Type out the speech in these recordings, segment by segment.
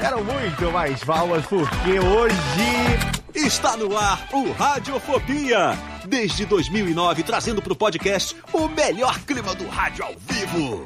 Quero muito mais palmas, porque hoje... Está no ar o Radiofobia. Desde 2009, trazendo para o podcast o melhor clima do rádio ao vivo.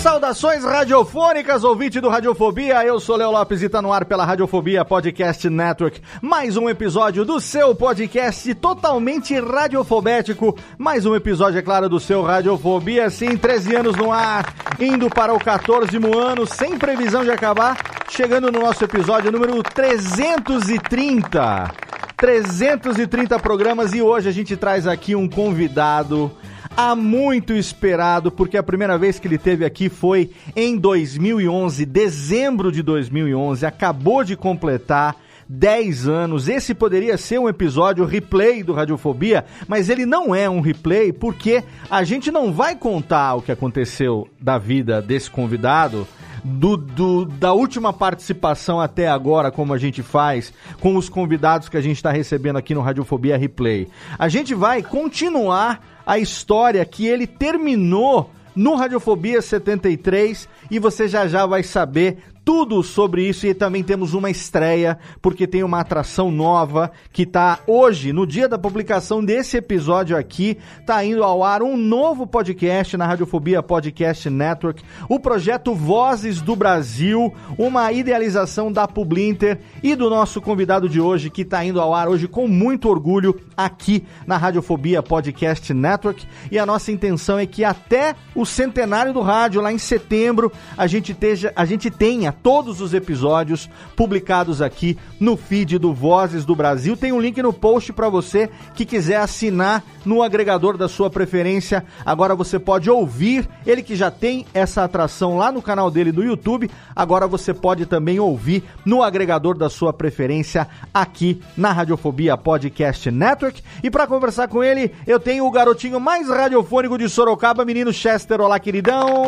Saudações radiofônicas, ouvinte do Radiofobia. Eu sou Léo Lopes e tá no ar pela Radiofobia Podcast Network. Mais um episódio do seu podcast totalmente radiofobético. Mais um episódio, é claro, do seu Radiofobia. Sim, 13 anos no ar, indo para o 14 ano, sem previsão de acabar. Chegando no nosso episódio número 330. 330 programas e hoje a gente traz aqui um convidado há muito esperado, porque a primeira vez que ele teve aqui foi em 2011, dezembro de 2011, acabou de completar 10 anos. Esse poderia ser um episódio replay do Radiofobia, mas ele não é um replay porque a gente não vai contar o que aconteceu da vida desse convidado. Do, do, da última participação até agora, como a gente faz com os convidados que a gente está recebendo aqui no Radiofobia Replay. A gente vai continuar a história que ele terminou no Radiofobia 73 e você já já vai saber tudo sobre isso e também temos uma estreia, porque tem uma atração nova que tá hoje, no dia da publicação desse episódio aqui, tá indo ao ar um novo podcast na Radiofobia Podcast Network, o projeto Vozes do Brasil, uma idealização da Publinter e do nosso convidado de hoje que tá indo ao ar hoje com muito orgulho aqui na Radiofobia Podcast Network. E a nossa intenção é que até o centenário do rádio lá em setembro a gente a gente tenha todos os episódios publicados aqui no feed do Vozes do Brasil. Tem um link no post para você que quiser assinar no agregador da sua preferência. Agora você pode ouvir ele que já tem essa atração lá no canal dele do YouTube. Agora você pode também ouvir no agregador da sua preferência aqui na Radiofobia Podcast Network. E para conversar com ele, eu tenho o garotinho mais radiofônico de Sorocaba, menino Chester. Olá, queridão.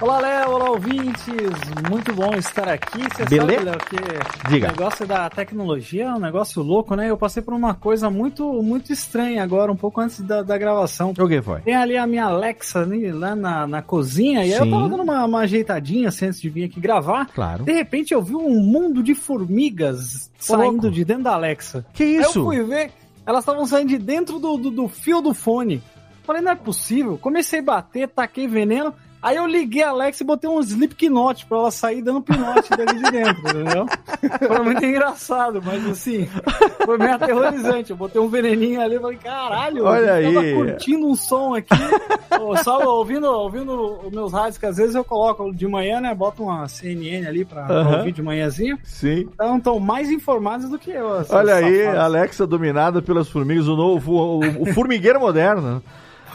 Olá, Léo, olá, ouvintes. Muito bom estar aqui. Você Beleza? sabe, Léo, que Diga. o negócio da tecnologia é um negócio louco, né? Eu passei por uma coisa muito, muito estranha agora, um pouco antes da, da gravação. O que foi? Tem ali a minha Alexa né, lá na, na cozinha, e aí Sim. eu tava dando uma, uma ajeitadinha assim, antes de vir aqui gravar. Claro. De repente eu vi um mundo de formigas Ô, louco. saindo de dentro da Alexa. Que Aí isso? eu fui ver, elas estavam saindo de dentro do, do, do fio do fone. Falei, não é possível. Comecei a bater, taquei veneno. Aí eu liguei a Alexa e botei um Slipknot pra ela sair dando pinote dali de dentro, entendeu? Foi muito engraçado, mas assim, foi meio aterrorizante. Eu botei um veneninho ali e falei, caralho, Olha eu tava aí. curtindo um som aqui, só ouvindo, ouvindo os meus rádios, que às vezes eu coloco de manhã, né? Boto uma CNN ali pra, pra Aham. ouvir de manhãzinho. Sim. Então estão mais informados do que eu. Olha aí, safados. Alexa dominada pelas formigas, o novo, o, o formigueiro moderno.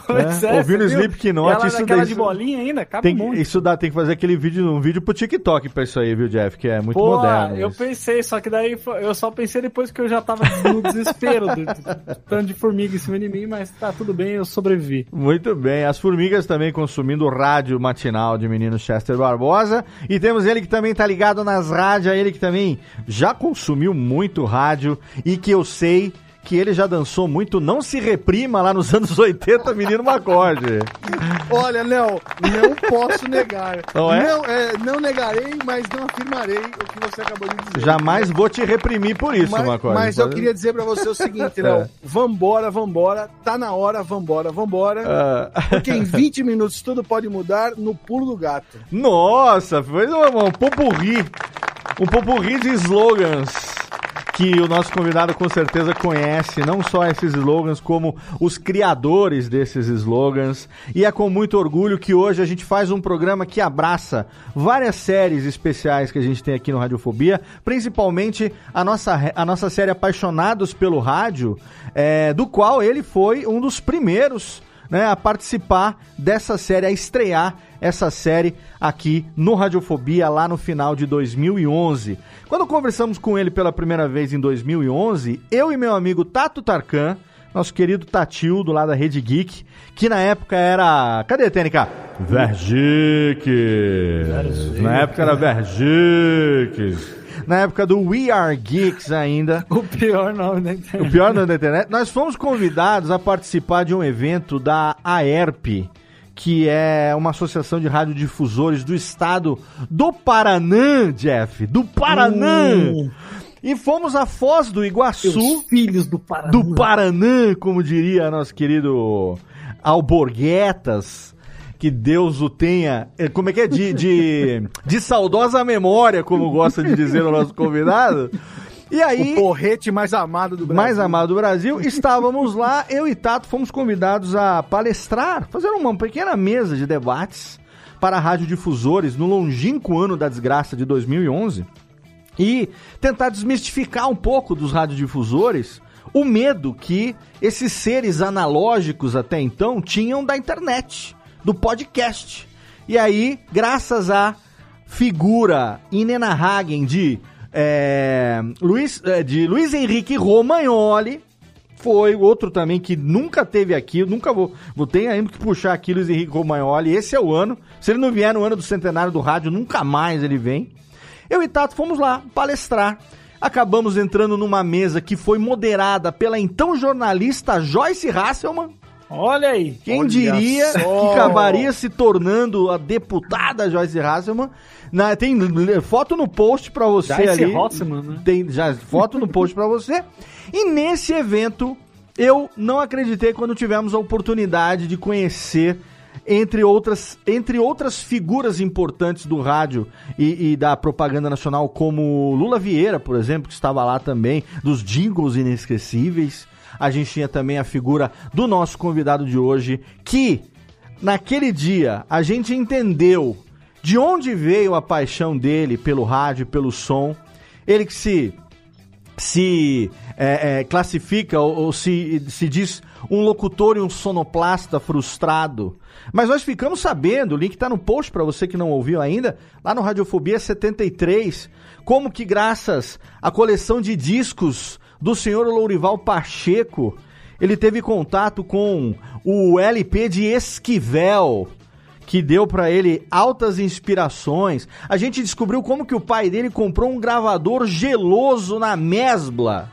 Pois né? é, Ouvindo? Slipknot, isso daí- de bolinha ainda, cabe Tem, monte. isso dá, tem que fazer aquele vídeo, um vídeo pro TikTok pra isso aí, viu, Jeff? Que é muito Pô, moderno. eu isso. pensei, só que daí eu só pensei depois que eu já tava no desespero do, do tanto de formiga em cima de mim, mas tá tudo bem, eu sobrevivi. Muito bem. As formigas também consumindo o rádio matinal de menino Chester Barbosa. E temos ele que também tá ligado nas rádios, ele que também já consumiu muito rádio e que eu sei que ele já dançou muito Não Se Reprima lá nos anos 80, menino Macorde. Olha, Léo, não posso negar. Não é? Não, é, não negarei, mas não afirmarei o que você acabou de dizer. Jamais vou te reprimir por isso, mas, Macorde. mas eu queria dizer pra você o seguinte, Léo. É. Vambora, vambora. Tá na hora, vambora, vambora. Ah, Porque em 20 minutos tudo pode mudar no pulo do gato. Nossa, foi um, um popurri. Um popurri de slogans que o nosso convidado com certeza conhece, não só esses slogans, como os criadores desses slogans. E é com muito orgulho que hoje a gente faz um programa que abraça várias séries especiais que a gente tem aqui no Radiofobia, principalmente a nossa, a nossa série Apaixonados pelo Rádio, é, do qual ele foi um dos primeiros né, a participar dessa série, a estrear essa série aqui no Radiofobia lá no final de 2011. Quando conversamos com ele pela primeira vez em 2011, eu e meu amigo Tato Tarkan, nosso querido Tatildo lá da Rede Geek, que na época era. Cadê a técnica? Vergic. Na época era Vergic. Na época do We Are Geeks ainda. O pior nome da O internet. pior não da internet. Nós fomos convidados a participar de um evento da AERP, que é uma associação de radiodifusores do estado do Paraná, Jeff. Do Paraná! Uh. E fomos a Foz do Iguaçu, Os filhos do Paraná. do Paraná, como diria nosso querido Alborguetas. Que Deus o tenha. eh, Como é que é? De, de, de saudosa memória, como gosta de dizer o nosso convidado. E aí. O porrete mais amado do Brasil. mais amado do Brasil, estávamos lá, eu e Tato fomos convidados a palestrar, fazer uma pequena mesa de debates para radiodifusores no longínquo ano da desgraça de 2011 e tentar desmistificar um pouco dos radiodifusores o medo que esses seres analógicos até então tinham da internet, do podcast. E aí, graças à figura inenarrável de, é, Luiz, é, de Luiz Henrique Romagnoli, foi outro também que nunca teve aqui, nunca vou, vou ter ainda que puxar aqui Luiz Henrique Romagnoli, esse é o ano. Se ele não vier no ano do centenário do rádio, nunca mais ele vem. Eu e Tato fomos lá palestrar. Acabamos entrando numa mesa que foi moderada pela então jornalista Joyce Hasselman. Olha aí. Quem Olha diria só. que acabaria se tornando a deputada Joyce Hasselman? Na- tem foto no post pra você Joyce ali. Hasselman, né? Tem já foto no post pra você. E nesse evento eu não acreditei quando tivemos a oportunidade de conhecer entre outras, entre outras figuras importantes do rádio e, e da propaganda nacional, como Lula Vieira, por exemplo, que estava lá também, dos jingles inesquecíveis. A gente tinha também a figura do nosso convidado de hoje, que naquele dia a gente entendeu de onde veio a paixão dele pelo rádio, pelo som. Ele que se se é, é, classifica ou, ou se, se diz um locutor e um sonoplasta frustrado. Mas nós ficamos sabendo, o link tá no post para você que não ouviu ainda, lá no Radiofobia 73, como que graças à coleção de discos do senhor Lourival Pacheco, ele teve contato com o LP de Esquivel, que deu pra ele altas inspirações. A gente descobriu como que o pai dele comprou um gravador geloso na Mesbla.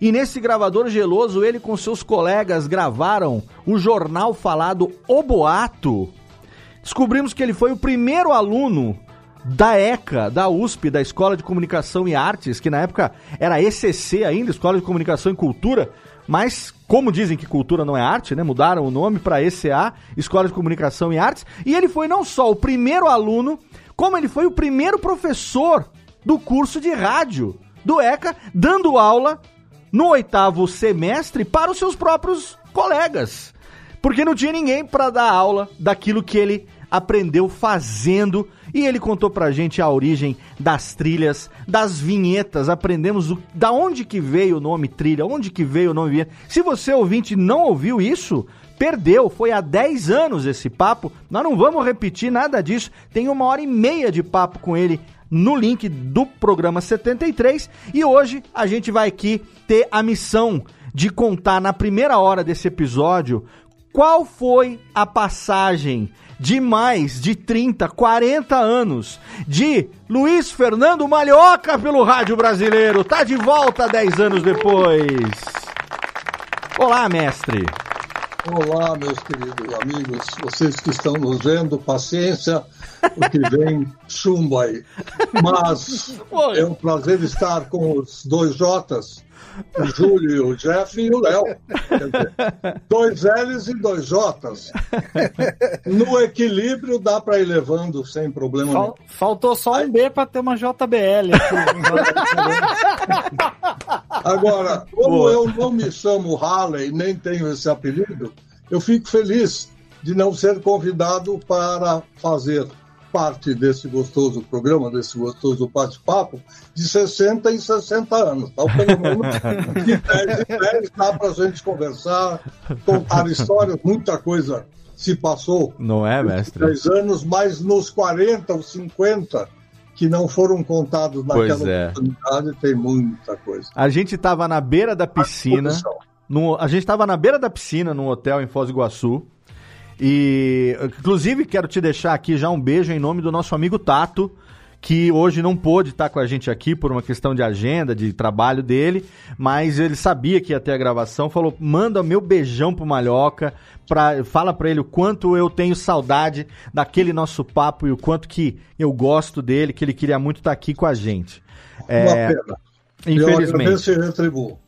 E nesse gravador geloso, ele com seus colegas gravaram o jornal falado O Boato. Descobrimos que ele foi o primeiro aluno da ECA, da USP, da Escola de Comunicação e Artes, que na época era ECC ainda, Escola de Comunicação e Cultura, mas como dizem que cultura não é arte, né? Mudaram o nome para ECA, Escola de Comunicação e Artes, e ele foi não só o primeiro aluno, como ele foi o primeiro professor do curso de rádio do ECA, dando aula no oitavo semestre para os seus próprios colegas. Porque não tinha ninguém para dar aula daquilo que ele aprendeu fazendo. E ele contou pra gente a origem das trilhas, das vinhetas. Aprendemos o, da onde que veio o nome trilha, onde que veio o nome vinheta. Se você ouvinte não ouviu isso, perdeu. Foi há 10 anos esse papo. Nós não vamos repetir nada disso. Tem uma hora e meia de papo com ele no link do programa 73 e hoje a gente vai aqui ter a missão de contar na primeira hora desse episódio qual foi a passagem de mais de 30, 40 anos de Luiz Fernando Malhoca pelo rádio brasileiro. Tá de volta 10 anos depois. Olá, mestre. Olá, meus queridos amigos, vocês que estão nos vendo, paciência, porque vem chumbo aí. Mas é um prazer estar com os dois Jotas, o Júlio, o Jeff e o Léo. Quer dizer, Dois L's e dois J's. No equilíbrio dá para ir levando sem problema nenhum. Fal- faltou só um B pra ter uma JBL. Agora, como Boa. eu não me chamo Halley, nem tenho esse apelido, eu fico feliz de não ser convidado para fazer parte desse gostoso programa, desse gostoso bate-papo, de 60 em 60 anos. Então, pelo menos, de 10 em 10 dá para a gente conversar, contar histórias, muita coisa se passou Não é, mestre? 10 anos, mas nos 40 ou 50 que não foram contados Pois naquela é. oportunidade, tem muita coisa. A gente tava na beira da piscina. Disposição. No, a gente estava na beira da piscina, num hotel em Foz do Iguaçu. E, inclusive, quero te deixar aqui já um beijo em nome do nosso amigo Tato, que hoje não pôde estar com a gente aqui por uma questão de agenda, de trabalho dele, mas ele sabia que ia ter a gravação, falou: manda meu beijão pro Malhoca, pra, fala pra ele o quanto eu tenho saudade daquele nosso papo e o quanto que eu gosto dele, que ele queria muito estar aqui com a gente. Uma É, pena. Infelizmente.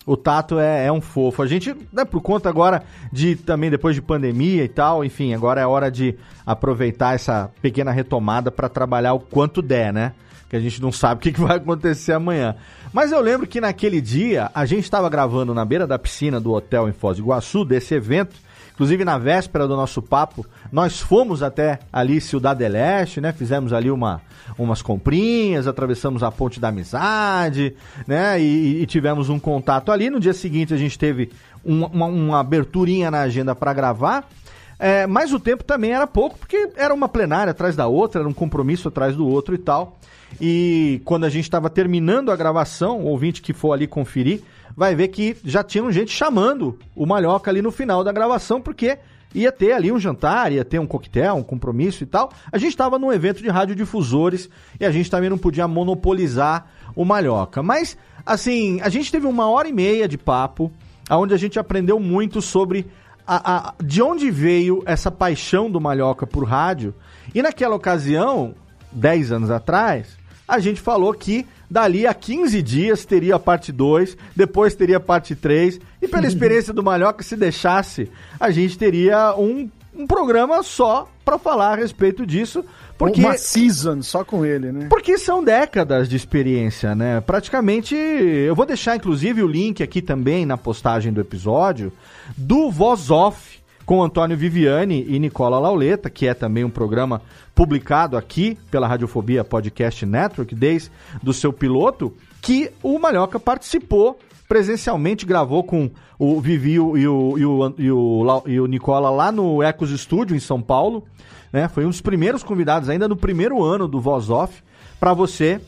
O Tato é, é um fofo. A gente, né, por conta agora de também depois de pandemia e tal, enfim, agora é hora de aproveitar essa pequena retomada para trabalhar o quanto der, né? Que a gente não sabe o que, que vai acontecer amanhã. Mas eu lembro que naquele dia a gente estava gravando na beira da piscina do hotel em Foz do Iguaçu, desse evento. Inclusive, na véspera do nosso papo, nós fomos até ali Ciudad del Este, né? Fizemos ali uma, umas comprinhas, atravessamos a Ponte da Amizade, né? E, e tivemos um contato ali. No dia seguinte, a gente teve um- uma, uma aberturinha na agenda para gravar. É, mas o tempo também era pouco, porque era uma plenária atrás da outra, era um compromisso atrás do outro e tal. E quando a gente estava terminando a gravação, o ouvinte que for ali conferir, vai ver que já tinham gente chamando o Malhoca ali no final da gravação, porque ia ter ali um jantar, ia ter um coquetel, um compromisso e tal. A gente estava num evento de radiodifusores e a gente também não podia monopolizar o Malhoca. Mas, assim, a gente teve uma hora e meia de papo, onde a gente aprendeu muito sobre a- a- de onde veio essa paixão do Malhoca por rádio. E naquela ocasião, 10 anos atrás, a gente falou que dali a 15 dias teria a parte 2, depois teria a parte 3, e pela experiência do Malhoca, se deixasse, a gente teria um, um programa só para falar a respeito disso, porque Uma season só com ele, né? porque são décadas de experiência, né? Praticamente, eu vou deixar inclusive o link aqui também na postagem do episódio do Voz Off com Antônio Viviani e Nicola Lauleta, que é também um programa publicado aqui pela Radiofobia Podcast Network, desde do seu piloto, que o Malhoca participou presencialmente, gravou com o Vivi e o, e o, e o, e o e o Nicola lá no Ecos Studio em São Paulo, né? Foi um dos primeiros convidados, ainda no primeiro ano do Voz Off, para você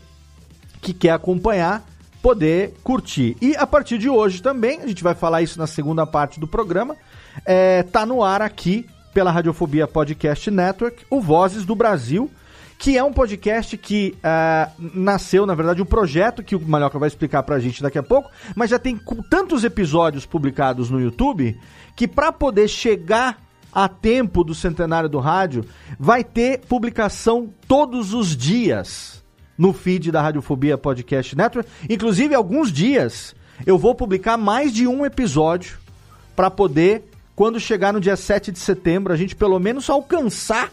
que quer acompanhar, poder curtir. E a partir de hoje também, a gente vai falar isso na segunda parte do programa, é, tá no ar aqui pela Radiofobia Podcast Network, o Vozes do Brasil, que é um podcast que ah, nasceu, na verdade, um projeto que o Malhoca vai explicar pra gente daqui a pouco, mas já tem tantos episódios publicados no YouTube que para poder chegar a tempo do centenário do rádio, vai ter publicação todos os dias no feed da Radiofobia Podcast Network. Inclusive, alguns dias eu vou publicar mais de um episódio para poder, quando chegar no dia 7 de setembro, a gente pelo menos alcançar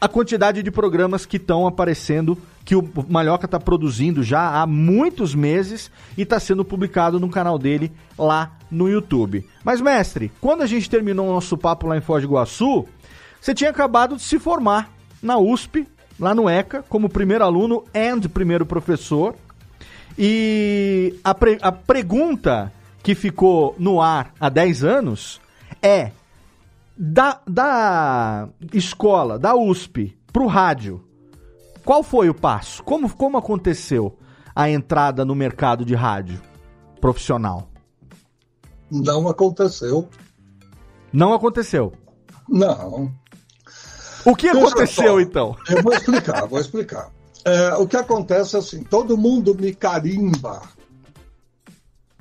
a quantidade de programas que estão aparecendo, que o Malhoca está produzindo já há muitos meses e está sendo publicado no canal dele lá no YouTube. Mas, mestre, quando a gente terminou o nosso papo lá em Foz do Iguaçu, você tinha acabado de se formar na USP, lá no ECA, como primeiro aluno and primeiro professor. E a, pre- a pergunta que ficou no ar há 10 anos é: da, da escola, da USP, pro rádio, qual foi o passo? Como, como aconteceu a entrada no mercado de rádio profissional? Não aconteceu. Não aconteceu. Não. O que Veja aconteceu só, então? Eu vou explicar, vou explicar. É, o que acontece é assim, todo mundo me carimba,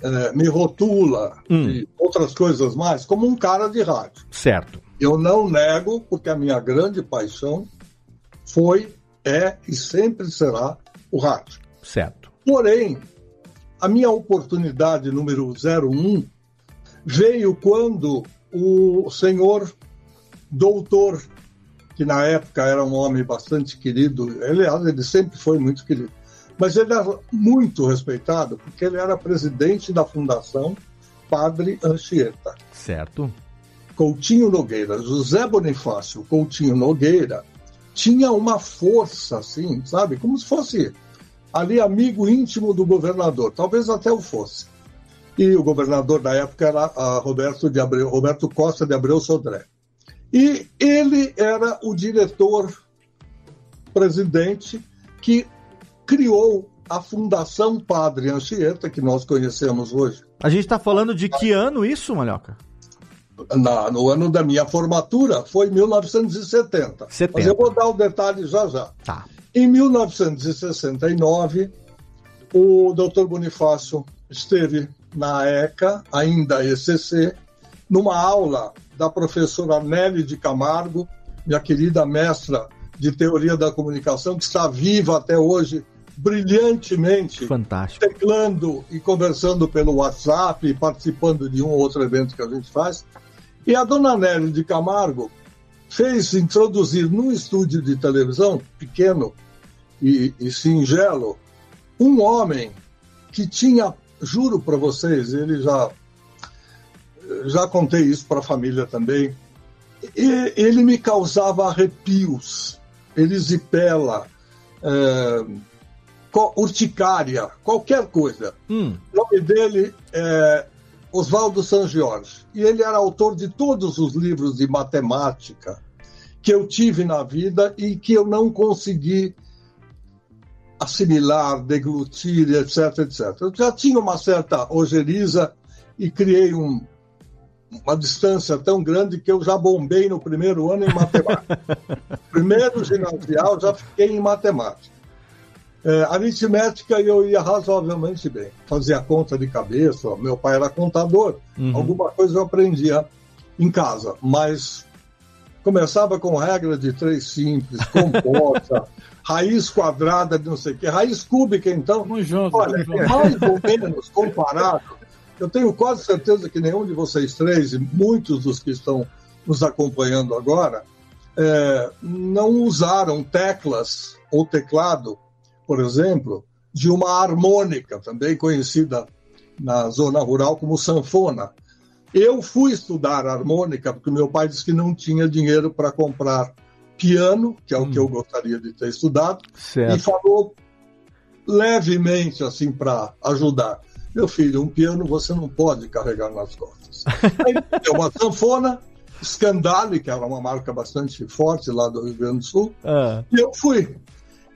é, me rotula Hum. de outras coisas mais, como um cara de rádio. Certo. Eu não nego, porque a minha grande paixão foi, é e sempre será o rádio. Certo. Porém, a minha oportunidade número 01 veio quando o senhor doutor, que na época era um homem bastante querido, aliás, ele sempre foi muito querido, mas ele era muito respeitado porque ele era presidente da Fundação Padre Anchieta. Certo. Coutinho Nogueira, José Bonifácio Coutinho Nogueira, tinha uma força, assim, sabe? Como se fosse ali amigo íntimo do governador, talvez até o fosse. E o governador da época era a Roberto, de Abreu, Roberto Costa de Abreu Sodré. E ele era o diretor presidente que criou a Fundação Padre Anchieta, que nós conhecemos hoje. A gente está falando de que ano isso, Malhoca? Na, no ano da minha formatura, foi 1970. 70. Mas eu vou dar o detalhe já já. Tá. Em 1969, o Dr. Bonifácio esteve na ECA, ainda ECC, numa aula da professora Nelly de Camargo, minha querida mestra de teoria da comunicação, que está viva até hoje, brilhantemente, Fantástico. teclando e conversando pelo WhatsApp, e participando de um ou outro evento que a gente faz. E a dona Nelly de Camargo fez introduzir num estúdio de televisão pequeno e, e singelo um homem que tinha, juro para vocês, ele já já contei isso para a família também. E ele me causava arrepios, erisipela, é, co- urticária, qualquer coisa. Hum. O nome dele é Oswaldo San Jorge. E ele era autor de todos os livros de matemática que eu tive na vida e que eu não consegui assimilar, deglutir, etc, etc. Eu já tinha uma certa ojeriza e criei um- uma distância tão grande que eu já bombei no primeiro ano em matemática. primeiro ginasial já fiquei em matemática. É, aritmética eu ia razoavelmente bem. Fazia conta de cabeça, meu pai era contador, Uhum. alguma coisa eu aprendia em casa, mas começava com regra de três simples, composta, raiz quadrada de não sei o quê, raiz cúbica, então. Tamo junto, Olha, junto. mais ou menos comparado, eu tenho quase certeza que nenhum de vocês três, e muitos dos que estão nos acompanhando agora, é, não usaram teclas ou teclado, por exemplo, de uma harmônica, também conhecida na zona rural como sanfona. Eu fui estudar harmônica porque meu pai disse que não tinha dinheiro para comprar piano, que é o que eu gostaria de ter estudado, e Certo. falou levemente assim para ajudar. Meu filho, um piano você não pode carregar nas costas. Aí deu uma sanfona, Scandale, que era uma marca bastante forte lá do Rio Grande do Sul, Ah, e eu fui.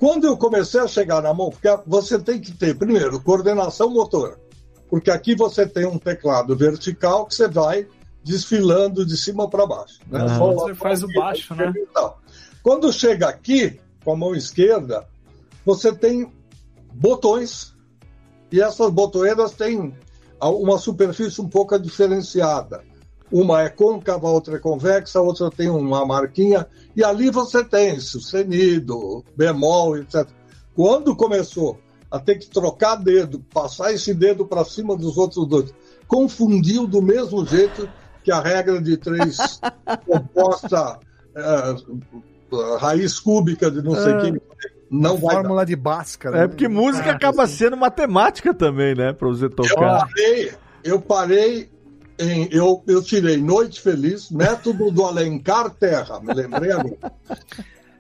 Quando eu comecei a chegar na mão, porque você tem que ter, primeiro, coordenação motora. Porque aqui você tem um teclado vertical que você vai desfilando de cima para baixo. Né? Só Você faz o baixo, né? e tal. Quando chega aqui, com a mão esquerda, você tem botões e essas botoeiras têm uma superfície um pouco diferenciada. Uma é côncava, a outra é convexa, a outra tem uma marquinha, e ali você tem sustenido, bemol, etc. Quando começou a ter que trocar dedo, passar esse dedo para cima dos outros dois, confundiu do mesmo jeito que a regra de três composta, eh, raiz cúbica de não sei o que, não vai dar. Fórmula de Bhaskara. é porque música acaba sendo matemática também, né? Pra você Eu tocar. parei, eu parei em. Eu, eu tirei Noite Feliz, método do Alencar Terra, me lembrei agora.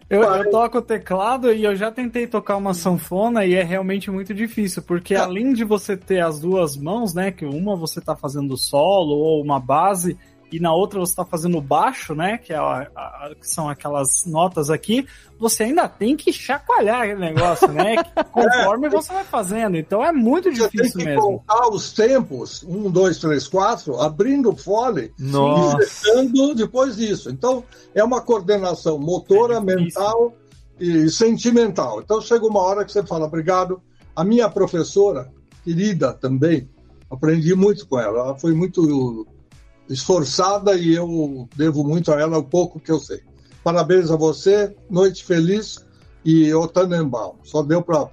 Eu, eu toco teclado e eu já tentei tocar uma sanfona e é realmente muito difícil, porque além de você ter as duas mãos, né, que uma você tá fazendo solo ou uma base e na outra você tá fazendo baixo, né, que, é a- a- que são aquelas notas aqui, você ainda tem que chacoalhar aquele negócio, né, conforme você vai fazendo. Então é muito Você tem difícil que mesmo. contar os tempos, um, dois, três, quatro, abrindo o fole Nossa. e fechando depois disso. Então, é uma coordenação motora, É mental e sentimental. Então, chega uma hora que você fala, obrigado. A minha professora, querida também, aprendi muito com ela. Ela foi muito esforçada e eu devo muito a ela o pouco que eu sei. Parabéns a você, noite feliz e o Tannenbaum. Só deu para.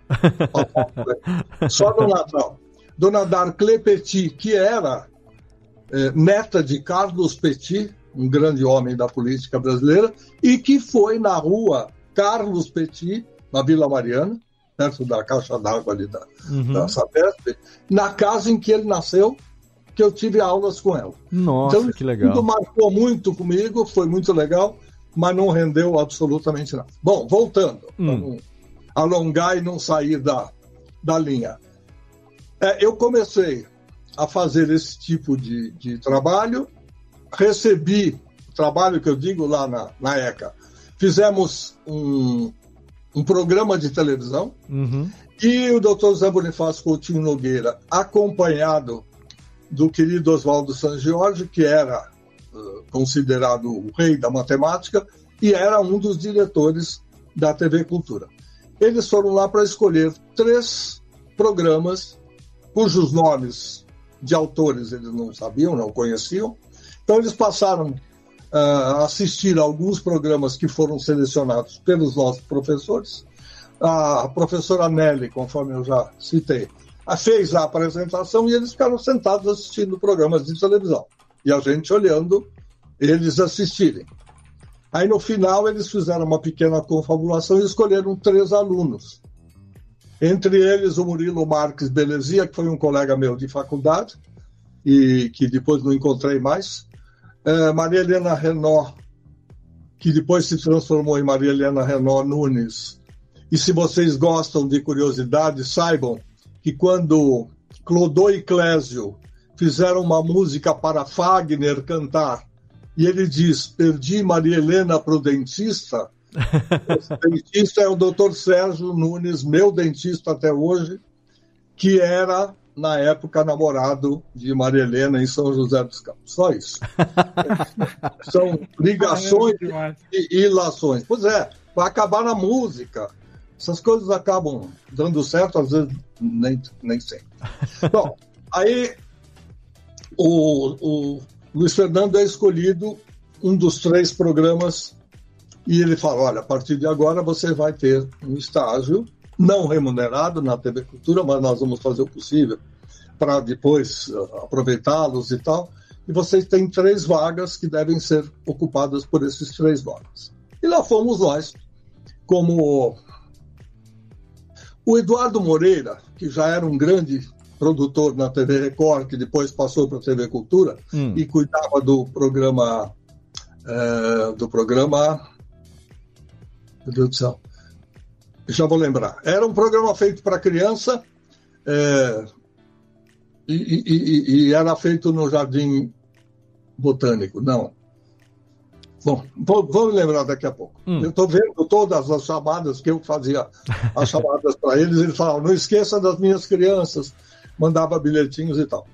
Só no Natal. Dona Darcle Petit, que era é, neta de Carlos Petit, um grande homem da política brasileira, e que foi na rua Carlos Petit, na Vila Mariana, perto da caixa d'água ali da, uhum. da Sabesp, na casa em que ele nasceu, que eu tive aulas com ela. Nossa, então, que legal. Tudo marcou muito comigo, foi muito legal, mas não rendeu absolutamente nada. Bom, voltando, hum. alongar e não sair da, da linha. É, eu comecei a fazer esse tipo de, de trabalho, recebi trabalho que eu digo lá na, na ECA. Fizemos um, um programa de televisão uhum. e o doutor Zé Bonifácio Coutinho Nogueira, acompanhado do querido Oswaldo San Giorgio, que era uh, considerado o rei da matemática e era um dos diretores da TV Cultura. Eles foram lá para escolher três programas cujos nomes de autores eles não sabiam, não conheciam. Então eles passaram uh, a assistir a alguns programas que foram selecionados pelos nossos professores. A professora Nelly, conforme eu já citei, fez a apresentação e eles ficaram sentados assistindo programas de televisão. E a gente olhando eles assistirem. Aí no final eles fizeram uma pequena confabulação e escolheram três alunos. Entre eles o Murilo Marques Belezia, que foi um colega meu de faculdade e que depois não encontrei mais. É, Maria Helena Renó, que depois se transformou em Maria Helena Renó Nunes. E se vocês gostam de curiosidade, saibam que quando Clodô e Clésio fizeram uma música para Fagner cantar, e ele diz: Perdi Maria Helena para o dentista. o dentista é o doutor Sérgio Nunes, meu dentista até hoje, que era, na época, namorado de Maria Helena em São José dos Campos. Só isso. São ligações e ilações. Pois é, vai acabar na música essas coisas acabam dando certo, às vezes nem, nem sempre. Bom, aí o, o Luiz Fernando é escolhido um dos três programas e ele fala: olha, a partir de agora você vai ter um estágio não remunerado na TV Cultura, mas nós vamos fazer o possível para depois uh, aproveitá-los e tal. E vocês têm três vagas que devem ser ocupadas por esses três nomes. E lá fomos nós, como o Eduardo Moreira, que já era um grande produtor na TV Record, que depois passou para a TV Cultura hum. e cuidava do programa é, do programa meu Deus do céu já vou lembrar era um programa feito para criança é, e, e, e, era feito no Jardim Botânico não Bom, vou, vou lembrar daqui a pouco. Hum. Eu estou vendo todas as chamadas que eu fazia, as chamadas para eles, eles falavam, não esqueça das minhas crianças, mandava bilhetinhos e tal.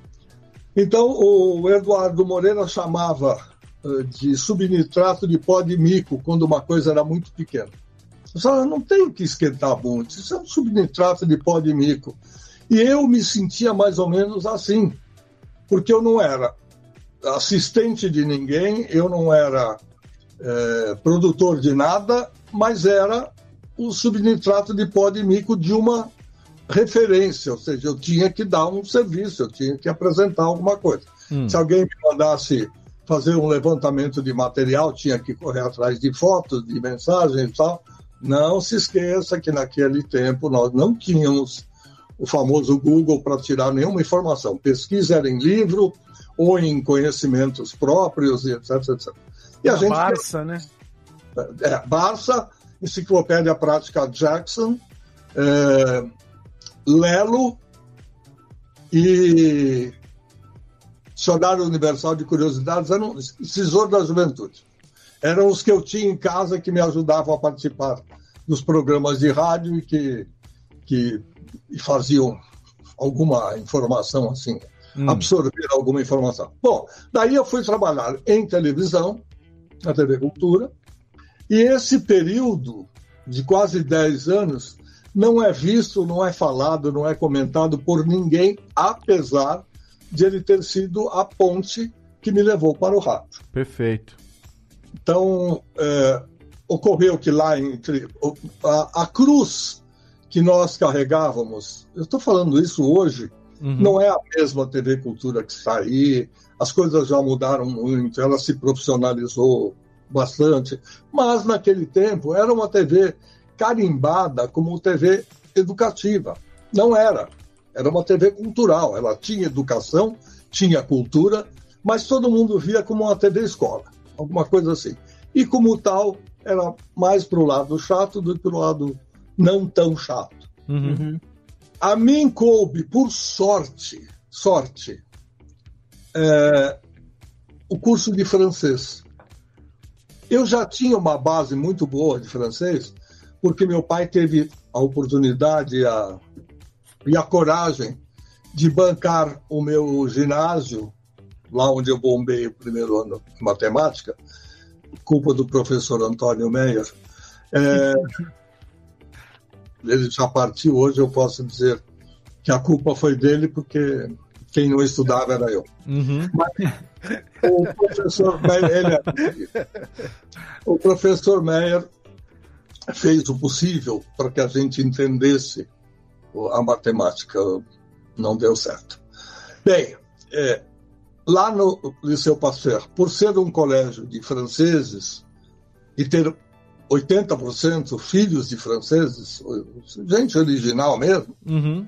Então, o Eduardo Moreira chamava uh, de subnitrato de pó de mico, quando uma coisa era muito pequena. Eu falava, não tem que esquentar muito, isso é um subnitrato de pó de mico. E eu me sentia mais ou menos assim, porque eu não era assistente de ninguém, eu não era é, produtor de nada, mas era o subnitrato de pó de mico de uma referência, ou seja, eu tinha que dar um serviço, eu tinha que apresentar alguma coisa. Hum. Se alguém me mandasse fazer um levantamento de material, tinha que correr atrás de fotos, de mensagens e tal. Não se esqueça que naquele tempo nós não tínhamos o famoso Google para tirar nenhuma informação. Pesquisa era em livro ou em conhecimentos próprios e etc, etc. E a, a gente Barça, né? É, Barça, Enciclopédia Prática Jackson, é, Lelo e Dicionário Universal de Curiosidades, eram Tesouro da Juventude. Eram os que eu tinha em casa que me ajudavam a participar dos programas de rádio e que, que faziam alguma informação assim, hum. absorver alguma informação. Bom, daí eu fui trabalhar em televisão, na TV Cultura. E esse período de quase 10 anos não é visto, não é falado, não é comentado por ninguém, apesar de ele ter sido a ponte que me levou para o rádio. Perfeito. Então, é, ocorreu que lá entre a, a, cruz que nós carregávamos, eu estou falando isso hoje, uhum. não é a mesma TV Cultura que está aí, as coisas já mudaram muito, ela se profissionalizou bastante, mas naquele tempo era uma TV carimbada como TV educativa. Não era. Era uma TV cultural. Ela tinha educação, tinha cultura, mas todo mundo via como uma TV escola, alguma coisa assim. E como tal, era mais para o lado chato do que para o lado não tão chato. Uhum. A mim coube, por sorte, sorte, é, o curso de francês. Eu já tinha uma base muito boa de francês, porque meu pai teve a oportunidade a, e a coragem de bancar o meu ginásio, lá onde eu bombei o primeiro ano de matemática, culpa do professor Antônio Meyer. É, ele já partiu hoje, eu posso dizer que a culpa foi dele, porque quem não estudava era eu. Uhum. Mas, o professor Meyer, ele, é o professor Meyer fez o possível para que a gente entendesse a matemática. Não deu certo. Bem, é, lá no Liceu Pasteur, por ser um colégio de franceses e ter 80% filhos de franceses, gente original mesmo, uhum.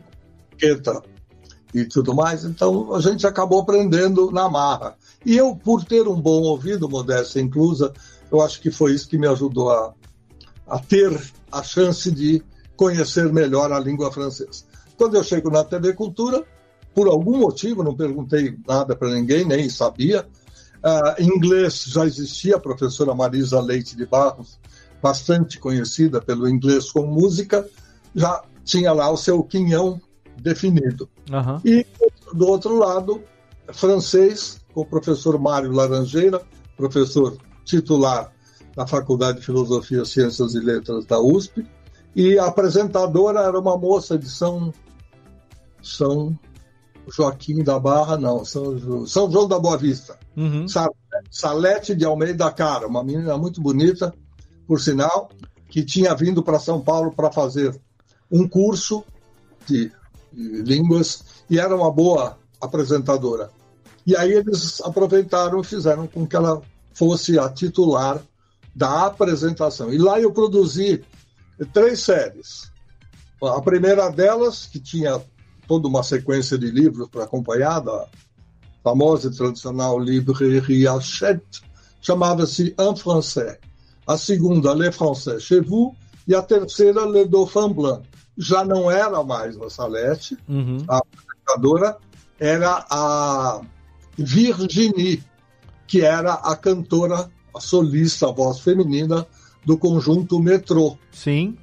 E tudo mais, então a gente acabou aprendendo na marra. E eu, por ter um bom ouvido, modéstia inclusa, eu acho que foi isso que me ajudou a, a ter a chance de conhecer melhor a língua francesa. Quando eu chego na TV Cultura, por algum motivo, não perguntei nada para ninguém, nem sabia. Uh, inglês já existia, a professora Marisa Leite de Barros, bastante conhecida pelo inglês com música, já tinha lá o seu quinhão definido. Uhum. E do outro lado, francês, com o professor Mário Laranjeira, professor titular da Faculdade de Filosofia, Ciências e Letras da USP, e a apresentadora era uma moça de São, São Joaquim da Barra, não, São, São João da Boa Vista. Uhum. Salete de Almeida Cara, uma menina muito bonita, por sinal, que tinha vindo para São Paulo para fazer um curso de línguas e era uma boa apresentadora. E aí eles aproveitaram e fizeram com que ela fosse a titular da apresentação. E lá eu produzi três séries. A primeira delas, que tinha toda uma sequência de livros para acompanhar, da famosa e tradicional Librairie Hachette, chamava-se En Français. A segunda, Le Français chez vous, e a terceira, Le Dauphin Blanc. Já não era mais a Salete, uhum. a apresentadora era a Virginie, que era a cantora, a solista, a voz feminina do conjunto Metrô. Sim.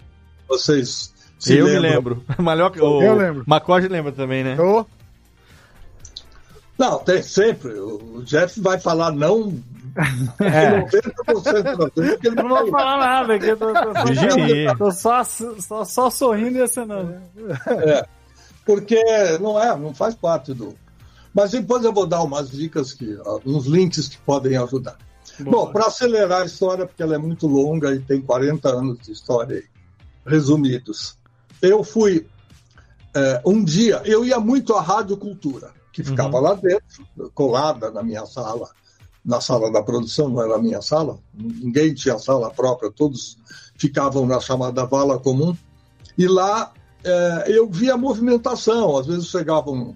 Vocês se Eu lembram? me lembro. Malhoca, o, Eu lembro. Macorde lembra também, né? Oh. Não, tem sempre. O Jeff vai falar não. É. 90% das vezes ele não vou falar nada, aqui eu tô, tô, tô só, só, só, sorrindo e acenando. É, porque não é, não faz parte do. Mas depois eu vou dar umas dicas, que, uns links que podem ajudar. Boa. Bom, para acelerar a história, porque ela é muito longa e tem 40 anos de história aí, resumidos. Eu fui é, um dia, eu ia muito à Rádio Cultura, que ficava uhum. lá dentro, colada na minha sala, na sala da produção, não era a minha sala, ninguém tinha sala própria, todos ficavam na chamada vala comum. E lá é, eu via movimentação, às vezes chegava um,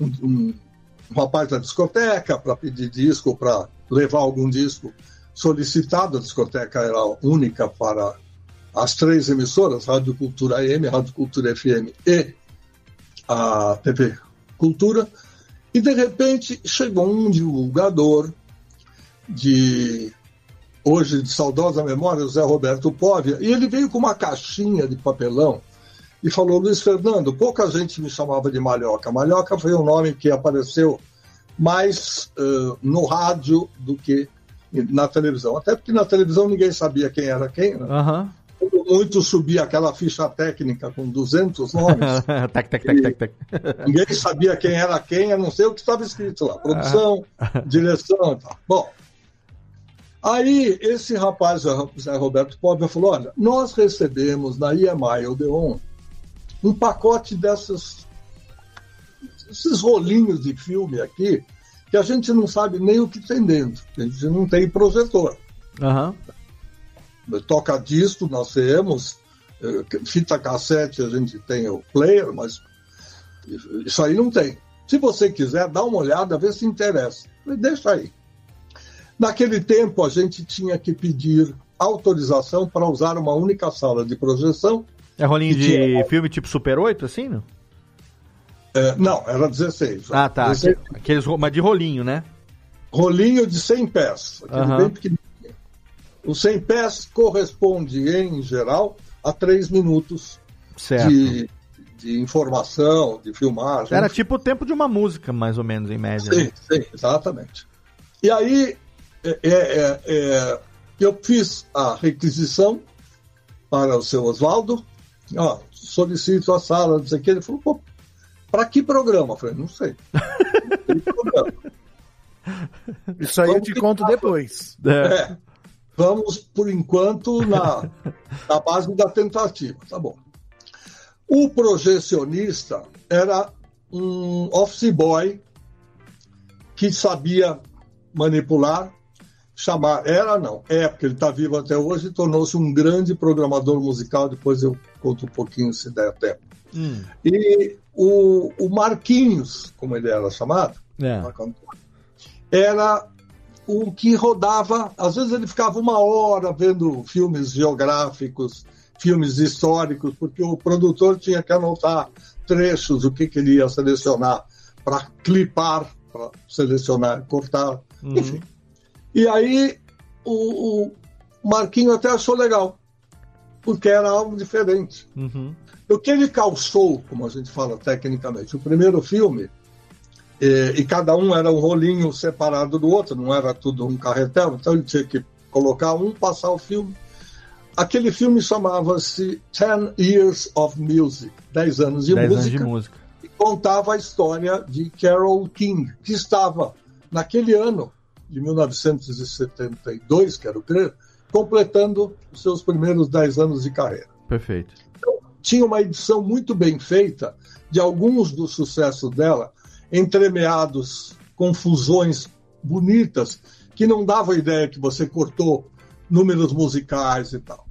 um, um, um rapaz da discoteca para pedir disco, para levar algum disco solicitado, a discoteca era única para as três emissoras, Rádio Cultura AM, Rádio Cultura FM e a TV Cultura, e de repente chegou um divulgador de hoje de saudosa memória, o Zé Roberto Póvia, e ele veio com uma caixinha de papelão e falou: Luiz Fernando, pouca gente me chamava de Malhoca. Malhoca foi um nome que apareceu mais uh, no rádio do que na televisão. Até porque na televisão ninguém sabia quem era quem, né? Uhum muito subia aquela ficha técnica com 200 nomes. tac, tac, tac, tac, tac. Ninguém sabia quem era quem, a não ser o que estava escrito lá. Produção, direção e tal. Bom, aí esse rapaz, o Zé Roberto Pobre, falou, olha, nós recebemos na IEMAI Odeon um pacote dessas esses rolinhos de filme aqui que a gente não sabe nem o que tem dentro. A gente não tem projetor. Aham. Toca disco, nós temos. eh, Fita cassete, a gente tem o player, mas isso aí não tem. Se você quiser, dá uma olhada, vê se interessa. Deixa aí. Naquele tempo, a gente tinha que pedir autorização para usar uma única sala de projeção. É rolinho de tinha- filme tipo Super 8, assim, não? Eh, não, era 16. Ah, tá. 16 Aqueles, mas de rolinho, né? rolinho de 100 pés, aquele Aham. bem pequenininho. O 100 pés corresponde, em geral, a 3 minutos Certo. de, de informação, de filmagem. Era tipo o tempo de uma música, mais ou menos, em média. Sim, né? sim, exatamente. E aí, é, é, é, eu fiz a requisição para o seu Oswaldo, ó, solicito a sala, não sei o que. Ele falou, pô, para que programa? Eu falei, não sei. Programa. Isso aí eu te conto depois. É. É, vamos, por enquanto, na, na base da tentativa. Tá bom. O projecionista era um office boy que sabia manipular, chamar. Era não, é, porque ele está vivo até hoje e tornou-se um grande programador musical. Depois eu conto um pouquinho se der tempo. Hum, E o, o Marquinhos, como ele era chamado, é. era o que rodava. Às vezes ele ficava uma hora vendo filmes geográficos, filmes históricos, porque o produtor tinha que anotar trechos, o que queria selecionar para clipar, para selecionar, cortar, Uhum. enfim. E aí o, o Marquinho até achou legal, porque era algo diferente. Uhum. O que ele calçou, como a gente fala tecnicamente, o primeiro filme, eh, e cada um era um rolinho separado do outro, não era tudo um carretel, então ele tinha que colocar um, passar o filme. Aquele filme chamava-se Ten Years of Music, 10 anos de 10 anos de música. e contava a história de Carole King, que estava naquele ano de 1972, quero crer, completando os seus primeiros 10 anos de carreira Perfeito. tinha uma edição muito bem feita de alguns dos sucessos dela, entremeados com fusões bonitas, que não davam ideia que você cortou números musicais e tal.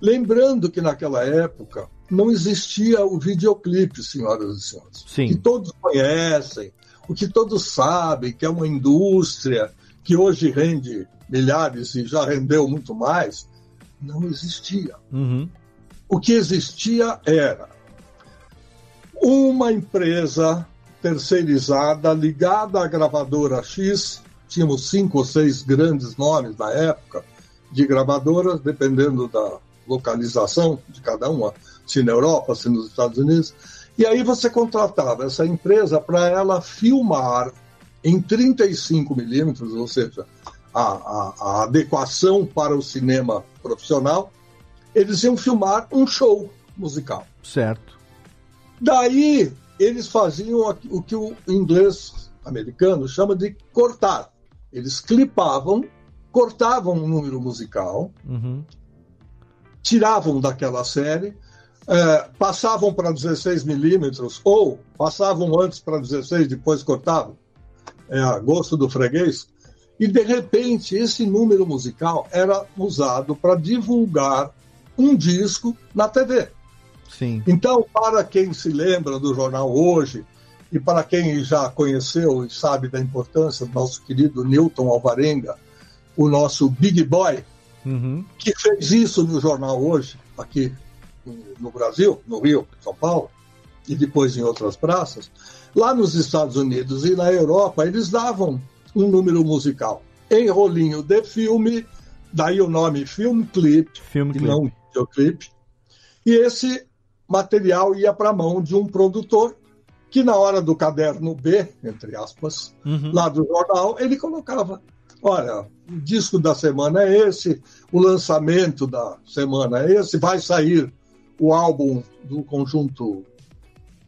Lembrando que naquela época não existia o videoclipe, senhoras e senhores. Sim. Que todos conhecem, o que todos sabem, que é uma indústria que hoje rende milhares e já rendeu muito mais, não existia Uhum. o que existia era uma empresa terceirizada ligada à gravadora X, tínhamos cinco ou seis grandes nomes na época de gravadoras, dependendo da localização de cada uma, se na Europa, se nos Estados Unidos. E aí você contratava essa empresa para ela filmar em 35 milímetros, ou seja, a, a- a adequação para o cinema profissional, eles iam filmar um show musical. Certo. Daí eles faziam o que o inglês americano chama de cortar. Eles clipavam, cortavam um número musical, Uhum. tiravam daquela série, eh, passavam para 16 milímetros ou passavam antes para 16, depois cortavam, é a gosto do freguês, e de repente esse número musical era usado para divulgar um disco na TV. Sim. Então, para quem se lembra do jornal hoje e para quem já conheceu e sabe da importância do nosso querido Newton Alvarenga, o nosso Big Boy, Uhum. que fez isso no jornal hoje, aqui no Brasil, no Rio, São Paulo, e depois em outras praças, lá nos Estados Unidos e na Europa, eles davam um número musical em rolinho de filme, daí o nome Film Clip, Filme e clipe. não videoclipe. E esse material ia para a mão de um produtor que, na hora do caderno B, entre aspas, Uhum. lá do jornal, ele colocava olha, o disco da semana é esse, o lançamento da semana é esse, vai sair o álbum do conjunto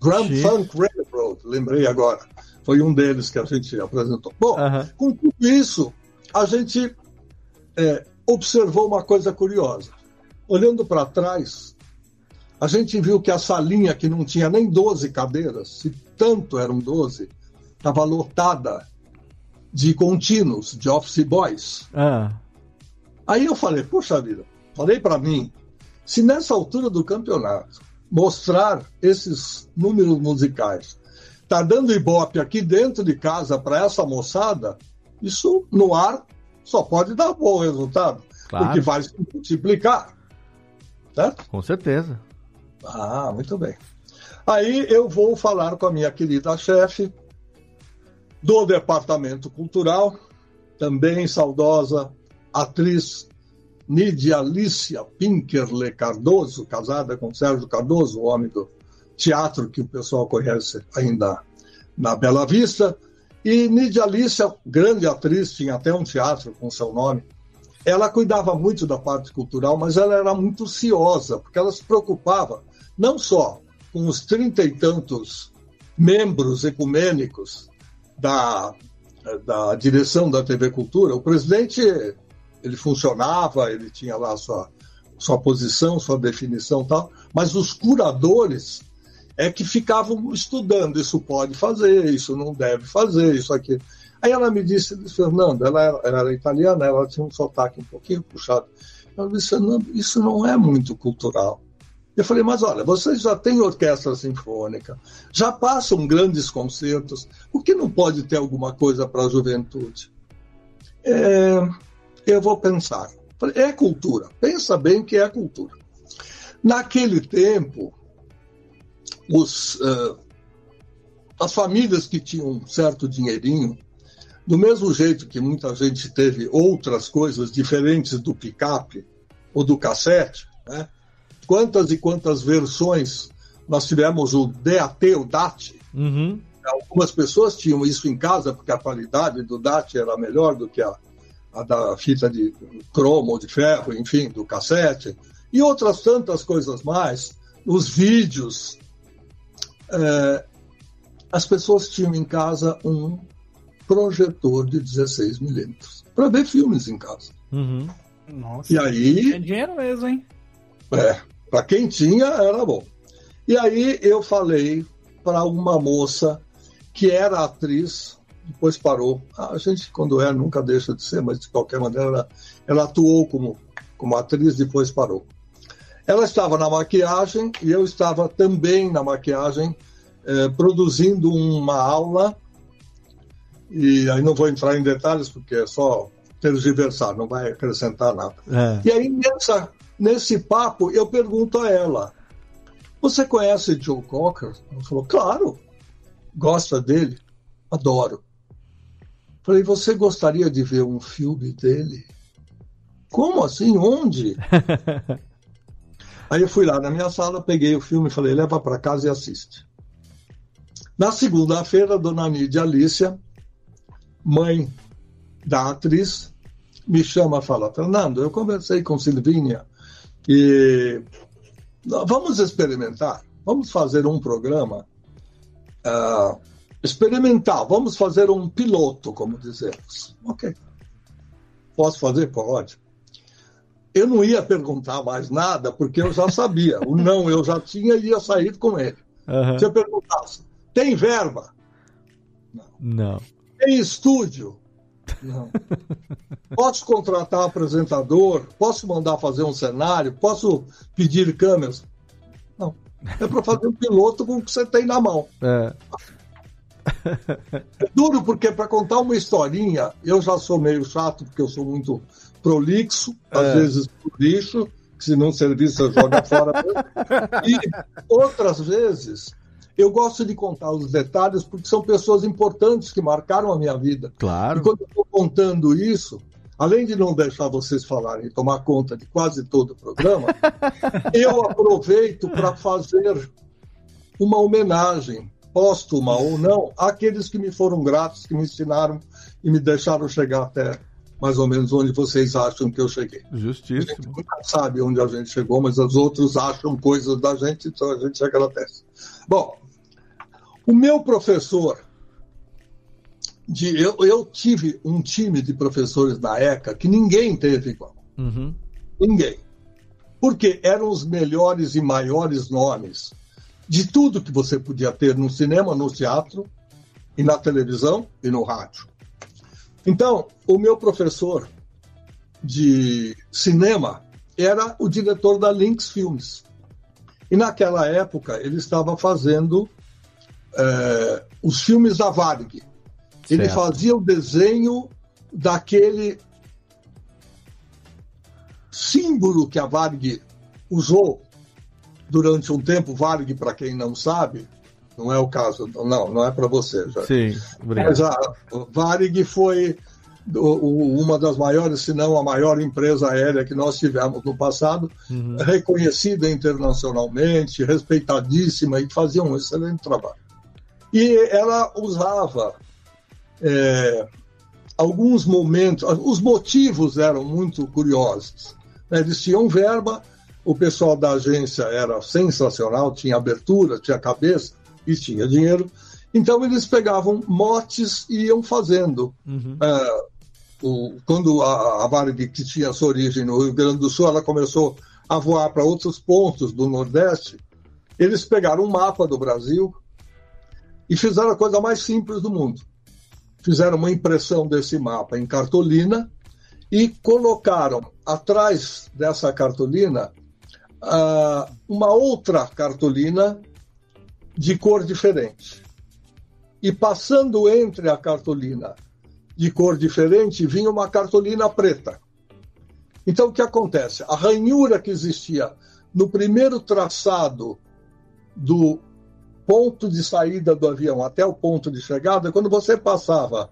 Grand. Funk Railroad, lembrei agora. Foi um deles que a gente apresentou. Bom, com tudo isso, a gente é, observou uma coisa curiosa. Olhando para trás, a gente viu que a salinha, que não tinha nem 12 cadeiras, se tanto eram 12, estava lotada de contínuos, de office boys. Ah, Aí eu falei, poxa vida, falei para mim, se nessa altura do campeonato mostrar esses números musicais, tá dando ibope aqui dentro de casa para essa moçada, isso no ar só pode dar bom resultado, Claro. porque vai se multiplicar. Certo? com certeza. Ah, muito bem. Aí eu vou falar com a minha querida chefe do Departamento Cultural, também saudosa atriz Nidia Alicia Pinkerle Cardoso, casada com Sérgio Cardoso, o homem do teatro que o pessoal conhece ainda na Bela Vista. E Nidia Alicia, grande atriz, tinha até um teatro com seu nome. Ela cuidava muito da parte cultural, mas ela era muito ciosa, porque ela se preocupava não só com os trinta e tantos membros ecumênicos da, da direção da TV Cultura. O presidente ele funcionava, ele tinha lá sua, sua posição, sua definição tal, mas os curadores é que ficavam estudando, isso pode fazer, isso não deve fazer, isso aqui. Aí ela me disse, Fernando, ela era, era italiana, ela tinha um sotaque um pouquinho puxado. Ela disse, Fernando, isso não é muito cultural. Eu falei, mas olha, vocês já têm orquestra sinfônica, já passam grandes concertos, por que não pode ter alguma coisa para a juventude? É, eu vou pensar. Falei, É cultura, pensa bem que é cultura. Naquele tempo, os, eh, as famílias que tinham um certo dinheirinho, do mesmo jeito que muita gente teve outras coisas diferentes do picape ou do cassete, né? quantas e quantas versões nós tivemos o DAT, o DAT. Uhum. Algumas pessoas tinham isso em casa porque a qualidade do DAT era melhor do que a, a da fita de cromo ou de ferro, enfim, do cassete, e outras tantas coisas mais. Os vídeos. É, as pessoas tinham em casa um projetor de 16 milímetros para ver filmes em casa. Uhum. Nossa. E aí. É dinheiro mesmo, hein? É, para quem tinha, era bom. E aí eu falei para uma moça que era atriz, depois parou. A gente, quando é, nunca deixa de ser, mas de qualquer maneira, ela, ela atuou como, como atriz, depois parou. Ela estava na maquiagem e eu estava também na maquiagem, eh, produzindo uma aula. E aí não vou entrar em detalhes, porque é só tergiversar, não vai acrescentar nada. É. E aí, nessa, nesse papo, eu pergunto a ela: Você conhece Joe Cocker? Ela falou: Claro. Gosta dele? Adoro. Falei: Você gostaria de ver um filme dele? Como assim? Onde? Aí eu fui lá na minha sala, peguei o filme e falei: Leva para casa e assiste. Na segunda-feira, Dona Nídia Alicia, mãe da atriz, me chama e fala: Fernando, eu conversei com Silvinha e vamos experimentar, vamos fazer um programa ah, experimental, vamos fazer um piloto, como dizemos. Ok. Posso fazer? Pode. Eu não ia perguntar mais nada, porque eu já sabia. O não eu já tinha e ia sair com ele. Aham. Se eu perguntasse, tem verba? Não. Tem estúdio? Não. Posso contratar apresentador? Posso mandar fazer um cenário? Posso pedir câmeras? Não. É para fazer um piloto com o que você tem na mão. É. É duro porque para contar uma historinha, eu já sou meio chato, porque eu sou muito prolixo, às É. vezes por lixo, que se não servir você joga fora. e outras vezes eu gosto de contar os detalhes porque são pessoas importantes que marcaram a minha vida. Claro. E quando eu estou contando isso, além de não deixar vocês falarem e tomar conta de quase todo o programa, eu aproveito para fazer uma homenagem, póstuma ou não, àqueles que me foram gratos, que me ensinaram e me deixaram chegar até mais ou menos onde vocês acham que eu cheguei. A gente Justíssimo. nunca sabe onde a gente chegou, mas os outros acham coisas da gente, então a gente agradece. Bom, o meu professor, de, eu, eu tive um time de professores na ECA que ninguém teve igual. Uhum. Ninguém. Porque eram os melhores e maiores nomes de tudo que você podia ter no cinema, no teatro, e na televisão e no rádio. Então, o meu professor de cinema era o diretor da Lynx Filmes. E naquela época ele estava fazendo eh, os filmes da Varg. Ele Certo. fazia o desenho daquele símbolo que a Varg usou durante um tempo. Varg, para quem não sabe, não é o caso, não, não é para você, já. Sim, obrigado. Mas a Varig foi uma das maiores, se não a maior empresa aérea que nós tivemos no passado, Uhum. reconhecida internacionalmente, respeitadíssima e fazia um excelente trabalho. E ela usava é, alguns momentos, os motivos eram muito curiosos. né? Eles tinham verba, o pessoal da agência era sensacional, tinha abertura, tinha cabeça e tinha dinheiro. Então eles pegavam motes e iam fazendo. Uhum. É, o- quando a, a Varig, que tinha sua origem no Rio Grande do Sul, ela começou a voar para outros pontos do Nordeste, eles pegaram um mapa do Brasil e fizeram a coisa mais simples do mundo. Fizeram uma impressão desse mapa em cartolina e colocaram atrás dessa cartolina ah, uma outra cartolina de cor diferente. E passando entre a cartolina de cor diferente, vinha uma cartolina preta. Então, o que acontece? A ranhura que existia no primeiro traçado do ponto de saída do avião até o ponto de chegada, quando você passava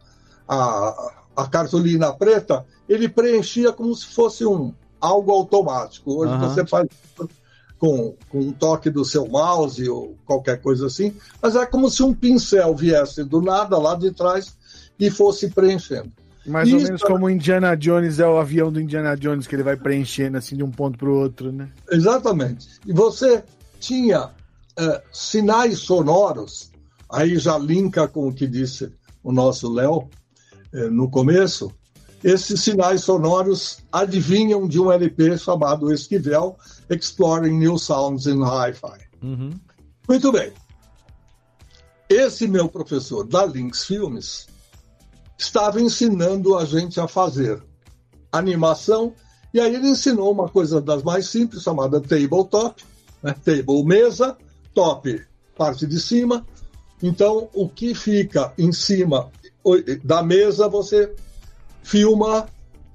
a, a cartolina preta, ele preenchia como se fosse um algo automático. Hoje Aham. você faz com, com um toque do seu mouse ou qualquer coisa assim, mas é como se um pincel viesse do nada lá de trás e fosse preenchendo. Mais ou Isso, menos como o Indiana Jones é o avião do Indiana Jones, que ele vai preenchendo assim de um ponto pro outro, né? Exatamente. E você tinha eh, sinais sonoros, aí já linka com o que disse o nosso Léo eh, no começo. Esses sinais sonoros adivinham de um LP chamado Esquivel Exploring New Sounds in Hi-Fi. Uhum. Muito bem. Esse meu professor da Lynx Filmes estava ensinando a gente a fazer animação, e aí ele ensinou uma coisa das mais simples, chamada tabletop, né? table mesa, top parte de cima. Então, o que fica em cima da mesa, você filma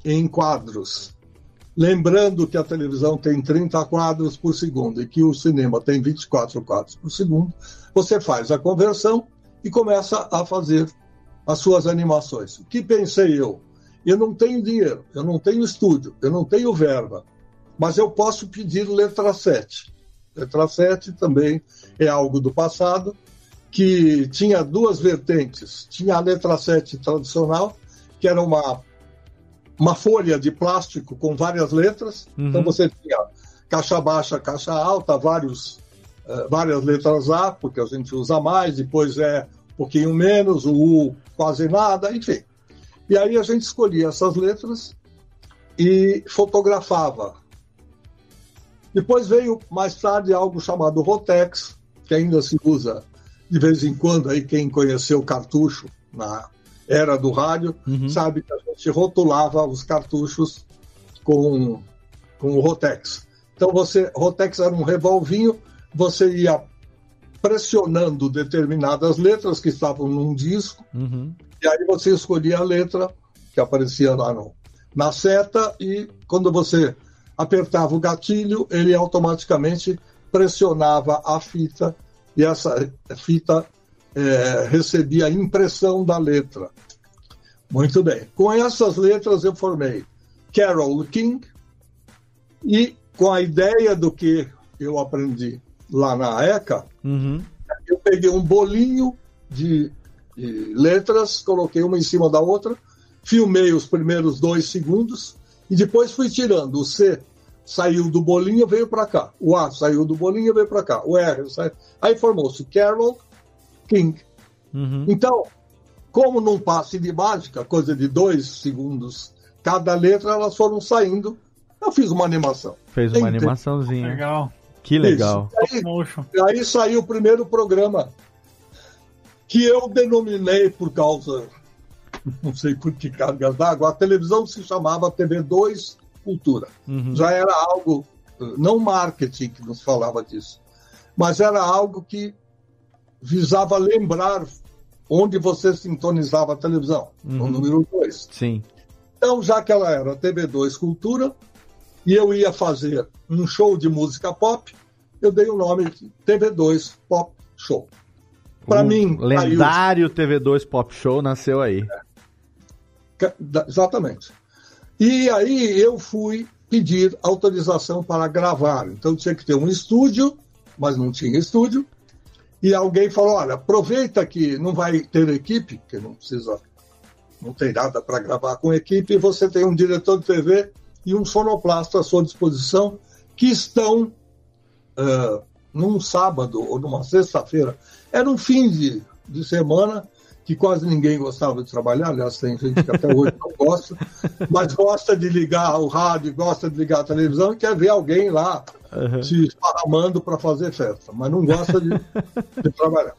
em quadros. Lembrando que a televisão tem 30 quadros por segundo e que o cinema tem 24 quadros por segundo, você faz a conversão e começa a fazer as suas animações. O que pensei eu? Eu não tenho dinheiro, eu não tenho estúdio, eu não tenho verba, mas eu posso pedir letra 7. Letra 7 também é algo do passado, que tinha duas vertentes. Tinha a letra 7 tradicional, que era uma, uma folha de plástico com várias letras. Uhum. Então você tinha caixa baixa, caixa alta, vários, uh, várias letras A, porque a gente usa mais, depois é um pouquinho menos, o U quase nada, enfim. E aí a gente escolhia essas letras e fotografava. Depois veio mais tarde algo chamado Rotex, que ainda se usa de vez em quando aí quem conheceu o cartucho na era do rádio Uhum. sabe que a gente rotulava os cartuchos com, com o Rotex. Então você, Rotex era um revolvinho, você ia pressionando determinadas letras que estavam num disco, Uhum. e aí você escolhia a letra que aparecia lá no, na seta, e quando você apertava o gatilho, ele automaticamente pressionava a fita, e essa fita é, recebia a impressão da letra. Muito bem. Com essas letras eu formei Carol King, e com a ideia do que eu aprendi lá na ECA, Uhum. eu peguei um bolinho de, de letras, coloquei uma em cima da outra, filmei os primeiros dois segundos e depois fui tirando. O C saiu do bolinho, veio para cá. O A saiu do bolinho, veio para cá. O R saiu. Aí formou-se Carol King. Uhum. Então, como num passe de mágica, coisa de dois segundos cada letra, elas foram saindo. Eu fiz uma animação. Fez uma Entendi. animaçação,zinha Legal. Que legal. Aí, e aí saiu o primeiro programa que eu denominei por causa, não sei por que cargas d'água, a televisão se chamava TV2 Cultura. Uhum. Já era algo, não marketing que nos falava disso, mas era algo que visava lembrar onde você sintonizava a televisão, no Uhum. número 2. Sim. Então, já que ela era TV2 Cultura, e eu ia fazer um show de música pop, eu dei o nome de TV2 Pop Show. Para O mim, lendário TV2 Pop Show nasceu aí. Da- Exatamente. E aí eu fui pedir autorização para gravar. Então tinha que ter um estúdio, mas não tinha estúdio. E alguém falou: olha, aproveita que não vai ter equipe, que não precisa, não tem nada para gravar com equipe, você tem um diretor de TV e um sonoplasta à sua disposição que estão ah, num sábado ou numa sexta-feira. Era um fim de, de semana que quase ninguém gostava de trabalhar, aliás, tem gente que até hoje não gosta, mas gosta de ligar o rádio, gosta de ligar a televisão e quer ver alguém lá Uhum. se esparramando para fazer festa, mas não gosta de, de trabalhar.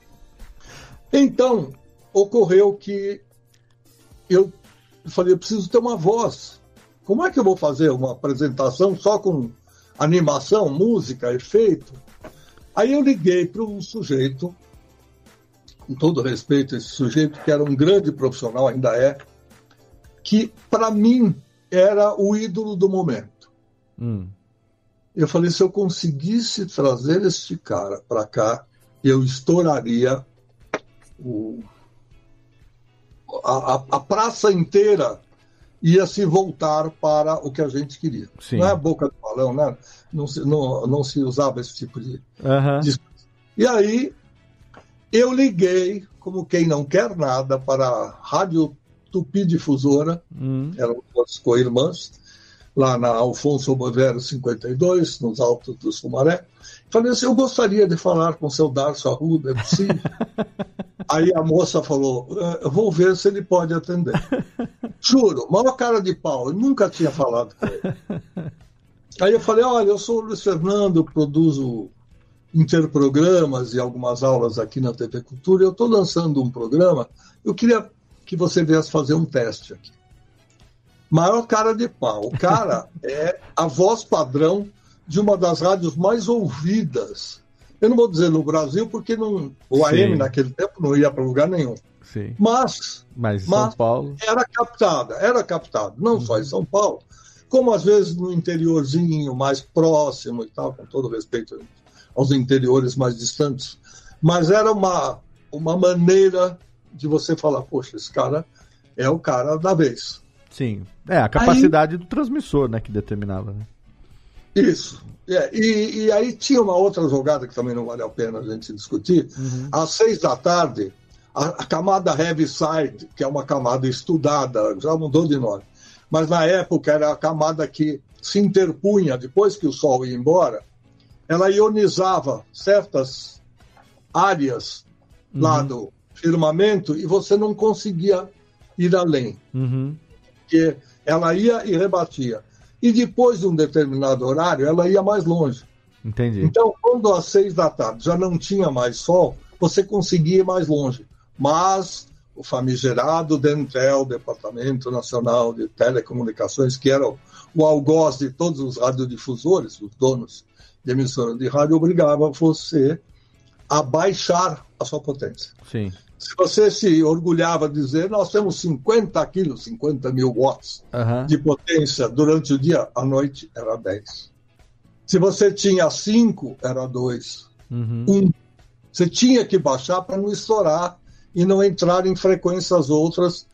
Então, ocorreu que eu falei, eu preciso ter uma voz. Como é que eu vou fazer uma apresentação só com animação, música, efeito? Aí eu liguei para um sujeito, com todo respeito a esse sujeito, que era um grande profissional, ainda é, que para mim era o ídolo do momento. Hum. Eu falei, se eu conseguisse trazer este cara para cá, eu estouraria o, a, a- a praça inteira ia se voltar para o que a gente queria. Sim. Não é a boca do balão, né? Não se, não, não se usava esse tipo de, Aham. de- E aí eu liguei, como quem não quer nada, para a Rádio Tupi Difusora, Hum. eram duas co-irmãs, lá na Alfonso Bovero 52, nos Altos do Sumaré. Falei assim, eu gostaria de falar com o seu Darcio Arruda, é possível? Aí a moça falou, "Eh, eu vou ver se ele pode atender. Juro, maior cara de pau, eu nunca tinha falado com ele. Aí eu falei, olha, eu sou o Luiz Fernando, produzo interprogramas e algumas aulas aqui na TV Cultura, eu estou lançando um programa, eu queria que você viesse fazer um teste aqui. Maior cara de pau. O cara é a voz padrão de uma das rádios mais ouvidas. Eu não vou dizer no Brasil, porque não, o AM Sim. naquele tempo não ia para lugar nenhum. Sim. Mas Mas em Mas- São Paulo. era captada, era captado, não só em São Paulo, como às vezes no interiorzinho mais próximo e tal, com todo respeito aos interiores mais distantes. Mas era uma, uma maneira de você falar, poxa, esse cara é o cara da vez. Sim. É, a capacidade do transmissor, né, que determinava. Né? Isso. É, e, e aí tinha uma outra jogada que também não vale a pena a gente discutir. Às seis da tarde, a, a camada heavy side, que é uma camada estudada, já mudou de nome, mas na época era a camada que se interpunha depois que o Sol ia embora, ela ionizava certas áreas lá do firmamento e você não conseguia ir além Uhum. Porque ela ia e rebatia. E depois de um determinado horário, ela ia mais longe. Entendi. Então, quando às seis da tarde já não tinha mais sol, você conseguia ir mais longe. Mas o famigerado Dentel, Departamento Nacional de Telecomunicações, que era o, o algoz de todos os radiodifusores, os donos de emissora de rádio, obrigava você a baixar a sua potência. Sim. Se você se orgulhava de dizer, nós temos 50 quilos, 50 mil watts Aham. de potência durante o dia, à noite era 10. Se você tinha 5, era 2. Uhum. Um. Você tinha que baixar para não estourar e não entrar em frequências outras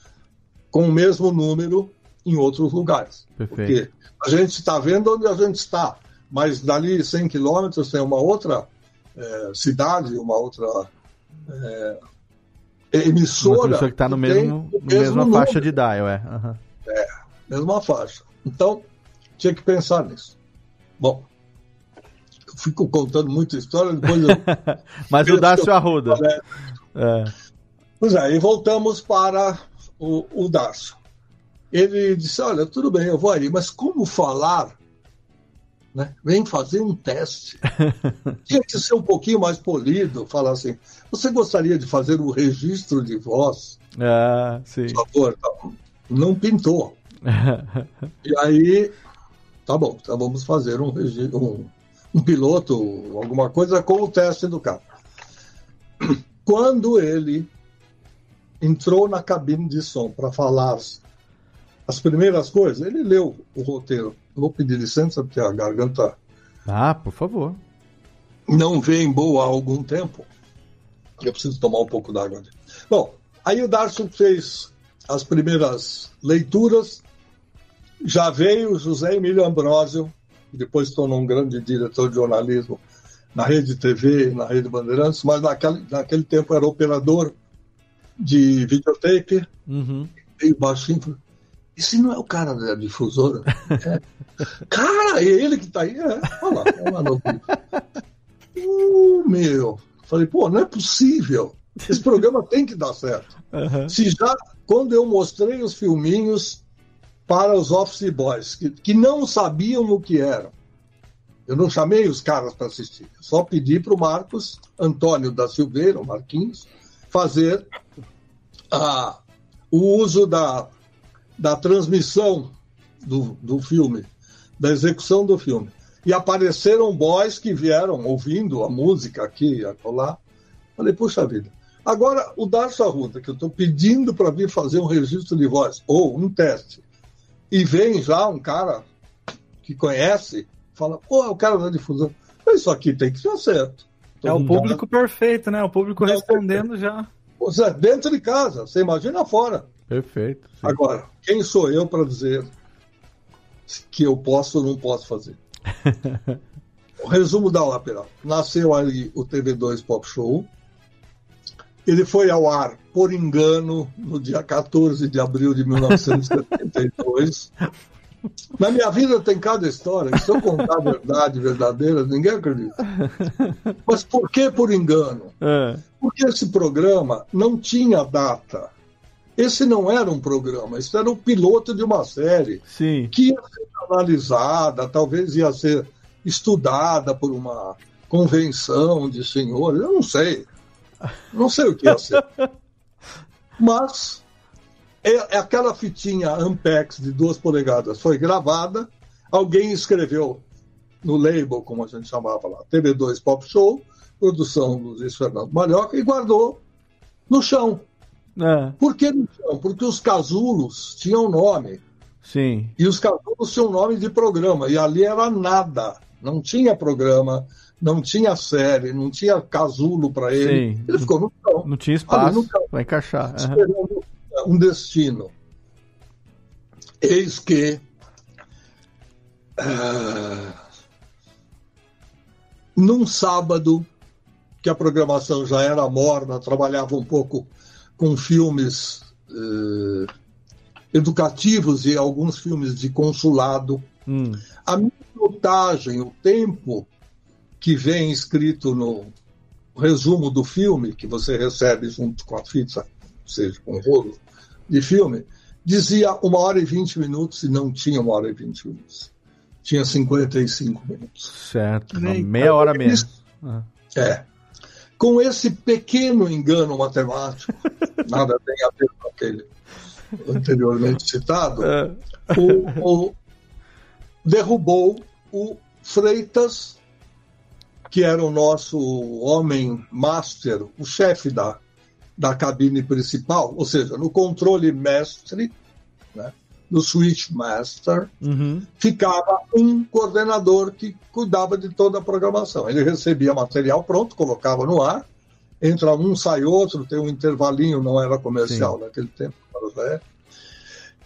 com o mesmo número em outros lugares. Perfeito. Porque a gente está vendo onde a gente está, mas dali 100 quilômetros tem uma outra eh, cidade, uma outra eh, emissora. Uma pessoa que está no mesmo, no mesma número. faixa de dial, é. Uhum. É, mesma faixa. Então, tinha que pensar nisso. Bom, eu fico contando muita história, depois eu. Mas o Dácio Arruda. É. Pois é, e voltamos para o, o Dácio. Ele disse: Olha, tudo bem, eu vou aí, mas como falar? Né? Vem fazer um teste. Tinha que ser um pouquinho mais polido, falar assim: Você gostaria de fazer um registro de voz? Ah, sim. Por favor, não pintou. e aí, tá bom, então vamos fazer um, um, um piloto, alguma coisa com o teste do carro. Quando ele entrou na cabine de som para falar as primeiras coisas, ele leu o roteiro. Vou pedir licença porque a garganta. Ah, por favor. Não vem boa há algum tempo. Eu preciso tomar um pouco d'água. Bom, aí o Darcio fez as primeiras leituras. Já veio o José Emílio Ambrosio, depois tornou um grande diretor de jornalismo na Rede TV, na Rede Bandeirantes, mas naquele, naquele tempo era operador de videotape, uhum. veio baixinho esse não é o cara da difusora? É. Cara, é ele que tá aí? É. Olha lá, olha lá no uh, meu. Falei, pô, não é possível. Esse programa tem que dar certo. Uhum. Se já, quando eu mostrei os filminhos para os office boys, que, que não sabiam o que eram, eu não chamei os caras para assistir. Eu só pedi para o Marcos Antônio da Silveira, o Marquinhos, fazer a, o uso da, da transmissão do, do filme, da execução do filme. E apareceram boys que vieram ouvindo a música aqui e lá. Falei, puxa vida. Agora, o Darcio Arruda, que eu estou pedindo para vir fazer um registro de voz, ou um teste, e vem já um cara que conhece fala, pô, é o cara da difusão. Isso aqui tem que ser certo. é o público perfeito, né? O público Não, respondendo já. Você, dentro de casa, você imagina fora. Perfeito. Sim. Agora, quem sou eu para dizer que eu posso ou não posso fazer? o resumo da ópera. Nasceu ali o TV2 Pop Show. Ele foi ao ar, por engano, no dia 14 de abril de 1972. Na minha vida tem cada história, se eu contar a verdade verdadeira, ninguém acredita. Mas por que por engano? É. Porque esse programa não tinha data. Esse não era um programa, isso era o piloto de uma série Sim. que ia ser analisada, talvez ia ser estudada por uma convenção de senhores, eu não sei. Não sei o que ia ser. Mas é, é aquela fitinha Ampex de duas polegadas foi gravada, alguém escreveu no label, como a gente chamava lá, TV2 Pop Show, produção do Luiz Fernando Malhoca, e guardou no chão. É. Por que no chão? Porque os casulos tinham nome. Sim. E os casulos tinham nome de programa, e ali era nada. Não tinha programa, não tinha série, não tinha casulo para ele. Sim. Ele ficou no chão. Não tinha espaço para encaixar. Esperando um destino. Eis que uh, num sábado que a programação já era morna, trabalhava um pouco com filmes uh, educativos e alguns filmes de consulado. Hum. A minutagem, o tempo que vem escrito no resumo do filme, que você recebe junto com a fita seja, com rolo de filme, dizia uma hora e vinte minutos e não tinha uma hora e vinte minutos. Tinha 55 minutos. Certo, meia hora mesmo. É. Com esse pequeno engano matemático, nada tem a ver com aquele anteriormente citado, é. o, o, derrubou o Freitas, que era o nosso homem master, o chefe da da cabine principal, ou seja, no controle mestre, né, no switch master, uhum. ficava um coordenador que cuidava de toda a programação. Ele recebia material pronto, colocava no ar, entra um, sai outro, tem um intervalinho, não era comercial Sim. naquele tempo, é.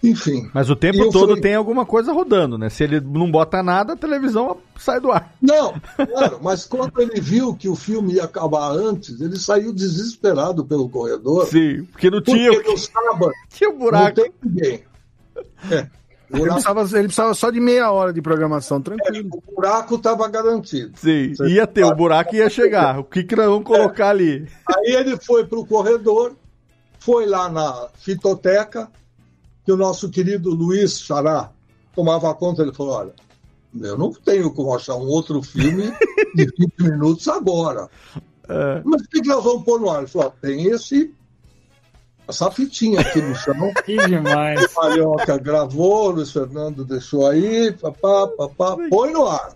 Enfim. Mas o tempo todo falei- tem alguma coisa rodando, né? Se ele não bota nada, a televisão sai do ar. Não, claro, mas quando ele viu que o filme ia acabar antes, ele saiu desesperado pelo corredor. Sim, porque não Porque tinha, no sábado tinha um buraco. não tem ninguém. É, Ele precisava, ele precisava só de meia hora de programação, tranquilo. o buraco estava garantido. Sim, Você ia ter, o buraco ia chegar. O que, que nós vamos colocar ali? Aí ele foi para o corredor, foi lá na fitoteca, que o nosso querido Luiz Xará tomava conta. Ele falou: Olha, eu não tenho como achar um outro filme de 20 minutos agora. É. Mas o que, que nós vamos pôr no ar? Ele falou: "Ó, Tem esse, essa fitinha aqui no chão. Que demais. Carioca gravou, Luiz Fernando deixou aí, papá, papá, põe no ar.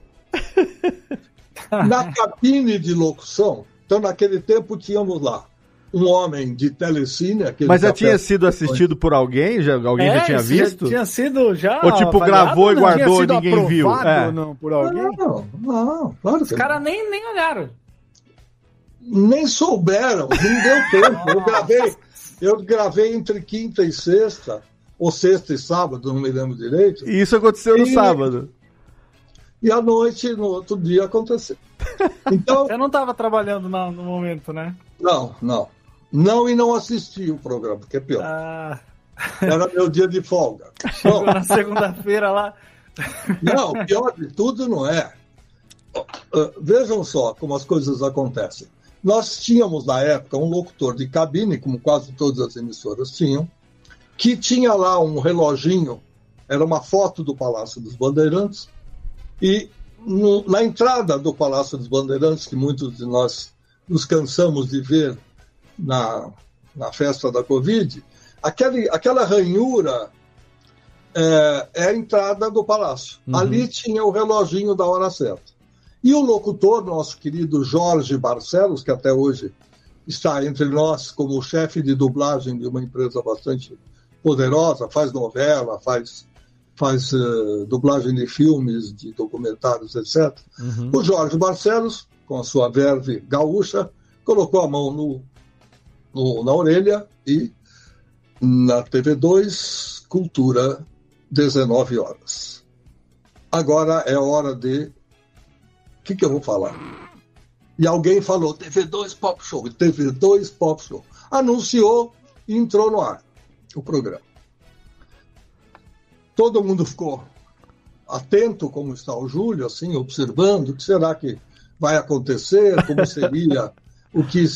Na cabine de locução, então naquele tempo tínhamos lá um homem de telecine, aquele Mas já tinha sido assistido por alguém? Já, alguém já É, tinha isso visto? Tinha sido já. Ou tipo, avaliado, gravou e guardou Tinha e ninguém viu? É. não por alguém? Não, não, claro Os caras nem, nem olharam. nem souberam, não deu tempo. Eu gravei, eu gravei entre quinta e sexta, ou sexta e sábado, não me lembro direito, E isso aconteceu no E- sábado. e à noite, no outro dia, aconteceu. Então, Você não tava trabalhando no momento, né? não, não. Não e não assisti o programa, que é pior. Ah, Era meu dia de folga. Bom, na segunda-feira lá. não, pior de tudo não é. Vejam só como as coisas acontecem. Nós tínhamos, na época, um locutor de cabine, como quase todas as emissoras tinham, que tinha lá um reloginho, era uma foto do Palácio dos Bandeirantes, e no- na entrada do Palácio dos Bandeirantes, que muitos de nós nos cansamos de ver na, na festa da Covid, aquele, aquela ranhura é, é a entrada do palácio. Uhum. Ali tinha o reloginho da hora certa. E o locutor, nosso querido Jorge Barcelos, que até hoje está entre nós como chefe de dublagem de uma empresa bastante poderosa, faz novela, faz, faz eh, dublagem de filmes, de documentários, etc. Uhum. O Jorge Barcelos, com a sua verve gaúcha, colocou a mão no, no- na orelha e na TV2, Cultura, 19 horas. Agora é hora de. O que, que eu vou falar? E alguém falou TV2 Pop Show. E TV2 Pop Show. Anunciou e entrou no ar o programa. Todo mundo ficou atento, como está o Júlio, assim, observando o que será que vai acontecer, como seria, o que,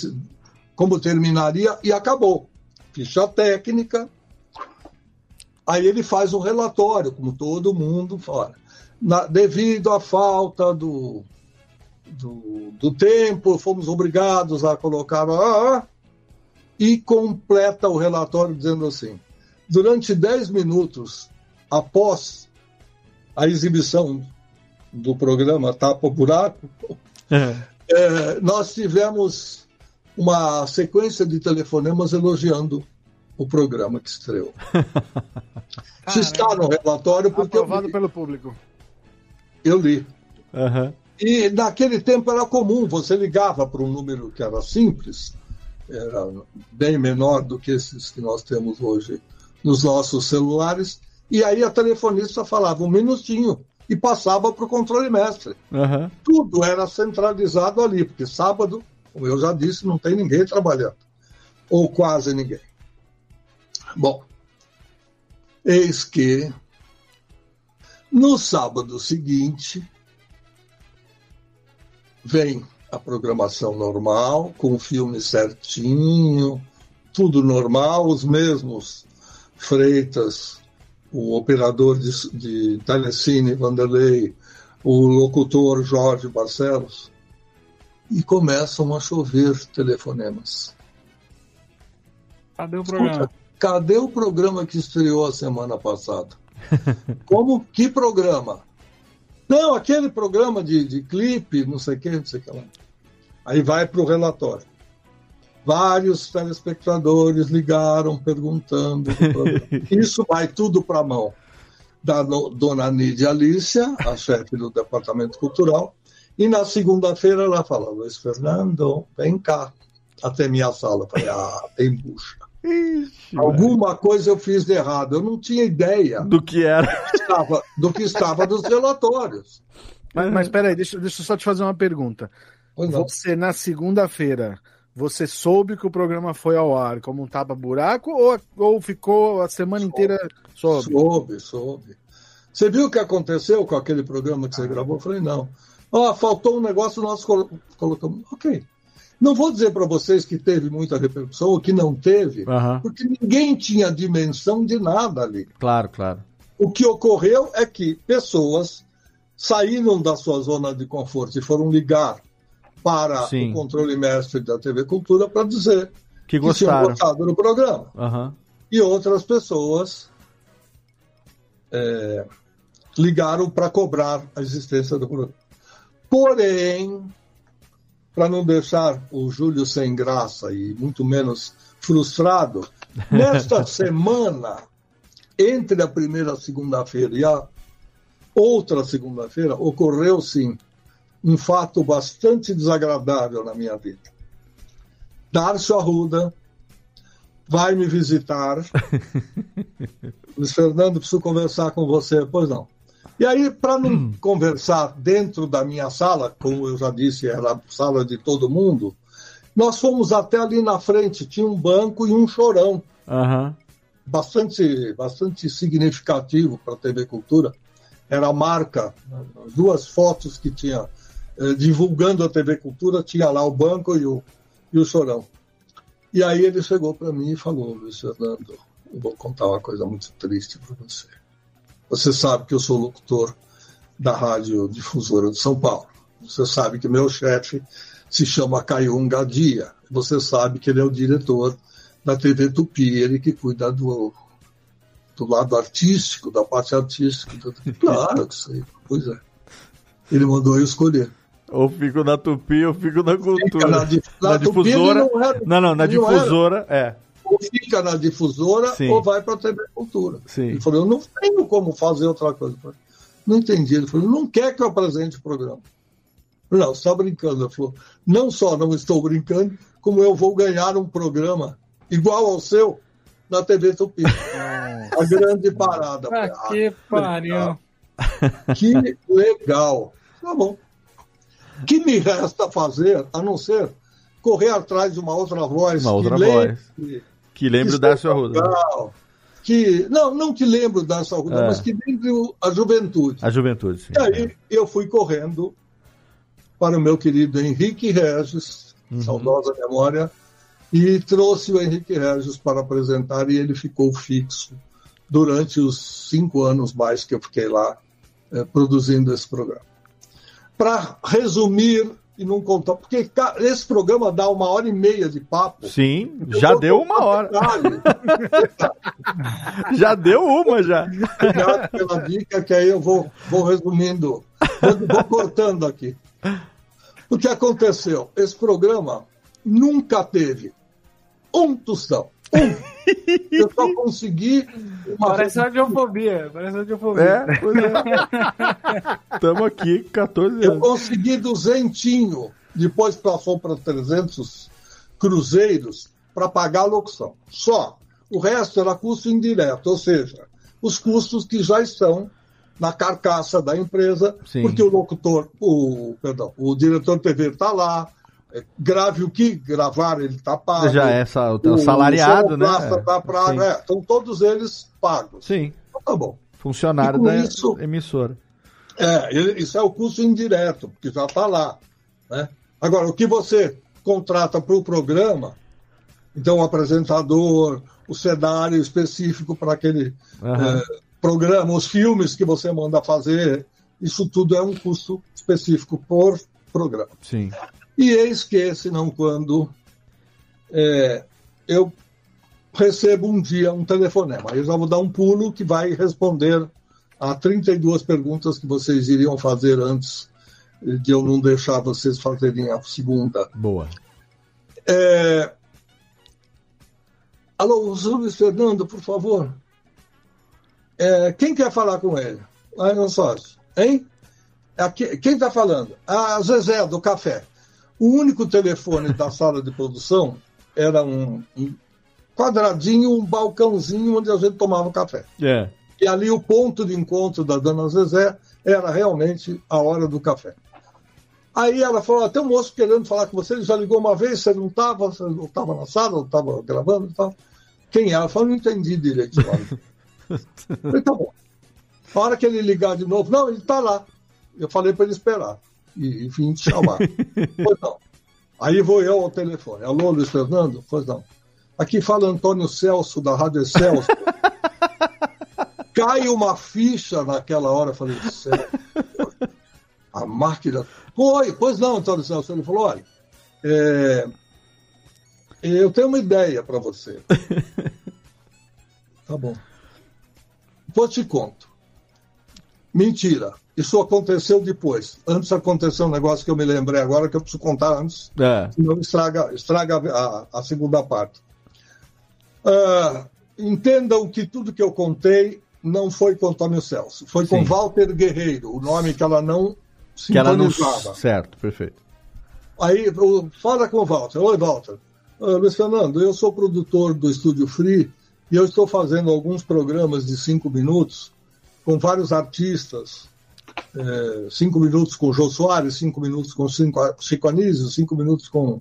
como terminaria, e acabou. Ficha técnica. Aí ele faz um relatório, como todo mundo fala. Na- devido à falta do, do, do tempo, fomos obrigados a colocar. ah, ah, e completa o relatório dizendo assim: durante 10 minutos após a exibição do programa Tapa o Buraco, é, nós tivemos uma sequência de telefonemas elogiando o programa que estreou. Isso está no relatório porque eu Aprovado li, pelo público. eu li. Aham. E naquele tempo era comum, você ligava para um número que era simples, era bem menor do que esses que nós temos hoje nos nossos celulares, e aí a telefonista falava um minutinho e passava para o controle mestre. Aham. Tudo era centralizado ali, porque sábado, como eu já disse, não tem ninguém trabalhando, ou quase ninguém. Bom, eis que no sábado seguinte vem a programação normal, com o filme certinho, tudo normal, os mesmos Freitas, o operador de, de telecine Vanderlei, o locutor Jorge Barcelos, e começam a chover telefonemas. Cadê o programa? Cadê o programa que estreou a semana passada? Como? Que programa? Não, aquele programa de, de clipe, não sei o que, não sei o que lá. Aí vai para o relatório. Vários telespectadores ligaram perguntando. Isso vai tudo para a mão da dona Nídia Alícia, a chefe do departamento cultural, e na segunda-feira ela fala: Luiz Fernando, vem cá, até minha sala. Eu Falei: ah, tem bucha. Ixi, Alguma coisa eu fiz de errado. Eu não tinha ideia Do que era. que estava- do que estava nos relatórios. Mas, mas peraí, deixa, deixa eu só te fazer uma pergunta. Você, na segunda-feira, você soube que o programa foi ao ar como um tapa-buraco ou, ou ficou a semana inteira soube? Soube, soube. Você viu o que aconteceu com aquele programa que você gravou? Eu falei, não. Ó, faltou um negócio, nós colo- colocamos. Ok. Não vou dizer para vocês que teve muita repercussão ou que não teve, Aham. porque ninguém tinha dimensão de nada ali. Claro, claro. O que ocorreu é que pessoas saíram da sua zona de conforto e foram ligar para Sim. o controle mestre da TV Cultura para dizer Que que tinham gostaram. gostado do programa. Aham. E outras pessoas é, ligaram para cobrar a existência do programa. Porém, para não deixar o Júlio sem graça e muito menos frustrado, nesta semana, entre a primeira segunda-feira e a outra segunda-feira, ocorreu sim um fato bastante desagradável na minha vida. Darcio Arruda vai me visitar. Luiz Fernando, preciso conversar com você. Pois não. E aí, para não conversar dentro da minha sala, como eu já disse, era a sala de todo mundo, nós fomos até ali na frente, tinha um banco e um chorão, Aham. bastante, bastante significativo para a TV Cultura. Era a marca, as duas fotos que tinha eh, divulgando a TV Cultura, tinha lá o banco e o, e o chorão. E aí ele chegou para mim e falou, Luiz Fernando, eu vou contar uma coisa muito triste para você. Você sabe que eu sou locutor da Rádio Difusora de São Paulo. Você sabe que meu chefe se chama Caiun Gadia. Você sabe que ele é o diretor da TV Tupi, ele que cuida do, do lado artístico, da parte artística. Claro que sei, pois é. Ele mandou eu escolher. Ou fico na Tupi, ou fico na Fica Cultura. na, dif- Na na Tupi difusora. não era- Não, não, na ele não difusora, é. Ou fica na difusora Sim. ou vai para a TV Cultura. Sim. Ele falou, eu não tenho como fazer outra coisa. Falei, Não entendi. Ele falou, não quer que eu apresente o programa. Falei, Não, você está brincando. Ele falou, não só não estou brincando, como eu vou ganhar um programa igual ao seu na TV Tupi. a grande parada. Ah, falei, que pariu. que legal. Tá bom. O que me resta fazer, a não ser correr atrás de uma outra voz Uma outra que voz. Que lembra que o Dácio seja Arruda. legal, Que, não, não que lembre da saúde, É. mas que lembre o- a juventude. A juventude, sim. E aí eu fui correndo para o meu querido Henrique Regis, Uhum. saudosa memória, e trouxe o Henrique Regis para apresentar e ele ficou fixo durante os cinco anos mais que eu fiquei lá eh, produzindo esse programa. Para resumir e não contar, porque esse programa dá uma hora e meia de papo. Sim, já deu uma hora. Já deu uma, já. Obrigado pela dica, que aí eu vou, vou resumindo, vou, vou cortando aqui. O que aconteceu? Esse programa nunca teve um tostão. Um. Eu só consegui uma Parece radiofobia. Parece radiofobia. É, pois é. Estamos aqui, 14 Eu anos. consegui duzentinho, depois passou para 300 cruzeiros para pagar a locução. Só. O resto era custo indireto, ou seja, os custos que já estão na carcaça da empresa, Sim. porque o locutor, o, perdão, o diretor de TV está lá, grave o que gravar, ele está pago. Já é sa- o salariado, né? sonoplasta Tá pra, Sim. é, estão todos eles pagos. Sim, Então, tá bom. funcionário da isso- emissora. É, isso é o custo indireto, porque já está lá. Né? Agora, o que você contrata para o programa, então o apresentador, o cenário específico para aquele é, programa, os filmes que você manda fazer, isso tudo é um custo específico por programa. Sim. E eis que, não quando, é, eu recebo um dia um telefonema. Eu já vou dar um pulo que vai responder a 32 perguntas que vocês iriam fazer antes de eu não deixar vocês fazerem a segunda. Boa. É... Alô, Luiz Fernando, por favor. É, quem quer falar com ele? Aí não sócio. Hein? Aqui, quem está falando? A Zezé, do café. O único telefone da sala de produção era um, um, quadradinho, um balcãozinho onde a gente tomava café. É. E ali o ponto de encontro da dona Zezé era realmente a hora do café. Aí ela falou: ah, tem um moço querendo falar com você, ele já ligou uma vez, você não estava, você não estava na sala, não estava gravando e tal. Quem é? Ela falou, não entendi direito. Eu falei, tá bom. A hora que ele ligar de novo, não, ele está lá. Eu falei para ele esperar. E, enfim, te chamar. pois não. Aí vou eu ao telefone. Alô, Luiz Fernando? Pois não. Aqui fala Antônio Celso, da Rádio Celso. Cai uma ficha naquela hora. Eu falei, céu. A máquina. Foi, pois não, Antônio Celso. Ele falou: olha, é, eu tenho uma ideia para você. tá bom. Depois te conto. Mentira. Isso aconteceu depois. Antes aconteceu um negócio que eu me lembrei agora que eu preciso contar antes. É. Senão estraga, estraga a, a segunda parte. Ah, entendam que tudo que eu contei não foi com Antônio Celso. Foi com Sim. Walter Guerreiro, o nome que ela não Que ela não. Certo, perfeito. Aí, eu- fala com o Walter. Oi, Walter. Ah, Luiz Fernando, eu sou produtor do Estúdio Free e eu estou fazendo alguns programas de cinco minutos com vários artistas. É, cinco minutos com o Jô Soares, cinco minutos com cinco, Chico Anísio, cinco minutos com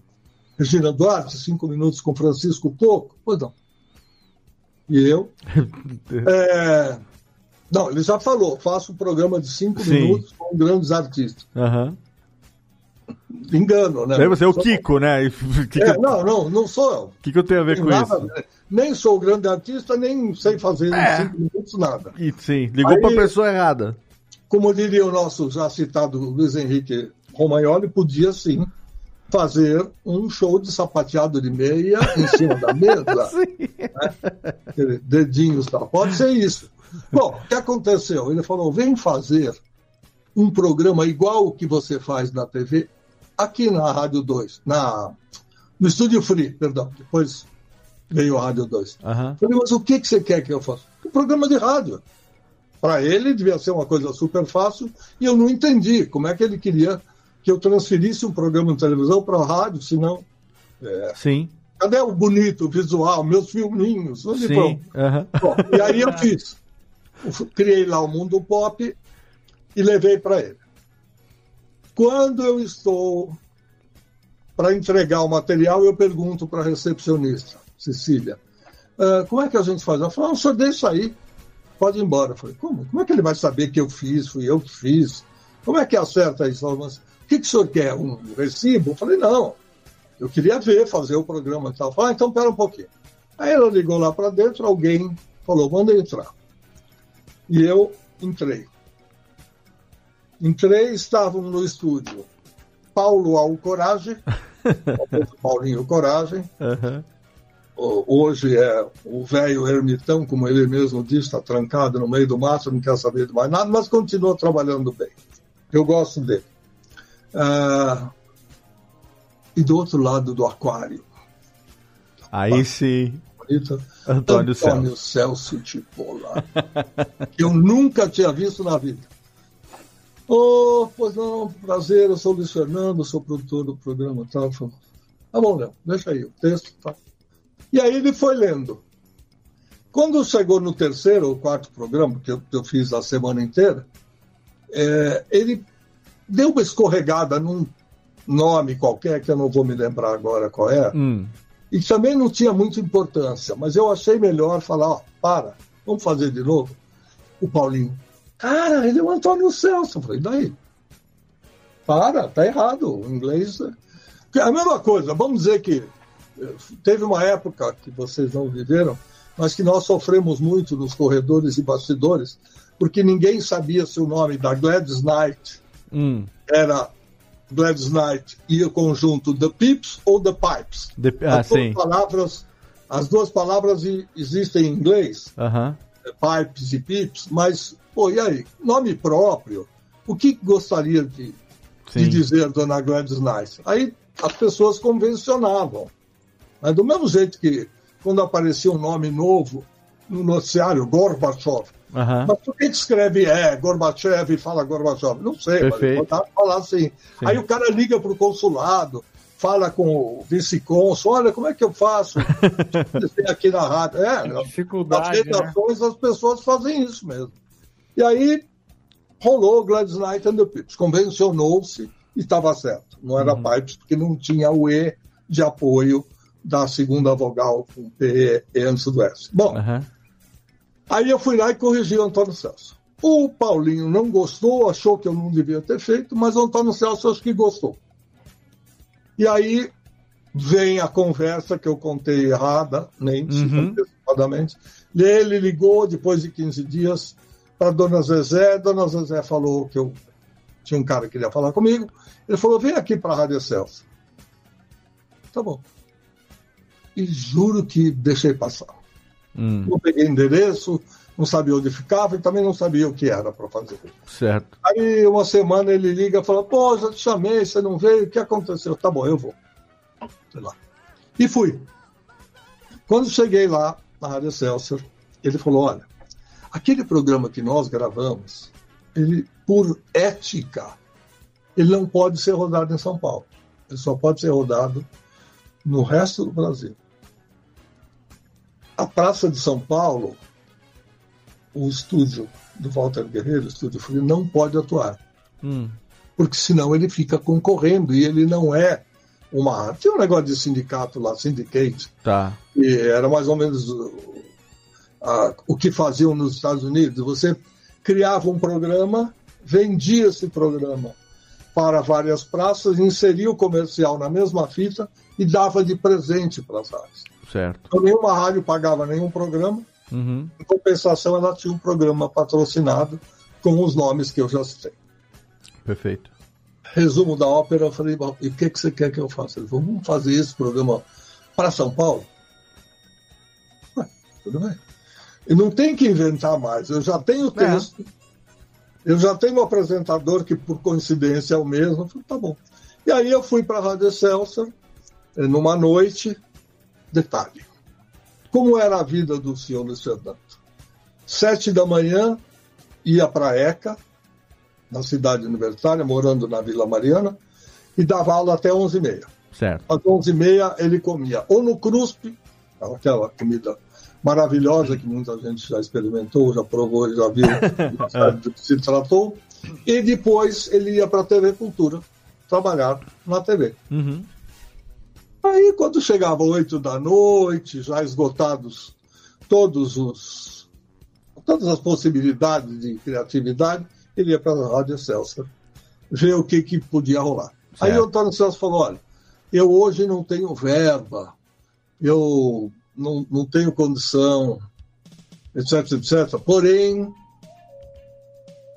Regina Duarte, cinco minutos com Francisco Coco. Pois não. E eu? É, não, ele já falou, faço um programa de cinco Sim. minutos com grandes artistas. Aham. Engano, né? Aí você é o Kiko, né? O que, É, não, não, não sou eu. que que eu tenho a ver Tem com nada isso? a ver. Nem sou grande artista, nem sei fazer É. em cinco minutos nada. E, sim, ligou Aí- pra pessoa errada. Como diria o nosso já citado Luiz Henrique Romagnoli, podia sim fazer um show de sapateado de meia em cima da mesa. né? Dedinhos tal. Pode ser isso. Bom, o que aconteceu? Ele falou: vem fazer um programa igual o que você faz na TV, aqui na Rádio 2, na, no Estúdio Free, perdão. Depois veio a Rádio 2. Aham. Falei, mas o que, que você quer que eu faça? Um programa de rádio. Para ele devia ser uma coisa super fácil e eu não entendi como é que ele queria que eu transferisse um programa de televisão para a rádio, senão. é, Sim, cadê o bonito visual, meus filminhos? Onde sim. Aham. Bom, e aí eu fiz. Eu criei lá o Mundo Pop e levei para ele. Quando eu estou para entregar o material, eu pergunto para a recepcionista, Cecília, "Ah, como é que a gente faz? Ela falou, ah, o senhor deixa aí, pode ir embora. Eu falei, como? Como é que ele vai saber que eu fiz, fui eu que fiz? Como é que acerta isso? Ela falou, "Mas o que, que o senhor quer? Um recibo? Eu falei, não, eu queria ver, fazer o programa e tal. Falei, ah, então pera um pouquinho. Aí ela ligou lá para dentro, alguém falou, manda entrar. E eu entrei. Entrei, estavam no estúdio Paulo Alcorage, Paulinho Coragem, Aham. Hoje é o velho ermitão, como ele mesmo diz, está trancado no meio do mato, não quer saber de mais nada, mas continua trabalhando bem. Eu gosto dele. Ah, e do outro lado do aquário, Aí sim. bonita, Antônio Antônio Celso Tipola, que eu nunca tinha visto na vida. Oh, pois não, prazer, eu sou o Luiz Fernando, sou produtor do programa tal. Falei, Tá bom, Léo, deixa aí o texto. Tá. E aí ele foi lendo. Quando chegou no terceiro ou quarto programa, que eu, que eu fiz a semana inteira, é, ele deu uma escorregada num nome qualquer, que eu não vou me lembrar agora qual é, Hum. e também não tinha muita importância, mas eu achei melhor falar, ó, para, vamos fazer de novo. O Paulinho, cara, ele é o Antônio Celso. Eu falei, daí? Para, tá errado. O inglês. é a mesma coisa, vamos dizer que teve uma época que vocês não viveram, mas que nós sofremos muito nos corredores e bastidores, porque ninguém sabia se o nome da Gladys Knight Hum. era Gladys Knight e o conjunto The Pips ou The Pipes. De- Ah, As duas sim. palavras, as duas palavras existem em inglês, Aham. é, pipes e pips, mas, pô, e aí? Nome próprio. O que gostaria de, de dizer Dona Gladys Knight? Aí as pessoas convencionavam. Mas do mesmo jeito que quando aparecia um nome novo no noticiário, Gorbachev, Aham. mas por que escreve é Gorbachev e fala Gorbachev? Não sei, Perfeito. mas falar assim. Sim. Aí o cara liga para o consulado, fala com o vice-cônsul, olha, como é que eu faço? Tem aqui na rádio. É, nas Dificuldade, né? redações as pessoas fazem isso mesmo. E aí rolou Gladys Knight and the Pips, convencionou-se e estava certo. Não era Pipes, porque não tinha o E de apoio da segunda vogal com P e antes do S. Bom, Aham. Aí eu fui lá e corrigi o Antônio Celso. O Paulinho não gostou, achou que eu não devia ter feito, mas o Antônio Celso acho que gostou. E aí vem a conversa que eu contei erradamente, Uhum. antecipadamente. Ele ligou depois de 15 dias para Dona Zezé. Dona Zezé falou que eu tinha um cara que queria falar comigo. Ele falou: vem aqui para a Rádio Celso. Tá bom. E juro que deixei passar. Hum, Não peguei endereço, não sabia onde ficava e também não sabia o que era para fazer. certo. Aí uma semana ele liga e fala: Pô, já te chamei, você não veio, o que aconteceu? Tá bom, eu vou. Sei lá. E fui. Quando cheguei lá na Rádio Excelsior, ele falou: Olha, aquele programa que nós gravamos, ele, por ética, ele não pode ser rodado em São Paulo. Ele só pode ser rodado no resto do Brasil. A Praça de São Paulo, o estúdio do Walter Guerreiro, o estúdio Frio, não pode atuar Hum, porque senão ele fica concorrendo e ele não é uma. Tinha um negócio de sindicato lá, syndicate, tá. e era mais ou menos uh, ah, o que faziam nos Estados Unidos. Você criava um programa, vendia esse programa para várias praças, inseria o comercial na mesma fita e dava de presente para as rádios. Certo. Então, nenhuma rádio pagava nenhum programa, Uhum. em compensação, ela tinha um programa patrocinado com os nomes que eu já citei Perfeito. resumo da ópera, eu falei, "Bom, e o que, que você quer que eu faça? Ele falou, vamos fazer esse programa para São Paulo? Ué, tudo bem. E não tem que inventar mais, eu já tenho o texto, eu já tenho um apresentador que por coincidência é o mesmo, eu falei, tá bom. E aí eu fui para a Rádio Excelsior, eh, numa noite, detalhe, como era a vida do senhor Luiz Fernando? Sete da manhã, ia para ECA, na cidade universitária, morando na Vila Mariana, e dava aula até 11h30. Certo. Às 11h30 ele comia ou no CRUSP, aquela comida maravilhosa que muita gente já experimentou, já provou, já viu, sabe do que se tratou, e depois ele ia para a TV Cultura trabalhar na TV. Uhum. Aí, quando chegava 8 da noite, já esgotados todos os, todas as possibilidades de criatividade, ele ia para a Rádio Celso ver o que, que podia rolar. Aí Certo. o Antônio Celso falou: olha, eu hoje não tenho verba, eu não, não tenho condição, etc, etc. Porém,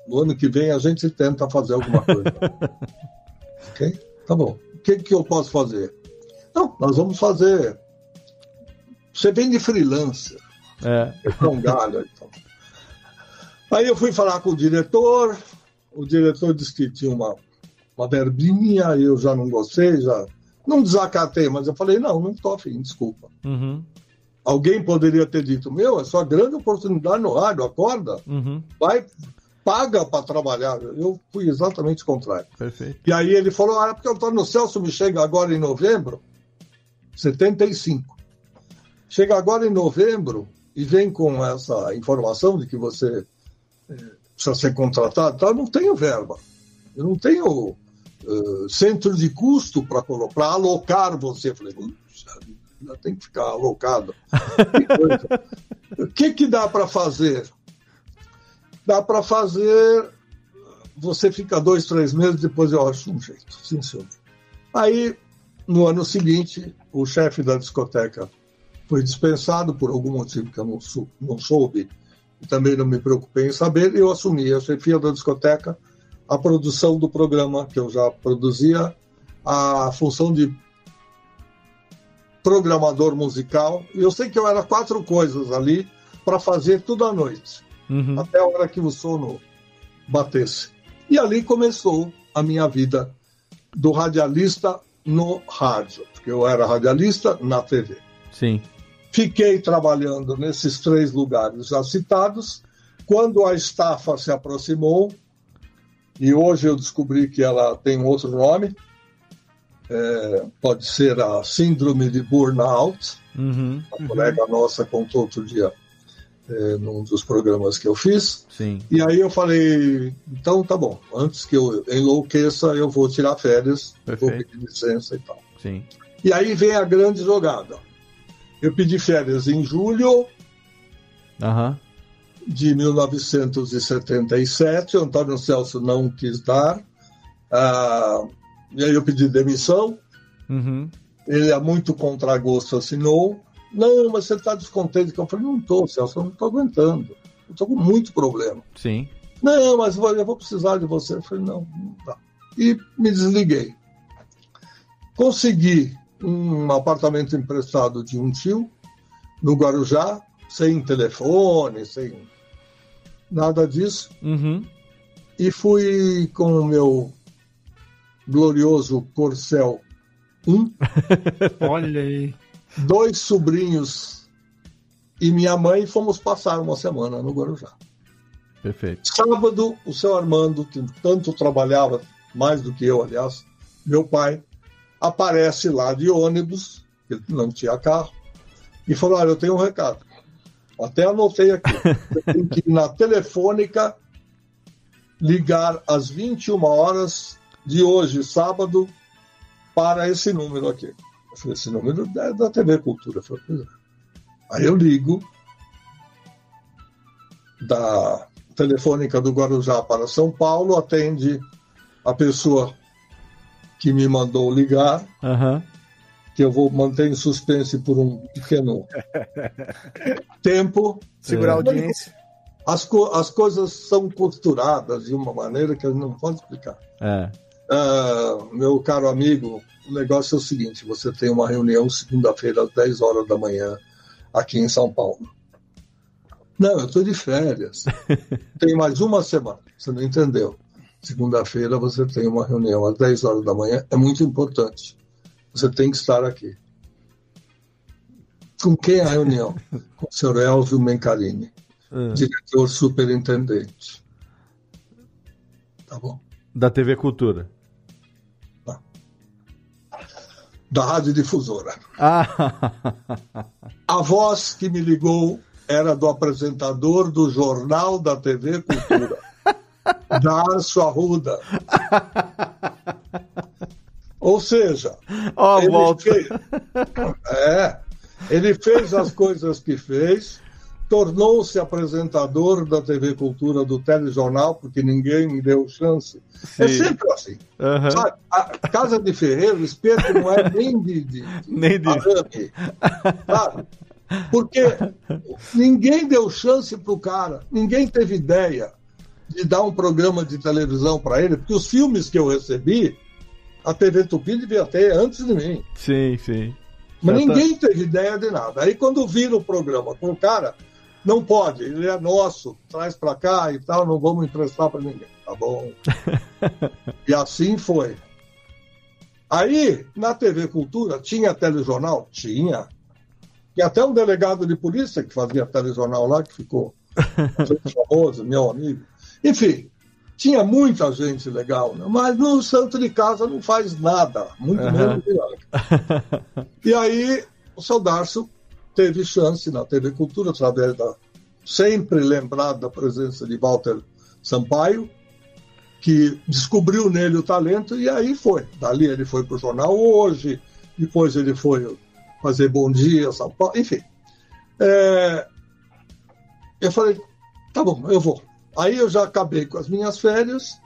no ano que vem a gente tenta fazer alguma coisa. ok? Tá bom. O que, que eu posso fazer? Não, nós vamos fazer. Você vem de freelancer, É. é um galho. Então. Aí eu fui falar com o diretor, o diretor disse que tinha uma, uma verbinha, eu já não gostei, já não desacatei, mas eu falei, não, não estou afim, desculpa. Uhum. Alguém poderia ter dito, meu, é sua grande oportunidade no rádio, acorda, Uhum. vai, paga para trabalhar. Eu fui exatamente o contrário. Perfeito. E aí ele falou, ah, porque o Antônio Celso me chega agora em novembro, 75. Chega agora em novembro e vem com essa informação de que você eh, precisa ser contratado. Então, eu não tenho verba. Eu não tenho eh, centro de custo para alocar você. Eu falei, "Puxa vida, ainda tem que ficar alocado. O que, que dá para fazer? Dá para fazer. Você fica dois, três meses, depois eu acho um jeito. Sim, senhor. Aí, no ano seguinte, o chefe da discoteca foi dispensado por algum motivo que eu não, sou, não soube e também não me preocupei em saber. Eu assumi a chefia da discoteca, a produção do programa que eu já produzia, a função de programador musical. Eu sei que eu era quatro coisas ali para fazer tudo à noite Uhum. até a hora que o sono batesse. E ali começou a minha vida do radialista no rádio, porque eu era radialista na TV. Sim. Fiquei trabalhando nesses três lugares já citados. Quando a estafa se aproximou, e hoje eu descobri que ela tem um outro nome, é, pode ser a síndrome de burnout. Uhum. Uma colega nossa contou outro dia é, num dos programas que eu fiz. Sim. E aí eu falei, então tá bom, antes que eu enlouqueça, eu vou tirar férias, vou Perfeito. pedir licença e tal. Sim. E aí vem a grande jogada. Eu pedi férias em julho Aham. de 1977, o Antônio Celso não quis dar. Ah, e aí eu pedi demissão, Uhum. ele a muito contragosto assinou. Não, mas você está descontente? Eu falei, não estou, Celso, eu não estou aguentando. Eu estou com muito problema. Sim. Não, mas eu vou- eu vou precisar de você. Eu falei, não, não dá. E me desliguei. Consegui um apartamento emprestado de um tio, no Guarujá, sem telefone, sem nada disso. Uhum. E fui com o meu glorioso Corcel 1, Olha aí. Dois sobrinhos e minha mãe, fomos passar uma semana no Guarujá. Perfeito. Sábado, o seu Armando, que tanto trabalhava, mais do que eu, aliás, meu pai, aparece lá de ônibus, ele não tinha carro, e falou: Olha, eu tenho um recado. Até anotei aqui. Tem que ir na telefônica ligar às 21 horas de hoje, sábado, para esse número aqui. Eu falei: Esse número é da TV Cultura. Eu falei, "Pois é." Aí eu ligo da telefônica do Guarujá para São Paulo, atende a pessoa que me mandou ligar, Aham. que eu vou manter em suspense por um pequeno tempo. Segurar a É. audiência. As, co- as coisas são costuradas de uma maneira que eu não posso explicar. É. Ah, meu caro amigo, o negócio é o seguinte: você tem uma reunião segunda-feira às 10 horas da manhã aqui em São Paulo. Não, eu estou de férias. tem mais uma semana. Você não entendeu. Segunda-feira você tem uma reunião às 10 horas da manhã. É muito importante. Você tem que estar aqui. Com quem é a reunião? Com o senhor Elvio Mencarini, Ah. diretor superintendente. Tá bom? Da TV Cultura. Da Rádio Difusora. Ah. A voz que me ligou era do apresentador do Jornal da TV Cultura, Darcio Arruda. Ou seja, a ele fez, é, ele fez as coisas que fez, tornou-se apresentador da TV Cultura do telejornal, porque ninguém me deu chance. É Sim. sempre assim. Aham. Sabe, a Casa de Ferreiro, o espeto não é nem de, de, de Nem de- arame, sabe? Porque ninguém deu chance para o cara, ninguém teve ideia de dar um programa de televisão para ele, porque os filmes que eu recebi, a TV Tupi devia ter antes de mim. Sim, sim. Mas Já tá- ninguém teve ideia de nada. Aí quando vira o programa com o cara, não pode, ele é nosso, traz para cá e tal, não vamos emprestar para ninguém. Tá bom. e assim foi. Aí, na TV Cultura, tinha telejornal? Tinha. E até um delegado de polícia que fazia telejornal lá, que ficou famoso, meu amigo. Enfim, tinha muita gente legal, né? mas no Santo de Casa não faz nada, muito Aham. menos. E aí o seu Darcio teve chance na TV Cultura, através da sempre lembrada presença de Walter Sampaio, que descobriu nele o talento e aí foi. Dali ele foi para o Jornal Hoje, depois ele foi fazer Bom Dia, São Paulo, enfim. É, eu falei, tá bom, eu vou. Aí eu já acabei com as minhas férias,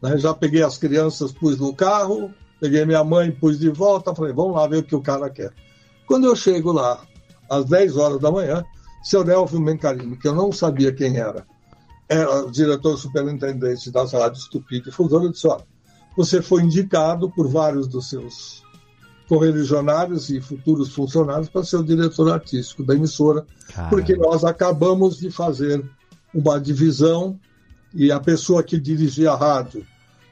né, já peguei as crianças, pus no carro, peguei minha mãe, pus de volta, falei, vamos lá ver o que o cara quer. Quando eu chego lá, às 10 horas da manhã, seu Nelvio Mencarini, que eu não sabia quem era, era o diretor superintendente das rádios Tupi Difusora, disse, olha, você foi indicado por vários dos seus correligionários e futuros funcionários para ser o diretor artístico da emissora, porque nós acabamos de fazer uma divisão e a pessoa que dirigia a rádio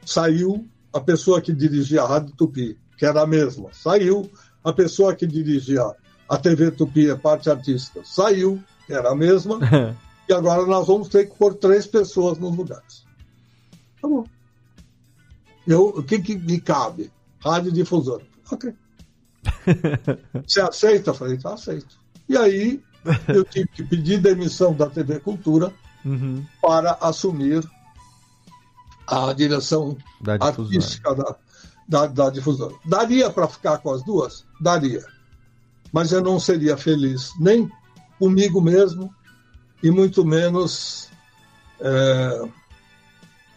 saiu, a pessoa que dirigia a Rádio Tupi, que era a mesma, saiu, a pessoa que dirigia a TV Tupi, a parte artística, saiu, que era a mesma, e agora nós vamos ter que pôr três pessoas nos lugares. Tá bom. Eu, o que, que me cabe? radiodifusora. Ok. Você aceita? Eu falei, tá, aceito. E aí eu tive que pedir demissão da TV Cultura Uhum. para assumir a direção Da artística da, da, da difusora. Daria para ficar com as duas? Daria. Mas eu não seria feliz nem comigo mesmo e muito menos é,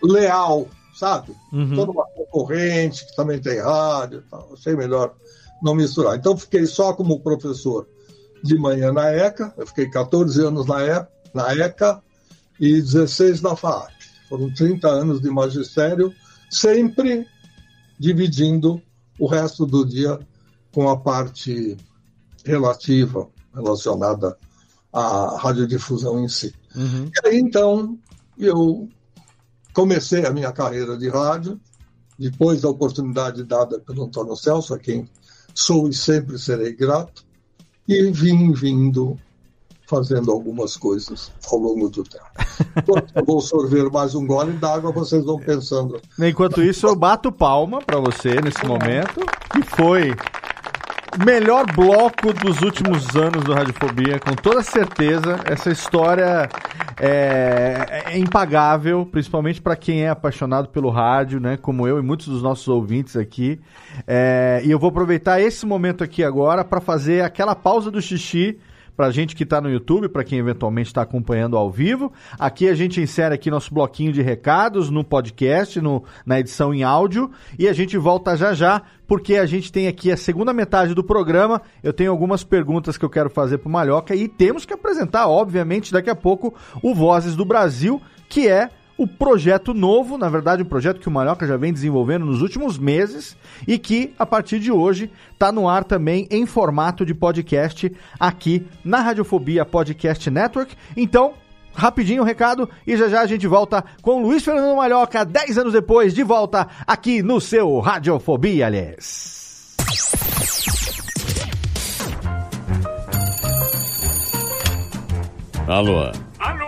leal, sabe? Uhum. Toda uma concorrente que também tem rádio tal. Achei melhor não misturar. Então fiquei só como professor de manhã na ECA, eu fiquei 14 anos na, e, na ECA e 16 na FAAP. Foram 30 anos de magistério, sempre dividindo o resto do dia com a parte relativa, relacionada à radiodifusão em si. Uhum. E aí, então, eu comecei a minha carreira de rádio, depois da oportunidade dada pelo Antônio Celso, a quem sou e sempre serei grato, e vim vindo fazendo algumas coisas ao longo do tempo. Enquanto eu vou sorver mais um gole d'água, vocês vão pensando. Enquanto isso, eu bato palma pra você nesse momento, que foi melhor bloco dos últimos anos do Radiofobia, com toda certeza. Essa história é, é impagável, principalmente para quem é apaixonado pelo rádio, né? Como eu e muitos dos nossos ouvintes aqui. É, e eu vou aproveitar esse momento aqui agora para fazer aquela pausa do xixi pra gente que tá no YouTube, para quem eventualmente está acompanhando ao vivo. Aqui a gente insere aqui nosso bloquinho de recados no podcast, no, na edição em áudio, e a gente volta já já, porque a gente tem aqui a segunda metade do programa. Eu tenho algumas perguntas que eu quero fazer pro Malhoca e temos que apresentar, obviamente, daqui a pouco o Vozes do Brasil, que é o projeto novo, na verdade, um projeto que o Malhoca já vem desenvolvendo nos últimos meses e que, a partir de hoje, está no ar também em formato de podcast aqui na Radiofobia Podcast Network. Então, rapidinho o recado e já já a gente volta com Luiz Fernando Malhoca, 10 anos depois, de volta aqui no seu Radiofobia, aliás. Alô, Alô,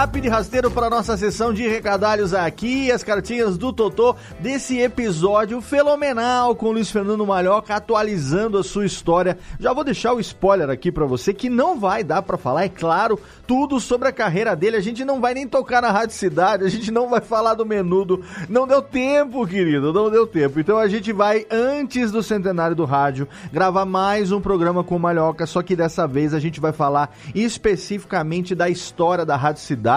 Rápido e rasteiro para nossa sessão de recadalhos aqui, as cartinhas do Totô desse episódio fenomenal com o Luiz Fernando Malhoca atualizando a sua história. Já vou deixar o spoiler aqui para você que não vai dar para falar, é claro, tudo sobre a carreira dele. A gente não vai nem tocar na Rádio Cidade, a gente não vai falar do menudo. Não deu tempo, querido, não deu tempo. Então a gente vai antes do centenário do rádio gravar mais um programa com o Malhoca, só que dessa vez a gente vai falar especificamente da história da Rádio Cidade.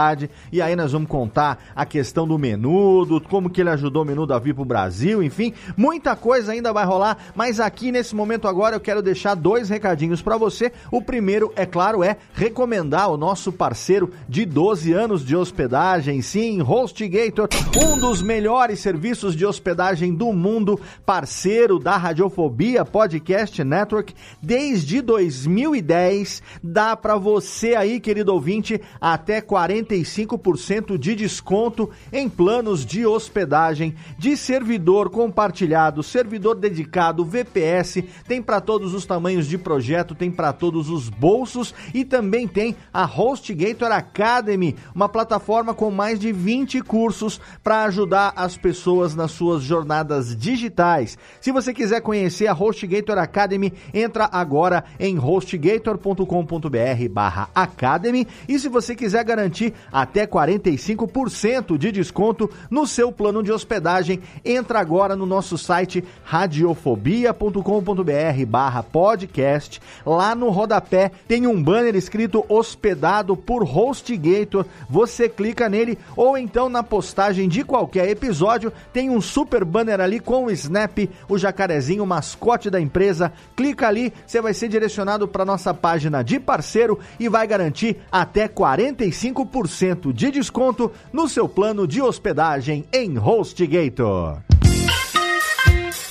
E aí nós vamos contar a questão do menudo, como que ele ajudou o menudo a vir pro Brasil, enfim, muita coisa ainda vai rolar, mas aqui nesse momento agora eu quero deixar dois recadinhos para você. O primeiro, é claro, é recomendar o nosso parceiro de 12 anos de hospedagem, sim, HostGator, um dos melhores serviços de hospedagem do mundo, parceiro da Radiofobia Podcast Network desde 2010. Dá para você aí, querido ouvinte, até 45% de desconto em planos de hospedagem de servidor compartilhado, servidor dedicado, VPS, tem para todos os tamanhos de projeto, tem para todos os bolsos e também tem a HostGator Academy, uma plataforma com mais de 20 cursos para ajudar as pessoas nas suas jornadas digitais. Se você quiser conhecer a HostGator Academy, entra agora em hostgator.com.br barra Academy e se você quiser garantir até 45% de desconto no seu plano de hospedagem. Entra agora no nosso site radiofobia.com.br barra podcast. Lá no rodapé tem um banner escrito hospedado por HostGator. Você clica nele ou então na postagem de qualquer episódio tem um super banner ali com o Snap, o jacarezinho mascote da empresa. Clica ali, você vai ser direcionado para nossa página de parceiro e vai garantir até 45% de desconto no seu plano de hospedagem em HostGator.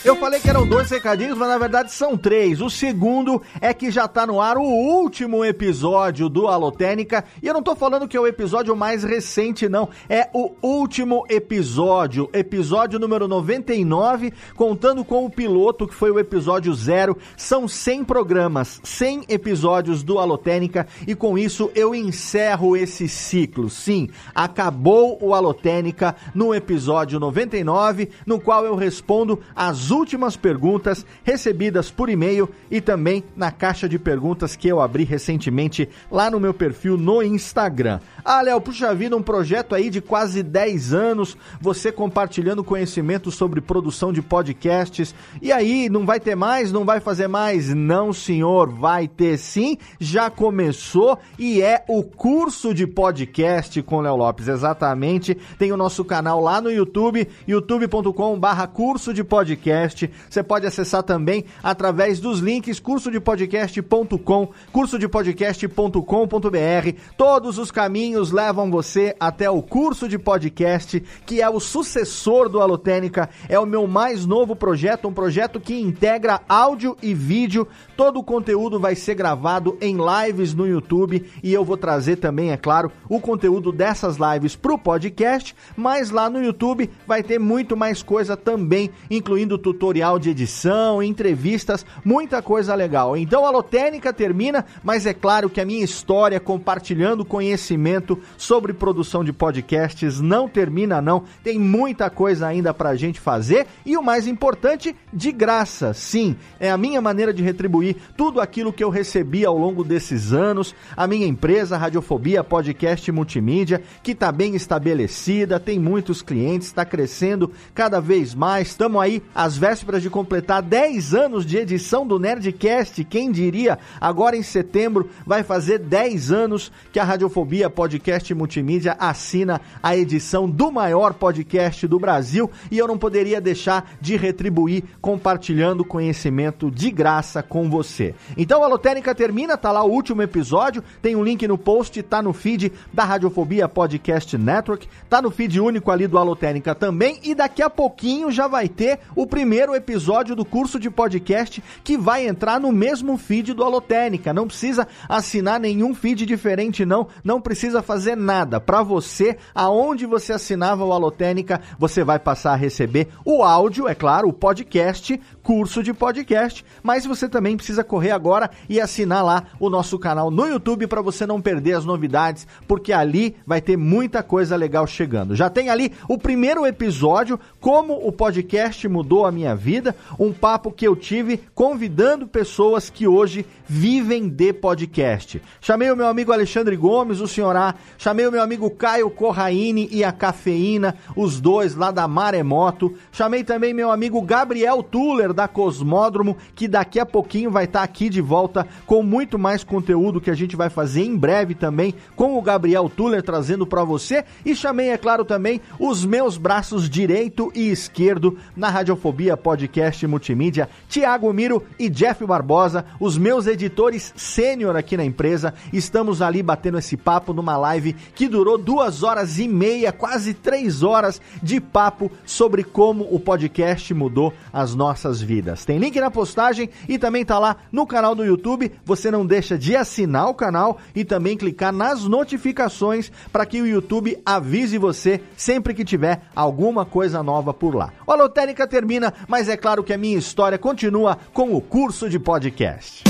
Eu falei que eram dois recadinhos, mas na verdade são três. O segundo é que já tá no ar o último episódio do Alotênica. E eu não tô falando que é o episódio mais recente, não. É o último episódio. Episódio número 99, contando com o piloto, que foi o episódio zero. São 100 programas, 100 episódios do Alotênica. E com isso eu encerro esse ciclo. Sim, acabou o Alotênica no episódio 99, no qual eu respondo as últimas perguntas recebidas por e-mail e também na caixa de perguntas que eu abri recentemente lá no meu perfil no Instagram. Ah, Léo, puxa vida, um projeto aí de quase 10 anos, você compartilhando conhecimento sobre produção de podcasts. E aí, não vai ter mais? Não vai fazer mais? Não, senhor, vai ter sim. Já começou e é o curso de podcast com Léo Lopes, exatamente. Tem o nosso canal lá no YouTube, youtube.com/barra curso de podcast. Você pode acessar também através dos links cursodepodcast.com, cursodepodcast.com.br. Todos os caminhos levam você até o curso de podcast, que é o sucessor do Alotênica. É o meu mais novo projeto, um projeto que integra áudio e vídeo. Todo o conteúdo vai ser gravado em lives no YouTube e eu vou trazer também, é claro, o conteúdo dessas lives para o podcast, mas lá no YouTube vai ter muito mais coisa também, incluindo tutorial de edição, entrevistas, muita coisa legal. Então a Alotênica termina, mas é claro que a minha história compartilhando conhecimento sobre produção de podcasts não termina não, tem muita coisa ainda pra gente fazer e o mais importante, de graça. Sim, é a minha maneira de retribuir tudo aquilo que eu recebi ao longo desses anos, a minha empresa Radiofobia Podcast Multimídia, que tá bem estabelecida, tem muitos clientes, está crescendo cada vez mais. Estamos aí às vésperas de completar 10 anos de edição do Nerdcast, quem diria? Agora em setembro vai fazer 10 anos que a Radiofobia Podcast Multimídia assina a edição do maior podcast do Brasil e eu não poderia deixar de retribuir compartilhando conhecimento de graça com você. Então a Lotérica termina, tá lá o último episódio, tem um link no post, tá no feed da Radiofobia Podcast Network, tá no feed único ali do Alotérica também e daqui a pouquinho já vai ter o primeiro episódio do curso de podcast que vai entrar no mesmo feed do Alotérica. Não precisa assinar nenhum feed diferente não, não precisa fazer nada. Para você, aonde você assinava o Alotênica, você vai passar a receber o áudio, é claro, o podcast, curso de podcast, mas você também precisa correr agora e assinar lá o nosso canal no YouTube para você não perder as novidades, porque ali vai ter muita coisa legal chegando. Já tem ali o primeiro episódio, como o podcast mudou a minha vida, um papo que eu tive convidando pessoas que hoje vivem de podcast. Chamei o meu amigo Alexandre Gomes, o senhor A, chamei o meu amigo Caio Corraine e a Cafeína, os dois lá da Maremoto. Chamei também meu amigo Gabriel Tuller da Cosmódromo, que daqui a pouquinho vai estar tá aqui de volta com muito mais conteúdo que a gente vai fazer em breve também com o Gabriel Tuller trazendo para você. E chamei, é claro, também os meus braços direito e esquerdo na Radiofobia Podcast Multimídia, Tiago Miro e Jeff Barbosa, os meus editores sênior aqui na empresa. Estamos ali batendo esse papo numa live que durou duas horas e meia, quase três horas de papo sobre como o podcast mudou as nossas vidas. Tem link na postagem e também tá lá no canal do YouTube. Você não deixa de assinar o canal e também clicar nas notificações para que o YouTube avise você sempre que tiver alguma coisa nova por lá. A lotérica termina, mas é claro que a minha história continua com o curso de podcast.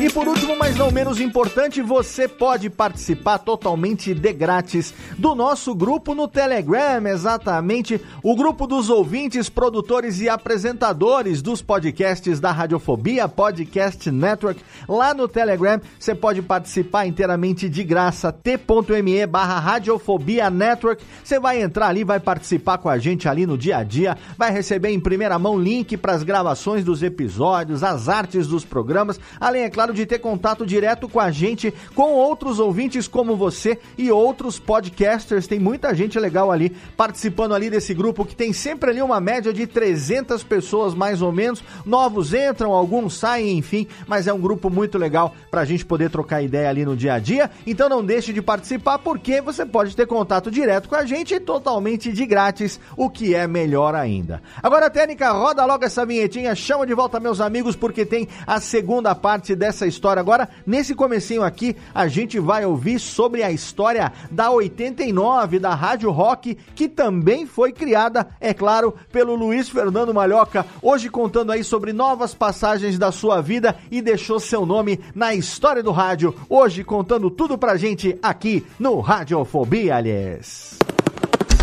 E por último, mas não menos importante, você pode participar totalmente de grátis do nosso grupo no Telegram, exatamente o grupo dos ouvintes, produtores e apresentadores dos podcasts da Radiofobia Podcast Network. Lá no Telegram, você pode participar inteiramente de graça, t.me barra Radiofobia Network. Você vai entrar ali, vai participar com a gente ali no dia a dia, vai receber em primeira mão link para as gravações dos episódios, as artes dos programas, além, é claro, de ter contato direto com a gente, com outros ouvintes como você e outros podcasters. Tem muita gente legal ali participando ali desse grupo que tem sempre ali uma média de 300 pessoas mais ou menos. Novos entram, alguns saem, enfim, mas é um grupo muito legal pra gente poder trocar ideia ali no dia a dia. Então não deixe de participar porque você pode ter contato direto com a gente totalmente de grátis, o que é melhor ainda. Agora, Técnica, roda logo essa vinhetinha, chama de volta meus amigos porque tem a segunda parte dessa história. Agora, nesse comecinho aqui, a gente vai ouvir sobre a história da 89 da Rádio Rock, que também foi criada, é claro, pelo Luiz Fernando Malhoca, hoje contando aí sobre novas passagens da sua vida e deixou seu nome na história do rádio. Hoje contando tudo pra gente aqui no Radiofobia, aliás.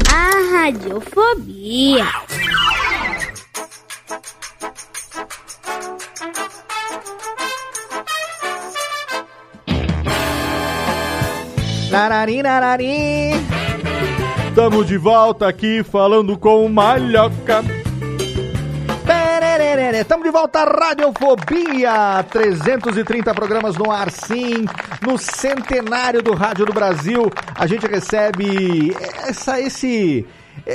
A radiofobia. Narari, narari. Tamo de volta aqui falando com o Malhoca. Tamo de volta, Radiofobia! 330 programas no ar, sim, no centenário do Rádio do Brasil. A gente recebe essa, esse,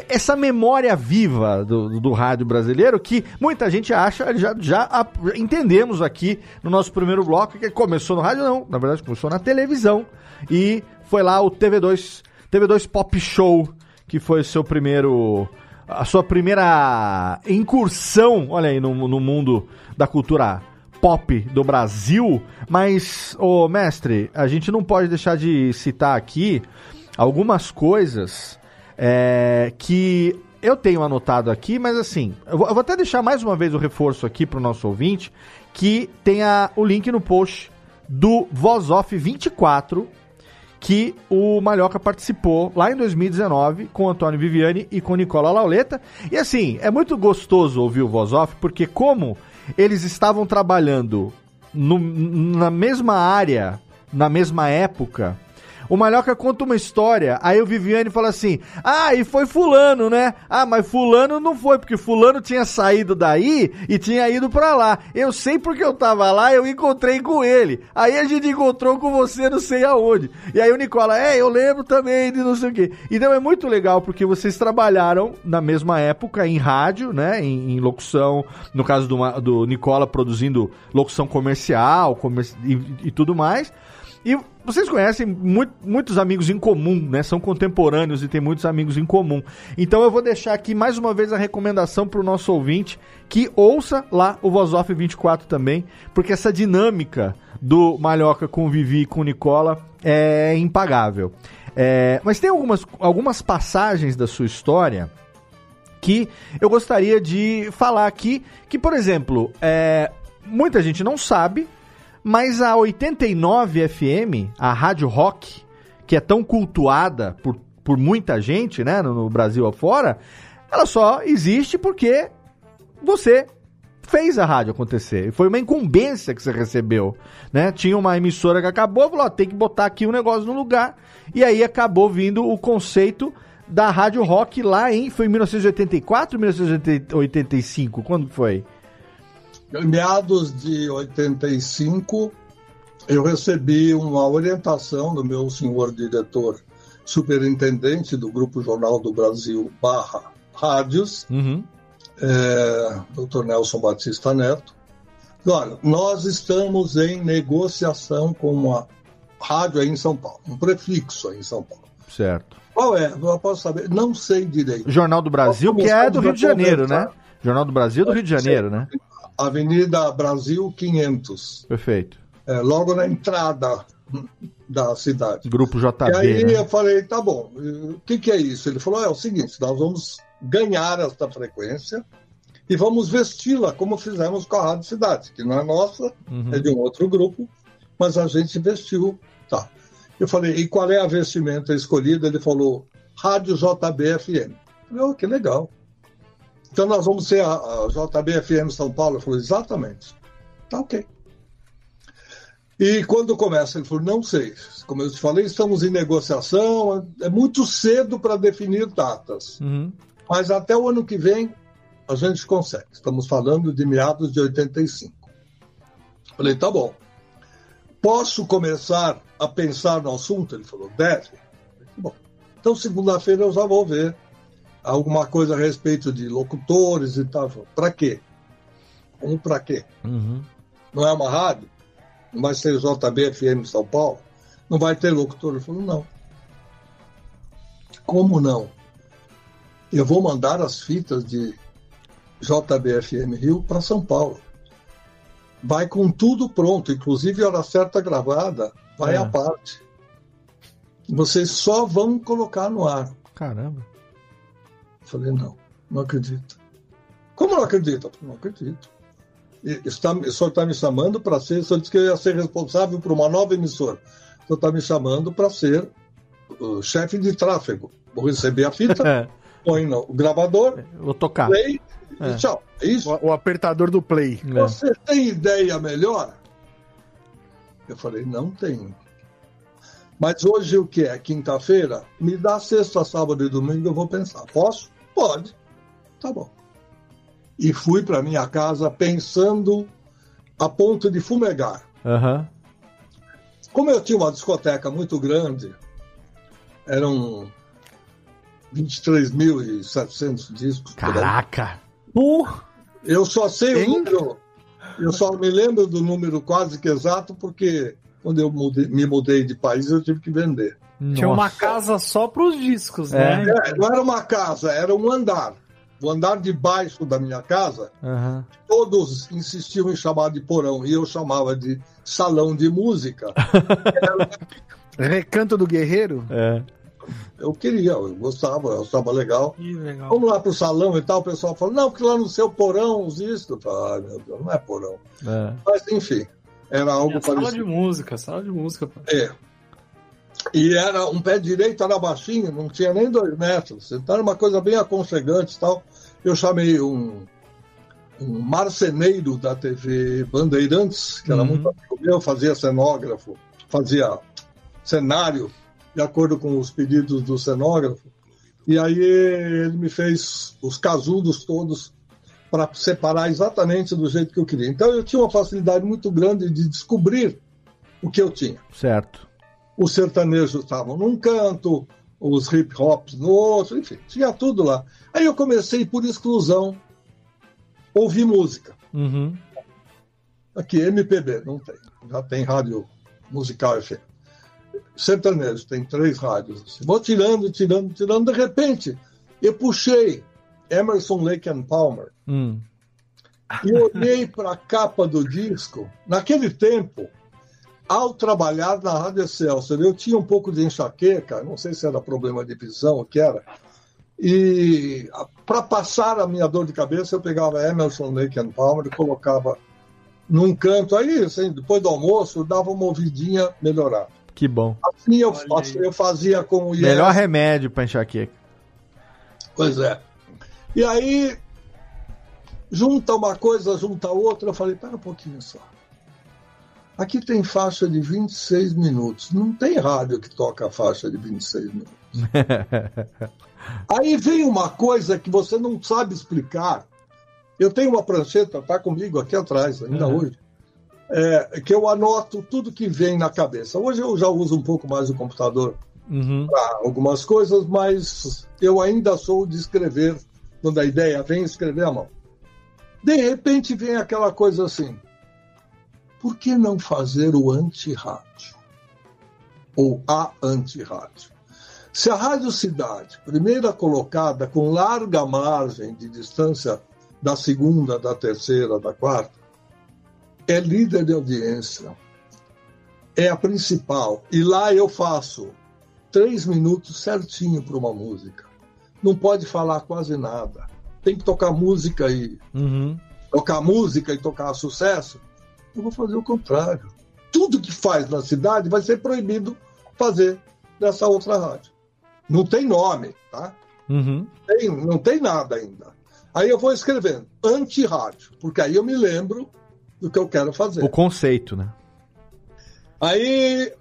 essa memória viva do, do rádio brasileiro que muita gente acha, já, já entendemos aqui no nosso primeiro bloco, que começou no rádio, não, na verdade começou na televisão e foi lá o TV2, TV2 Pop Show, que foi o seu primeiro, a sua primeira incursão, olha aí, no, no mundo da cultura pop do Brasil, mas, ô mestre, a gente não pode deixar de citar aqui algumas coisas é, que eu tenho anotado aqui, mas assim, eu vou, eu vou até deixar mais uma vez o reforço aqui para o nosso ouvinte, que tem o link no post do Voz Off 24, que o Malhoca participou lá em 2019 com o Antônio Viviani e com Nicola Lauleta. E assim, é muito gostoso ouvir o Voz Off, porque como eles estavam trabalhando no- na mesma área, na mesma época, o Malhoca conta uma história, aí o Viviane fala assim: Ah, e foi Fulano, né? Ah, mas Fulano não foi, porque Fulano tinha saído daí e tinha ido pra lá. Eu sei porque eu tava lá, eu encontrei com ele. Aí a gente encontrou com você não sei aonde. E aí o Nicola, é, eu lembro também de não sei o quê. Então é muito legal porque vocês trabalharam na mesma época em rádio, né? Em, em locução, no caso do, do Nicola produzindo locução comercial comer- e, e tudo mais. E vocês conhecem muito- muitos amigos em comum, né? São contemporâneos e tem muitos amigos em comum. Então eu vou deixar aqui mais uma vez a recomendação para o nosso ouvinte que ouça lá o Voz Off 24 também, porque essa dinâmica do Malhoca com o Vivi e com o Nicola é impagável. É, mas tem algumas, algumas passagens da sua história que eu gostaria de falar aqui, que, por exemplo, é, muita gente não sabe, mas a 89 FM, a Rádio Rock, que é tão cultuada por, por muita gente, né, no, no Brasil afora, ela só existe porque você fez a rádio acontecer. Foi uma incumbência que você recebeu, né? Tinha uma emissora que acabou, falou, ó, tem que botar aqui um negócio no lugar. E aí acabou vindo o conceito da Rádio Rock lá em foi em 1984, 1985, quando foi? Em meados de 85, eu recebi uma orientação do meu senhor diretor, superintendente do Grupo Jornal do Brasil barra Rádios, Uhum. é, Dr. Nelson Batista Neto. Olha, nós estamos em negociação com uma rádio aí em São Paulo, um prefixo aí em São Paulo. Certo. Qual é? Eu posso saber? Não sei direito. Jornal do Brasil, que é do Rio de Janeiro, né? Jornal do Brasil do Rio de Janeiro, né? Avenida Brasil 500. Perfeito. É, logo na entrada da cidade. Grupo E JB, aí né? eu falei, tá bom, o que, que é isso? Ele falou, é o seguinte, nós vamos ganhar esta frequência e vamos vesti-la como fizemos com a Rádio Cidade, que não é nossa, Uhum. é de um outro grupo, mas a gente vestiu. Tá. Eu falei, e qual é a vestimenta escolhida? Ele falou, Rádio JBFM. Eu falei, oh, que legal. Então nós vamos ser a, a JBFM São Paulo. Eu falei, exatamente. Tá ok. E quando começa, ele falou, não sei. Como eu te falei, estamos em negociação, é muito cedo para definir datas. Uhum. Mas até o ano que vem a gente consegue. Estamos falando de meados de 85. Falei, tá bom. Posso começar a pensar no assunto? Ele falou, deve. Falei, "Tá bom. Então, segunda-feira eu já vou ver alguma coisa a respeito de locutores e tal. Para quê? Um para quê? Uhum. Não é uma rádio? Não vai ser JBFM São Paulo? Não vai ter locutor? Ele falou, não. Como não? Eu vou mandar as fitas de JBFM Rio para São Paulo. Vai com tudo pronto, inclusive a hora certa gravada, vai É. à parte. Vocês só vão colocar no ar. Caramba. Falei, não, não acredito. Como não acredita? Não acredito. E Está, o senhor está me chamando para ser. O senhor disse que eu ia ser responsável por uma nova emissora. O senhor está me chamando para ser o chefe de tráfego. Vou receber a fita, põe no gravador, Vou tocar. play É. e tchau. É isso? O, o apertador do play. Você tem ideia melhor? Eu falei, não tenho. Mas hoje o que é? Quinta-feira? Me dá sexta, sábado e domingo, eu vou pensar. Posso? Pode. Tá bom. E fui para minha casa pensando a ponto de fumegar. Aham. Como eu tinha uma discoteca muito grande, eram 23.700 discos. por. Caraca. Eu só sei o número. Eu só me lembro do número quase que exato porque quando eu mudei- me mudei de país eu tive que vender. Tinha uma casa só pros discos, né? É, não era uma casa, era um andar. O andar de baixo da minha casa, Aham. todos insistiam em chamar de porão e eu chamava de salão de música. Recanto do Guerreiro? É. Eu queria, eu gostava, eu achava legal. Legal. Vamos lá pro salão e tal, o pessoal falou, não, porque lá no seu porão. Eu falei, Ai, meu Deus, não é porão. É. Mas enfim, era algo É sala parecido. de música, sala de música. pô. É. E era um pé direito, era baixinho, não tinha nem dois metros. Então era uma coisa bem aconchegante e tal. Eu chamei um, um marceneiro da TV Bandeirantes, que era Uhum. muito amigo meu, fazia cenógrafo, fazia cenário de acordo com os pedidos do cenógrafo. E aí ele me fez os casudos todos para separar exatamente do jeito que eu queria. Então eu tinha uma facilidade muito grande de descobrir o que eu tinha Certo. Os sertanejos estavam num canto, os hip hops no outro, enfim, tinha tudo lá. Aí eu comecei por exclusão ouvir música. Uhum. Aqui, MPB, não tem. Já tem rádio musical FM. Sertanejo, tem três rádios. assim. Vou tirando, tirando, tirando. De repente, eu puxei Emerson, Lake and Palmer Hum. e olhei para a capa do disco. Naquele tempo, ao trabalhar na Rádio Excelsior, eu tinha um pouco de enxaqueca, não sei se era problema de visão, o que era. E para passar a minha dor de cabeça, eu pegava Emerson, Lake and Palmer e colocava num canto. Aí, assim, depois do almoço, eu dava uma ouvidinha melhorada. Que bom. Assim eu, assim eu fazia com o Yes. Melhor remédio pra enxaqueca. Pois é. E aí, junta uma coisa, junta outra. Eu falei, pera um pouquinho só. Aqui tem faixa de 26 minutos. Não tem rádio que toca a faixa de 26 minutos. Aí vem uma coisa que você não sabe explicar. Eu tenho uma prancheta, tá comigo aqui atrás, ainda Uhum. hoje, é, que eu anoto tudo que vem na cabeça. Hoje eu já uso um pouco mais o computador Uhum. para algumas coisas, mas eu ainda sou de escrever. Quando a ideia vem, escrever à mão. De repente vem aquela coisa assim: por que não fazer o anti-rádio? Ou a anti-rádio? Se a Rádio Cidade, primeira colocada com larga margem de distância da segunda, da terceira, da quarta, é líder de audiência, é a principal, e lá eu faço três minutos certinho para uma música. Não pode falar quase nada. tem que tocar música e Uhum. tocar música e tocar sucesso. Eu vou fazer o contrário. Tudo que faz na cidade vai ser proibido fazer nessa outra rádio. Não tem nome, tá? Uhum. Tem- não tem nada ainda. Aí eu vou escrevendo anti-rádio, porque aí eu me lembro do que eu quero fazer. O conceito, né? Aí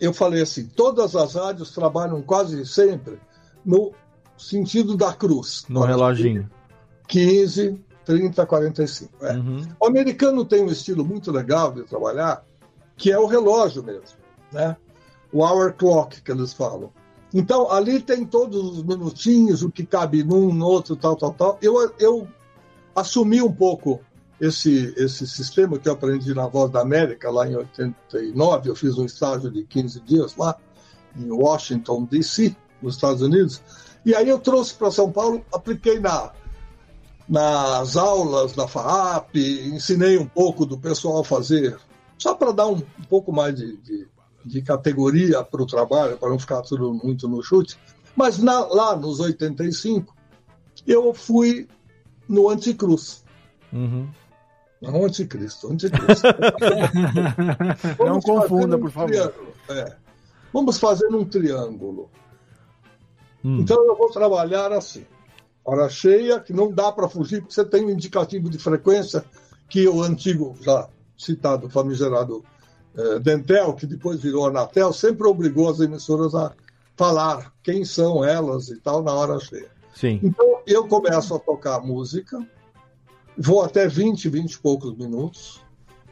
eu falei assim: todas as rádios trabalham quase sempre no sentido da cruz. No reloginho. 15, 30, 45. É. Uhum. O americano tem um estilo muito legal de trabalhar, que é o relógio mesmo, né? O hour clock que eles falam. Então, ali tem todos os minutinhos, o que cabe num, no outro, tal, tal, tal. Eu, eu assumi um pouco esse, esse sistema que eu aprendi na Voz da América, lá em 89. Eu fiz um estágio de 15 dias lá, em Washington, D.C., nos Estados Unidos. E aí eu trouxe para São Paulo, apliquei na, nas aulas da FAAP, ensinei um pouco do pessoal a fazer, só para dar um, um pouco mais de, de, de categoria para o trabalho, para não ficar tudo muito no chute. Mas na- lá nos 85, eu fui no Anticruz. Uhum. Não Anticristo, Anticristo. Não confunda, um por favor. é. Vamos fazer um triângulo. Hum. Então eu vou trabalhar assim. Hora cheia, que não dá para fugir, porque você tem um indicativo de frequência que o antigo, já citado, famigerado eh, Dentel, que depois virou Anatel, sempre obrigou as emissoras a falar quem são elas e tal na hora cheia. Sim. Então eu começo a tocar música, vou até 20, 20 e poucos minutos,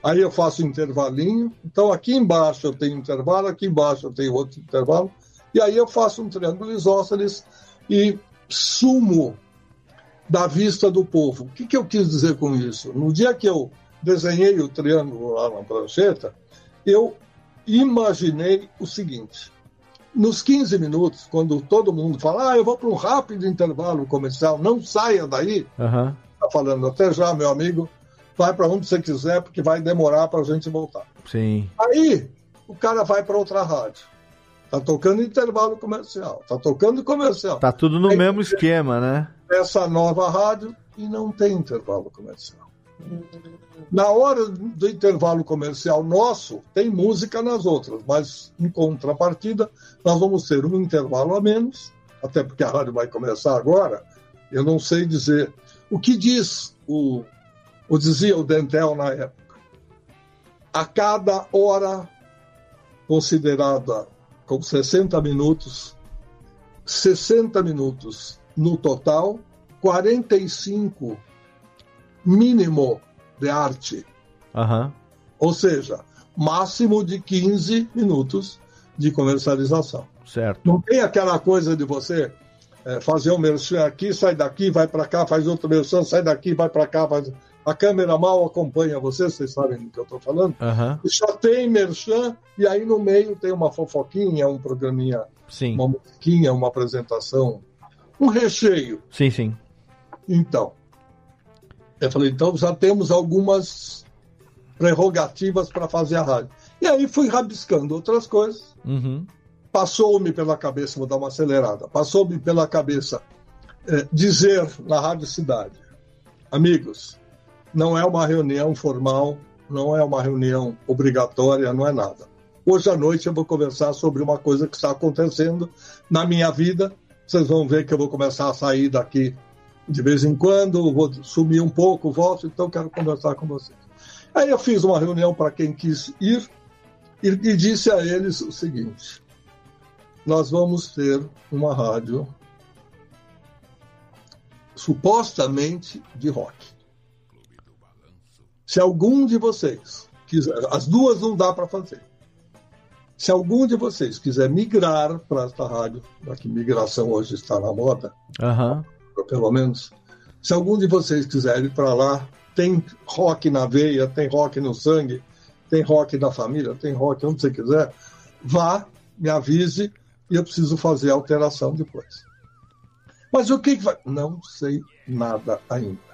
aí eu faço um intervalinho. Então aqui embaixo eu tenho intervalo, aqui embaixo eu tenho outro intervalo, e aí eu faço um triângulo isósceles e sumo da vista do povo. O que, que eu quis dizer com isso? No dia que eu desenhei o triângulo lá na prancheta, eu imaginei o seguinte: nos 15 minutos, quando todo mundo fala, ah, eu vou para um rápido intervalo comercial, não saia daí, Aham. tá falando até já, meu amigo, vai para onde você quiser, porque vai demorar para a gente voltar. Sim. Aí o cara vai para outra rádio. Tá tocando intervalo comercial, tá tocando comercial. Tá tudo no mesmo esquema, né? Essa nova rádio e não tem intervalo comercial. Na hora do intervalo comercial nosso, tem música nas outras, mas em contrapartida, nós vamos ter um intervalo a menos, até porque a rádio vai começar agora. Eu não sei dizer. O que diz o, o dizia o Dentel na época? A cada hora considerada com 60 minutos, 60 minutos no total, 45 mínimo de arte. Aham. Ou seja, máximo de 15 minutos de comercialização. Certo. Não tem aquela coisa de você eh, fazer um merchan aqui, sai daqui, vai para cá, faz outro merchan, sai daqui, vai para cá. Faz... A câmera mal acompanha você, vocês sabem do que eu estou falando. Aham. E só tem merchan, e aí no meio tem uma fofoquinha, um programinha, Sim. uma musiquinha, uma apresentação, um recheio. Sim, sim. Então, eu falei, então já temos algumas prerrogativas para fazer a rádio. E aí fui rabiscando outras coisas. Uhum. Passou-me pela cabeça, vou dar uma acelerada, passou-me pela cabeça eh, dizer na Rádio Cidade, amigos, não é uma reunião formal, não é uma reunião obrigatória, não é nada. Hoje à noite eu vou conversar sobre uma coisa que está acontecendo na minha vida. Vocês vão ver que eu vou começar a sair daqui de vez em quando, vou sumir um pouco, volto, então quero conversar com vocês. Aí eu fiz uma reunião para quem quis ir e, e disse a eles o seguinte: nós vamos ter uma rádio supostamente de rock. Se algum de vocês quiser, as duas não dá para fazer. Se algum de vocês quiser migrar para esta rádio, já que migração hoje está na moda, Aham. pelo menos, se algum de vocês quiser ir para lá, tem rock na veia, tem rock no sangue, tem rock na família, tem rock onde você quiser, vá, me avise e eu preciso fazer a alteração depois. Mas o que, que vai? Não sei nada ainda.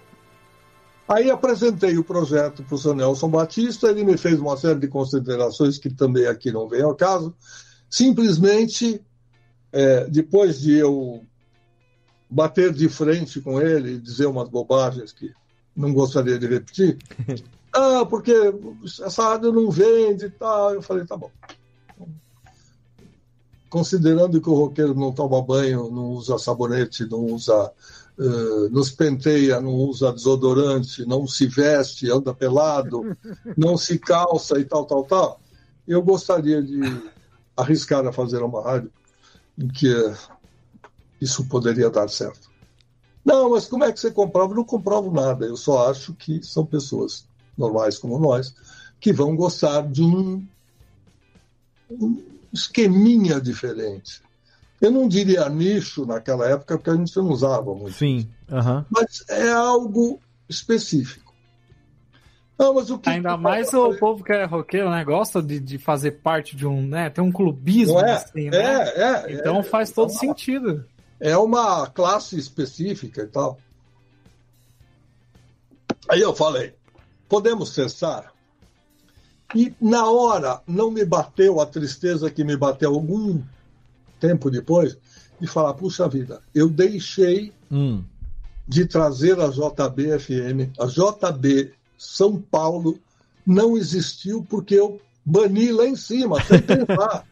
Aí apresentei o projeto para o seu Nelson Batista, ele me fez uma série de considerações que também aqui não vem ao caso. Simplesmente, é, depois de eu bater de frente com ele e dizer umas bobagens que não gostaria de repetir. ah, porque essa rádio não vende e tal. Eu falei, tá bom. Considerando que o roqueiro não toma banho, não usa sabonete, não usa. Uh, nos penteia, não usa desodorante, não se veste, anda pelado, não se calça e tal, tal, tal. Eu gostaria de arriscar a fazer uma rádio em que isso poderia dar certo. Não, mas como é que você comprova? Eu não comprovo nada. Eu só acho que são pessoas normais como nós que vão gostar de um, um esqueminha diferente. Eu não diria nicho naquela época, porque a gente não usava muito. Sim. Uhum. Mas é algo específico. Não, mas o que Ainda mais o povo que é roqueiro, né? Gosta de, de fazer parte de um, né? Tem um clubismo, é? assim, né? É, é, então é, faz todo é uma, sentido. É uma classe específica e tal. Aí eu falei, podemos testar? E na hora não me bateu a tristeza que me bateu algum tempo depois de falar, puxa vida, eu deixei Hum. de trazer a JB-FM. A JB São Paulo não existiu porque eu bani lá em cima, sem pensar.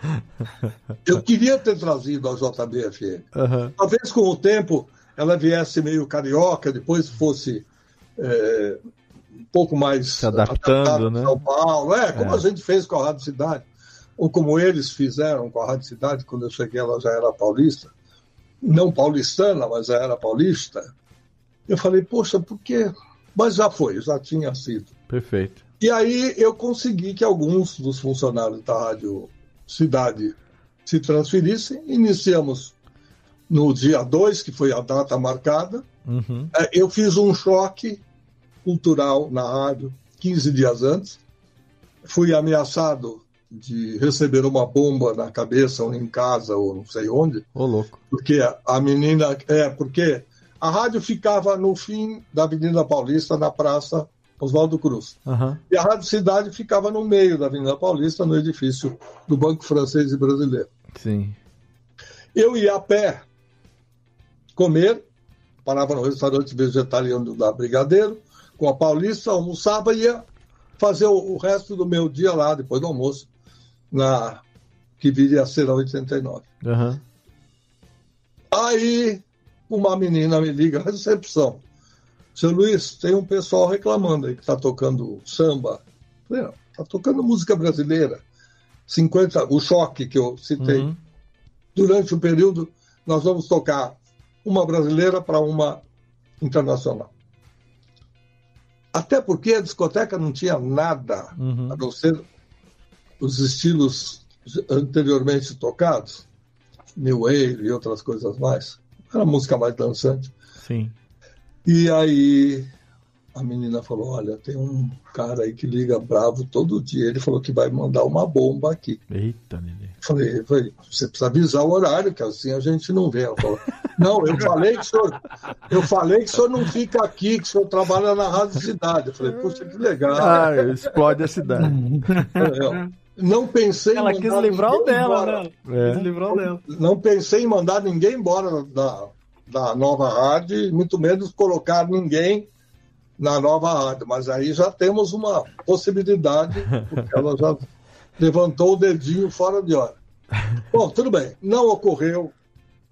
Eu queria ter trazido a JB-FM. Aham. Talvez com o tempo ela viesse meio carioca, depois fosse é, um pouco mais Se adaptando, né? São Paulo, é, como É. a gente fez com a Rádio Cidade, ou como eles fizeram com a Rádio Cidade, quando eu cheguei ela já era paulista, não paulistana, mas já era paulista. Eu falei, poxa, por quê? Mas já foi, já tinha sido. Perfeito. E aí eu consegui que alguns dos funcionários da Rádio Cidade se transferissem. Iniciamos no dia 2, que foi a data marcada. Uhum. É, Eu fiz um choque cultural na rádio 15 dias antes. Fui ameaçado de receber uma bomba na cabeça ou em casa ou não sei onde, Ô, louco. porque a menina é porque a rádio ficava no fim da Avenida Paulista na Praça Oswaldo Cruz. Aham. E a Rádio Cidade ficava no meio da Avenida Paulista, no edifício do Banco Francês e Brasileiro. Sim. Eu ia a pé comer, parava no restaurante vegetariano da Brigadeiro, com a Paulista, almoçava e ia fazer o resto do meu dia lá, depois do almoço, na que viria a ser a 89. Aham. Aí uma menina me liga recepção. Seu Luiz, tem um pessoal reclamando aí que está tocando samba. Falei, não, está tocando música brasileira. 50, o choque que eu citei. Uhum. Durante o período, nós vamos tocar uma brasileira para uma internacional. Até porque a discoteca não tinha nada Uhum. a não ser os estilos anteriormente tocados, New Wave e outras coisas mais. Era música mais dançante. Sim. E aí a menina falou: Olha, tem um cara aí que liga bravo todo dia. Ele falou que vai mandar uma bomba aqui. Eita, Lili. Falei, falei, você precisa avisar o horário, que assim a gente não vê. Ela falou, não, eu falei que o senhor, eu falei que o senhor não fica aqui, que o senhor trabalha na Rádio Cidade. Eu falei, puxa, que legal. Ah, explode a cidade. Eu não pensei Ela em quis livrar o dela, né? É. Quis livrar o dela. Não pensei em mandar ninguém embora da, da nova rádio, muito menos colocar ninguém na nova rádio. Mas aí já temos uma possibilidade, porque ela já levantou o dedinho fora de hora. Bom, tudo bem. Não ocorreu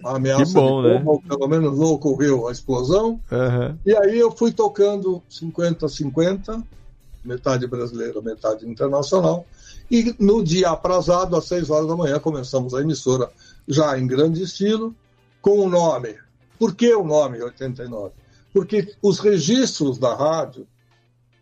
a ameaça Que bom, de né? bomba, pelo menos não ocorreu a explosão. Aham. E aí eu fui tocando 50-50, metade brasileira, metade internacional. E no dia aprazado, às 6 horas da manhã, começamos a emissora já em grande estilo, com o nome. Por que o nome 89? Porque os registros da rádio,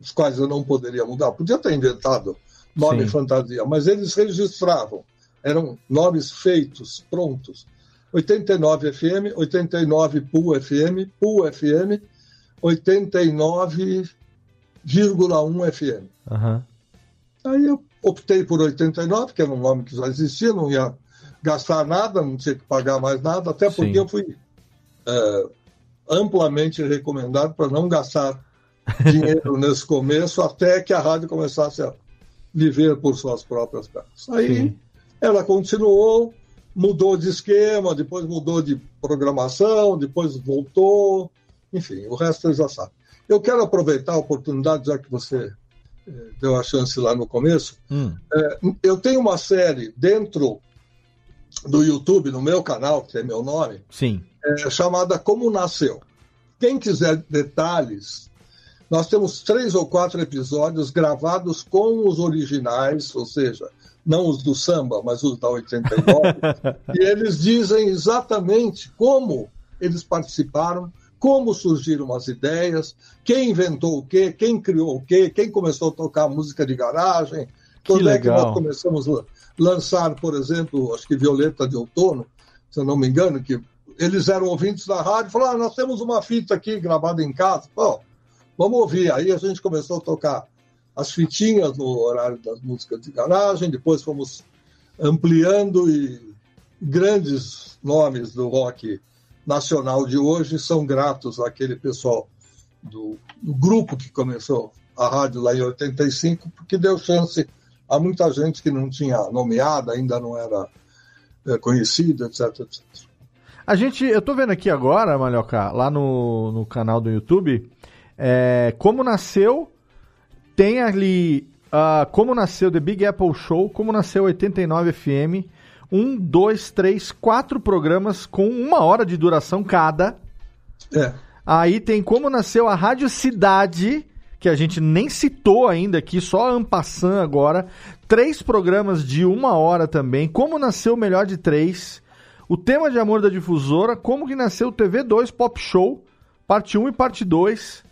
os quais eu não poderia mudar, podia ter inventado nome Sim. fantasia, mas eles registravam, eram nomes feitos, prontos. 89 FM, 89 PUL FM, PUL FM, 89,1 FM. Aham. Aí eu optei por 89, que era um nome que já existia, não ia gastar nada, não tinha que pagar mais nada, até porque Sim. eu fui é, amplamente recomendado para não gastar dinheiro nesse começo, até que a rádio começasse a viver por suas próprias pernas. Aí Sim. ela continuou, mudou de esquema, depois mudou de programação, depois voltou. Enfim, o resto você já sabe. Eu quero aproveitar a oportunidade, já que você deu a chance lá no começo. Hum. É, eu tenho uma série dentro do YouTube, no meu canal, que é meu nome, Sim. é, chamada Como Nasceu. Quem quiser detalhes, nós temos três ou quatro episódios gravados com os originais, ou seja, não os do samba, mas os da 89, e eles dizem exatamente como eles participaram, como surgiram as ideias, quem inventou o quê, quem criou o quê, quem começou a tocar música de garagem, quando é que nós começamos a lançar, por exemplo, acho que Violeta de Outono, se eu não me engano, que eles eram ouvintes da rádio e falaram: ah, nós temos uma fita aqui gravada em casa. Bom, vamos ouvir. Aí a gente começou a tocar as fitinhas no horário das músicas de garagem, depois fomos ampliando e grandes nomes do rock nacional de hoje são gratos àquele pessoal do, do grupo que começou a rádio lá em 85, porque deu chance a muita gente que não tinha nomeada, ainda não era é, conhecida, etc, etc. A gente, eu tô vendo aqui agora, Malhoca, lá no, no canal do YouTube, é, como nasceu, tem ali, ah, como nasceu The Big Apple Show, como nasceu 89 FM, um, dois, três, quatro programas com uma hora de duração cada. É. Aí tem como nasceu a Rádio Cidade, que a gente nem citou ainda aqui, só Ampassan agora. Três programas de uma hora também. Como nasceu o melhor de três. O tema de amor da difusora. Como que nasceu o TV2 Pop Show, parte 1 e parte 2.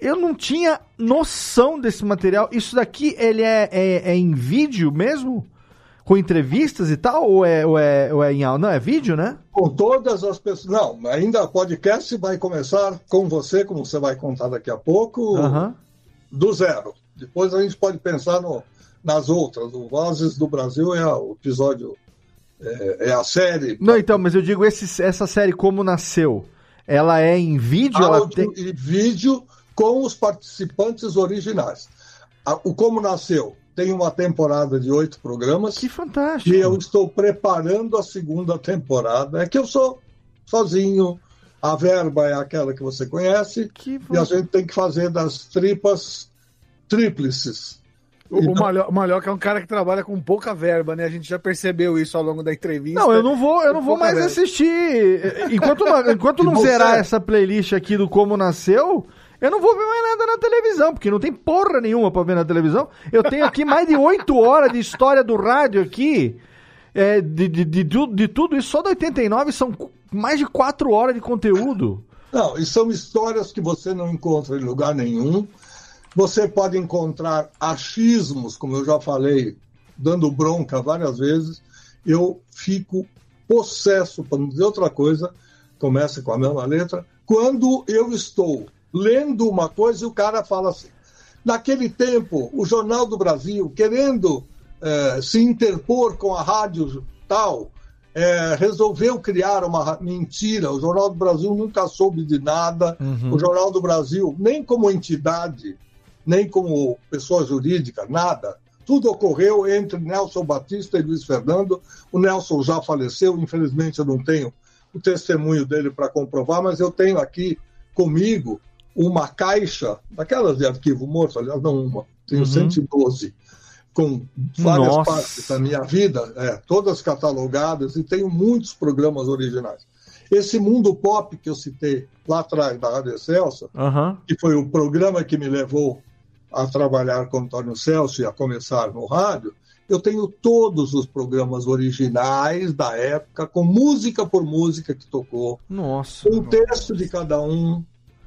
Eu não tinha noção desse material. Isso daqui, ele é, é, é em vídeo mesmo? Com entrevistas e tal? Ou é, ou é, ou é em? Não, é vídeo, né? Com todas as pessoas. Não, ainda o podcast vai começar com você, como você vai contar daqui a pouco, do zero. Depois a gente pode pensar no, nas outras. O Vozes do Brasil é o episódio, é, é a série. Não, então, mas eu digo, esse, essa série Como Nasceu, ela é em vídeo? Ela tem... e vídeo com os participantes originais. O Como Nasceu tem uma temporada de oito programas. Que fantástico. E eu estou preparando a segunda temporada. É que eu sou sozinho, a verba é aquela que você conhece, e a gente tem que fazer das tripas tríplices. O, o Malho- o Malhoca é um cara que trabalha com pouca verba, né? A gente já percebeu isso ao longo da entrevista. Não, eu não vou, eu não vou mais verba. assistir. Enquanto não, enquanto não zerar essa playlist aqui do Como Nasceu, eu não vou ver mais nada na televisão, porque não tem porra nenhuma pra ver na televisão. Eu tenho aqui mais de oito horas de história do rádio aqui. é, de, de, de, de tudo isso, só da 89 são mais de quatro horas de conteúdo. Não, e são histórias que você não encontra em lugar nenhum. Você pode encontrar achismos, como eu já falei, dando bronca várias vezes. Eu fico possesso, para não dizer outra coisa, começa com a mesma letra, quando eu estou lendo uma coisa e o cara fala assim. Naquele tempo, o Jornal do Brasil, querendo eh, se interpor com a rádio tal, eh, resolveu criar uma ra- mentira. O Jornal do Brasil nunca soube de nada. Uhum. O Jornal do Brasil, nem como entidade, nem como pessoa jurídica, nada. Tudo ocorreu entre Nelson Batista e Luiz Fernando. O Nelson já faleceu, infelizmente eu não tenho o testemunho dele para comprovar, mas eu tenho aqui comigo uma caixa, daquelas de arquivo morto, aliás, não uma, tenho Uhum. 112, com várias Nossa. partes da minha vida, é, todas catalogadas, e tenho muitos programas originais. Esse mundo pop que eu citei lá atrás da Rádio Celso, Aham. que foi o programa que me levou a trabalhar com Antônio Celso e a começar no rádio, eu tenho todos os programas originais da época, com música por música que tocou, Nossa. com texto de cada um,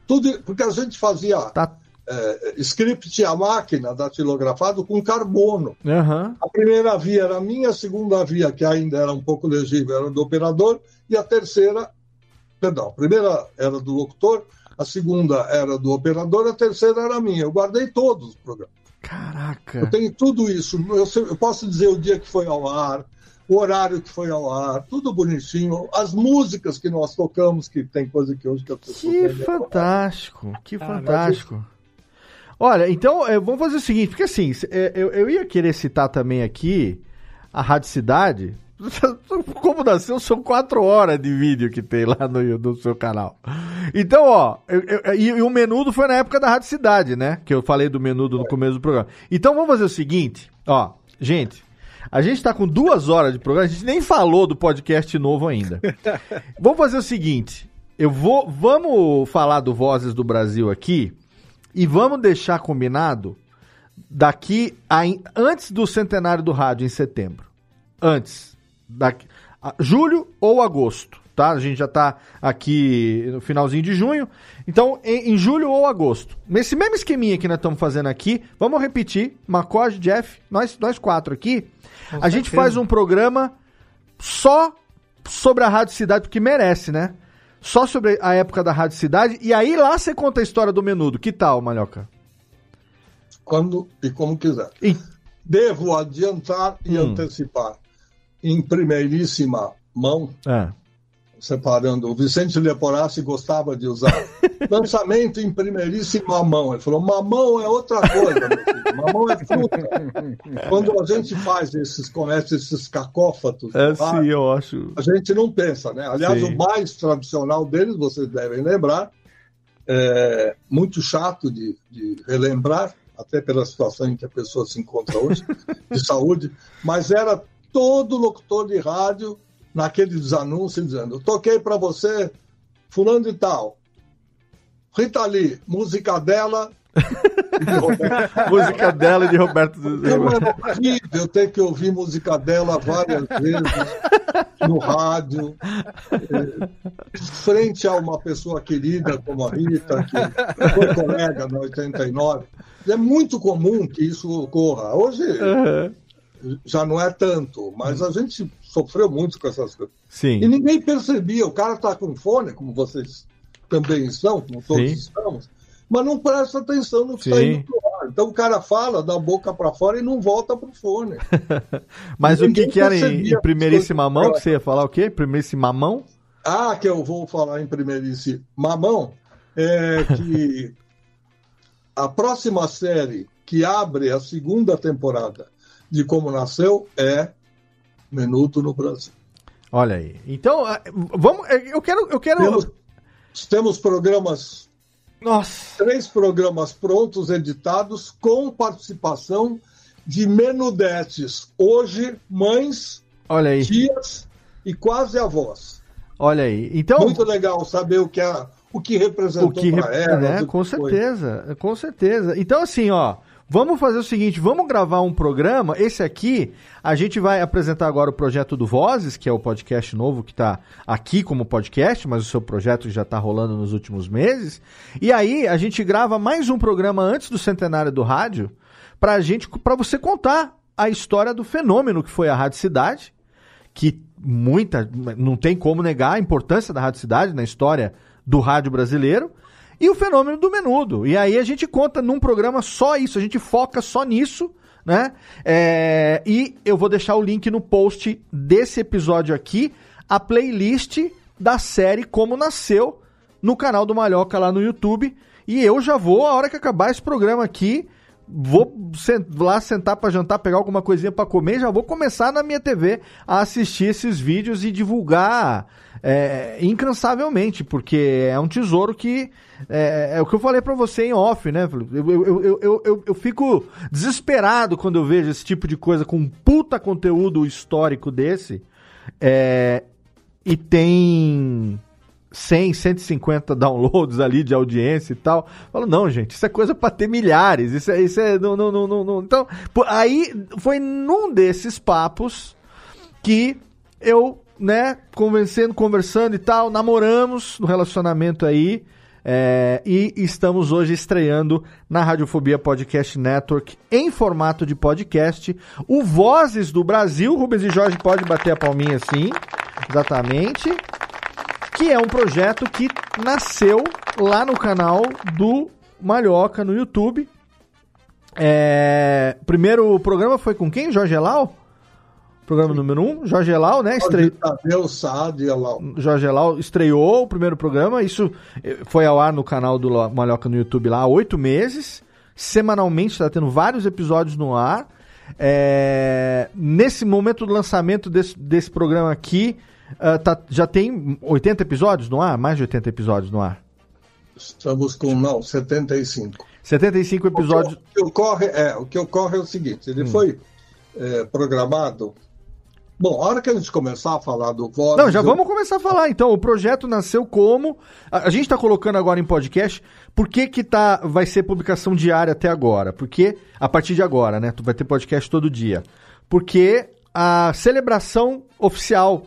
tudo, porque a gente fazia Tá. é, script à máquina, datilografado, com carbono. Aham. A primeira via era minha, a segunda via, que ainda era um pouco legível, era do operador, e a terceira, perdão, a primeira era do locutor, a segunda era do operador, a terceira era minha. Eu guardei todos os programas. Caraca. Eu tenho tudo isso. Eu, eu posso dizer o dia que foi ao ar, o horário que foi ao ar, tudo bonitinho. As músicas que nós tocamos, que tem coisa que hoje que as pessoas Que lembram. fantástico, que Caraca. fantástico. Olha, então é, vamos fazer o seguinte, porque assim, é, eu, eu ia querer citar também aqui a Rádio Cidade, Como nasceu são quatro horas de vídeo que tem lá no, no seu canal. Então, ó, eu- eu- e, e o menudo foi na época da Rádio Cidade, né? Que eu falei do menudo no começo do programa. Então vamos fazer o seguinte, ó, gente. A gente tá com duas horas de programa, a gente nem falou do podcast novo ainda. Vamos fazer o seguinte: eu vou. Vamos falar do Vozes do Brasil aqui e vamos deixar combinado daqui a, antes do centenário do rádio em setembro. Antes. Daqui, a- julho ou agosto, tá? A gente já tá aqui no finalzinho de junho. Então, em, em julho ou agosto. Nesse mesmo esqueminha que nós estamos fazendo aqui, vamos repetir. Macode, Jeff, nós, nós quatro aqui. Com a gente certeza. faz um programa só sobre a Rádio Cidade, porque merece, né? Só sobre a época da Rádio Cidade. E aí lá você conta a história do menudo. Que tal, Malhoca? Quando e como quiser. Devo adiantar e Hum. antecipar. Em primeiríssima mão, É. separando, o Vicente Leporassi gostava de usar lançamento em primeiríssima mão. Ele falou: mamão é outra coisa, meu filho. mamão é fruta. Quando a gente faz esses, conhece esses cacófatos, É tá? sim, eu acho. a gente não pensa, né? Aliás, Sim. o mais tradicional deles, vocês devem lembrar, é muito chato de, de relembrar, até pela situação em que a pessoa se encontra hoje, de saúde, mas era todo locutor de rádio naqueles anúncios dizendo: toquei para você, fulano de tal, Rita Lee, música dela. e de. Música dela e de Roberto era horrível ter que ouvir música dela várias vezes no rádio, eh, frente a uma pessoa querida como a Rita, que foi colega na 89. É muito comum que isso ocorra. Hoje já não é tanto, mas a gente sofreu muito com essas coisas. Sim. E ninguém percebia. O cara está com fone, como vocês também estão, como todos Sim. estamos, mas não presta atenção no que está indo pro ar. Então o cara fala da boca para fora e não volta pro fone. Mas o que, que era em, em primeiríssima mão? Que você ia falar o quê? Primeiríssima mão? Ah, que eu vou falar em primeiríssimo mamão, é que a próxima série que abre a segunda temporada de Como Nasceu é Menudo no Brasil. Olha aí. Então, ah, vamos. Eu quero. Eu quero... Temos, temos programas. Nossa. Três programas prontos, editados, com participação de menudetes. Hoje, mães, Olha aí. tias e quase avós. Olha aí. Então. Muito legal saber o que, a, o que representou o que né? Com foi. certeza, com certeza. Então, assim, ó, vamos fazer o seguinte: vamos gravar um programa. Esse aqui, a gente vai apresentar agora o projeto do Vozes, que é o podcast novo que tá aqui como podcast, mas o seu projeto já tá rolando nos últimos meses. E aí, a gente grava mais um programa antes do centenário do rádio, pra gente, para você contar a história do fenômeno que foi a Rádio Cidade que muita não tem como negar a importância da Rádio Cidade na história do rádio brasileiro e o fenômeno do menudo. E aí a gente conta num programa só isso, a gente foca só nisso, né? É, e eu vou deixar o link no post desse episódio aqui, a playlist da série Como Nasceu no canal do Malhoca lá no YouTube. E eu já vou, a hora que acabar esse programa aqui, vou lá sentar pra jantar, pegar alguma coisinha pra comer, já vou começar na minha TV a assistir esses vídeos e divulgar é, incansavelmente, porque é um tesouro que é, é o que eu falei pra você em off, né? Eu, eu, eu, eu, eu fico desesperado quando eu vejo esse tipo de coisa com um puta conteúdo histórico desse. É, e tem 100, 150 downloads ali de audiência e tal. Eu Falo, não, gente, isso é coisa pra ter milhares. Isso é. Isso é não, não, não, não. Então, aí foi num desses papos que eu, né, convencendo, conversando e tal, namoramos no relacionamento aí. é, e estamos hoje estreando na Radiofobia Podcast Network em formato de podcast. O Vozes do Brasil, Rubens e Jorge pode bater a palminha assim, exatamente que é um projeto que nasceu lá no canal do Malhoca no YouTube. É, primeiro programa foi com quem? Jorge Elau? Programa número 1, um, Jorge Elau, né? Estre... Tadeu Saad e Elau. Jorge Elau estreou o primeiro programa. Isso eh, foi ao ar no canal do Malhoca no YouTube lá há oito meses. Semanalmente está tendo vários episódios no ar. É, nesse momento do lançamento desse, desse programa aqui, ah, tá- já tem 80 episódios no ar? Mais de 80 episódios no ar? Estamos com, não, 75. 75 episódios. O que ocorre é, o que ocorre é o seguinte, Hum. ele foi é, programado. Bom, a hora que a gente começar a falar do voz. Não, já vamos começar a falar. Então, o projeto nasceu como. A, a gente está colocando agora em podcast. Por que, que tá, vai ser publicação diária até agora? Porque, a partir de agora, né? Tu vai ter podcast todo dia. Porque a celebração oficial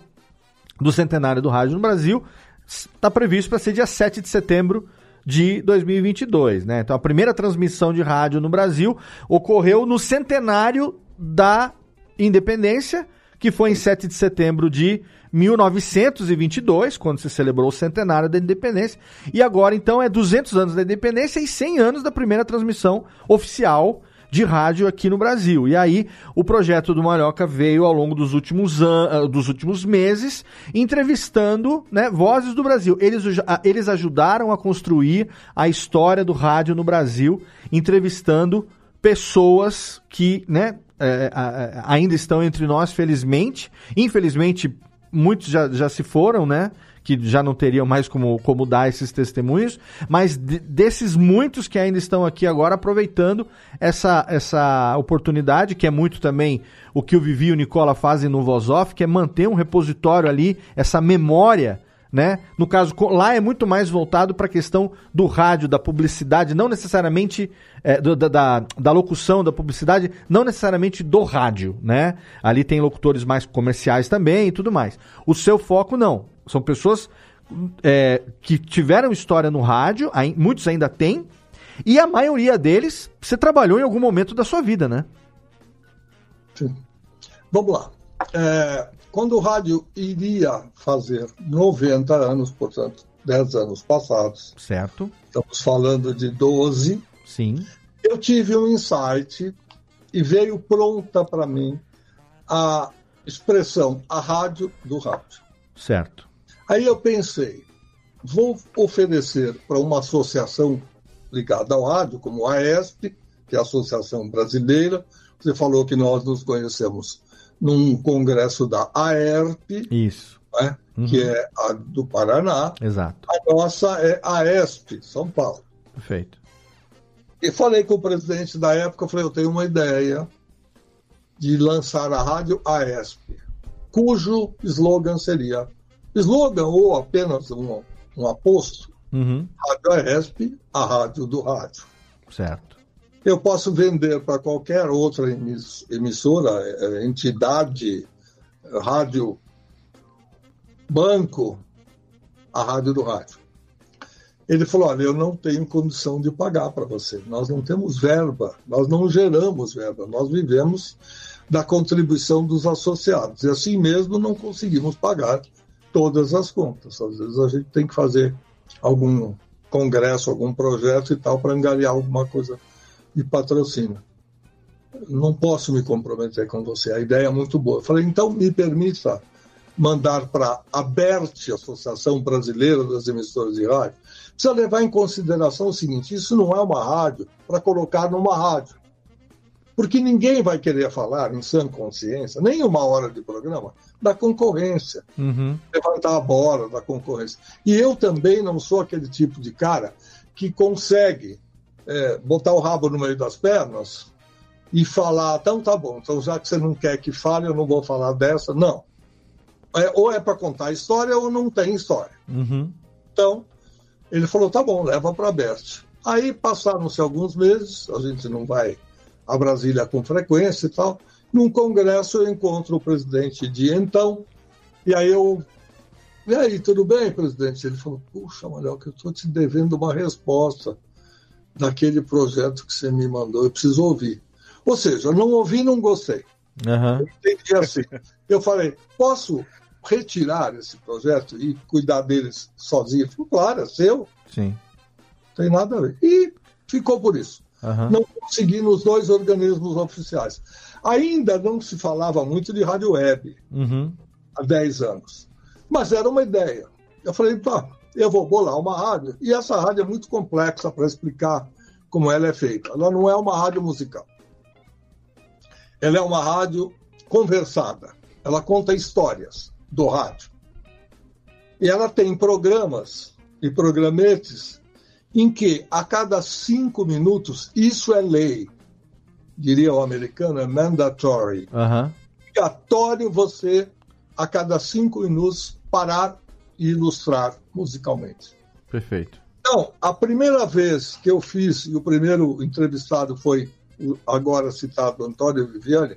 do centenário do rádio no Brasil está previsto para ser dia 7 de setembro de 2022, né? Então a primeira transmissão de rádio no Brasil ocorreu no centenário da independência, que foi em 7 de setembro de 1922, quando se celebrou o centenário da independência, e agora então é 200 anos da independência e 100 anos da primeira transmissão oficial de rádio aqui no Brasil. E aí, o projeto do Malhoca veio ao longo dos últimos, an ah, dos últimos meses, entrevistando né, vozes do Brasil. Eles, ah, eles ajudaram a construir a história do rádio no Brasil, entrevistando pessoas que né, ah, ainda estão entre nós, felizmente. Infelizmente, muitos já, já se foram, né? Que já não teriam mais como, como dar esses testemunhos, mas de- desses muitos que ainda estão aqui agora, aproveitando essa, essa oportunidade, que é muito também o que o Vivi e o Nicola fazem no Voz Off, que é manter um repositório ali, essa memória né? No caso, lá é muito mais voltado para a questão do rádio, da publicidade, não necessariamente é, do- da, da, da locução, da publicidade, não necessariamente do rádio, né? Ali tem locutores mais comerciais também e tudo mais. O seu foco não. São pessoas é, que tiveram história no rádio, muitos ainda têm, e a maioria deles você trabalhou em algum momento da sua vida, né? Vamos lá. É, quando o rádio iria fazer 90 anos, portanto, 10 anos passados, Certo? estamos falando de 12, Sim. eu tive um insight e veio pronta para mim a expressão a rádio do rádio. Certo. Aí eu pensei, vou oferecer para uma associação ligada ao rádio, como a AESP, que é a Associação Brasileira. Você falou que nós nos conhecemos num congresso da AERP, Isso. né, Uhum. que é a do Paraná. Exato. A nossa é a AESP, São Paulo. Perfeito. E falei com o presidente da época, eu falei, eu tenho uma ideia de lançar a rádio AESP, cujo slogan seria, slogan ou apenas um, um aposto, Uhum. Rádio AESP, a rádio do rádio. Certo. Eu posso vender para qualquer outra emiss- emissora, eh, entidade, eh, rádio, banco, a rádio do rádio. Ele falou: Olha, eu não tenho condição de pagar para você. Nós não temos verba, nós não geramos verba, nós vivemos da contribuição dos associados. E assim mesmo não conseguimos pagar todas as contas. Às vezes a gente tem que fazer algum congresso, algum projeto e tal para angariar alguma coisa de patrocínio. Não posso me comprometer com você, a ideia é muito boa. Eu falei, então me permita mandar para a ABERT, Associação Brasileira das Emissoras de Rádio, precisa levar em consideração o seguinte: isso não é uma rádio para colocar numa rádio. Porque ninguém vai querer falar, em sã consciência, nem uma hora de programa, da concorrência Uhum. levantar a bola da concorrência. E eu também não sou aquele tipo de cara que consegue é, botar o rabo no meio das pernas e falar, então tá bom, então já que você não quer que fale, eu não vou falar dessa. Não. É, ou é para contar história ou não tem história. Uhum. Então, ele falou, tá bom, leva para Bert. Aí passaram-se alguns meses, a gente não vai a Brasília com frequência e tal. Num congresso eu encontro o presidente de então, e aí eu. E aí, tudo bem, presidente? Ele falou, puxa, Malhoca, eu estou te devendo uma resposta daquele projeto que você me mandou, eu preciso ouvir. Ou seja, eu não ouvi, não gostei. Aham. Entendi assim. Eu falei, posso retirar esse projeto e cuidar deles sozinho? Falou, claro, é seu, Sim. não tem nada a ver. E ficou por isso. Aham. Não consegui nos dois organismos oficiais. Ainda não se falava muito de rádio web Uhum. há 10 anos, mas era uma ideia. Eu falei, tá, eu vou bolar uma rádio, e essa rádio é muito complexa para explicar como ela é feita. Ela não é uma rádio musical. ela é uma rádio conversada. Ela conta histórias do rádio. E ela tem programas e programetes em que a cada cinco minutos, isso é lei, diria o americano, é mandatory. Aham. Obrigatório você, a cada cinco minutos, parar e ilustrar musicalmente. Perfeito. Então, a primeira vez que eu fiz, e o primeiro entrevistado foi o agora citado Antônio Viviane,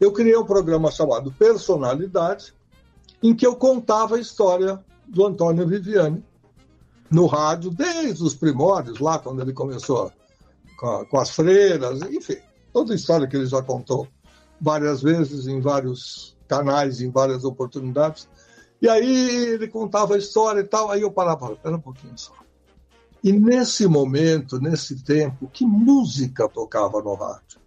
eu criei um programa chamado Personalidade, em que eu contava a história do Antônio Viviane no rádio, desde os primórdios, lá quando ele começou com, a- com as freiras, enfim, toda a história que ele já contou várias vezes, em vários canais, em várias oportunidades. E aí ele contava a história e tal, aí eu parava, espera um pouquinho só. E nesse momento, nesse tempo, que música tocava no rádio?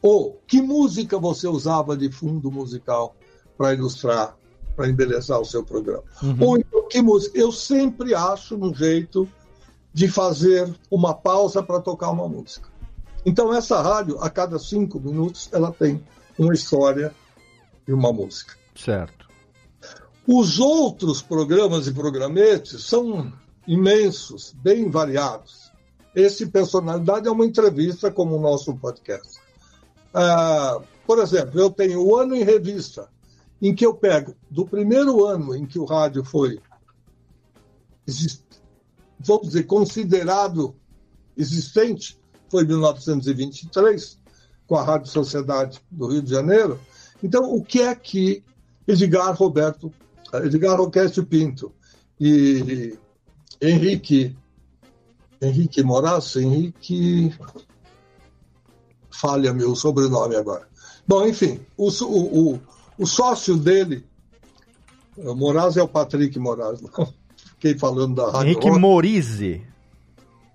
Ou que música você usava de fundo musical para ilustrar, para embelezar o seu programa? Ou então, que música? Eu sempre acho um jeito de fazer uma pausa para tocar uma música. Então, essa rádio, a cada cinco minutos, ela tem uma história e uma música. Certo. Os outros programas e programetes são imensos, bem variados. Esse Personalidade é uma entrevista como o nosso podcast. Ah, por exemplo, eu tenho o Ano em Revista, em que eu pego do primeiro ano em que o rádio foi, vamos dizer, considerado existente, foi 1923, com a Rádio Sociedade do Rio de Janeiro. Então, o que é que Edgar Roberto, Edgar Roquete Pinto e Henrique, Henrique Moraes, Henrique, falha meu sobrenome agora. Bom, enfim, o, o, o, o sócio dele, Moraes é o Patrick Moraes, não? fiquei falando da Rádio Henrique Rock. Morise.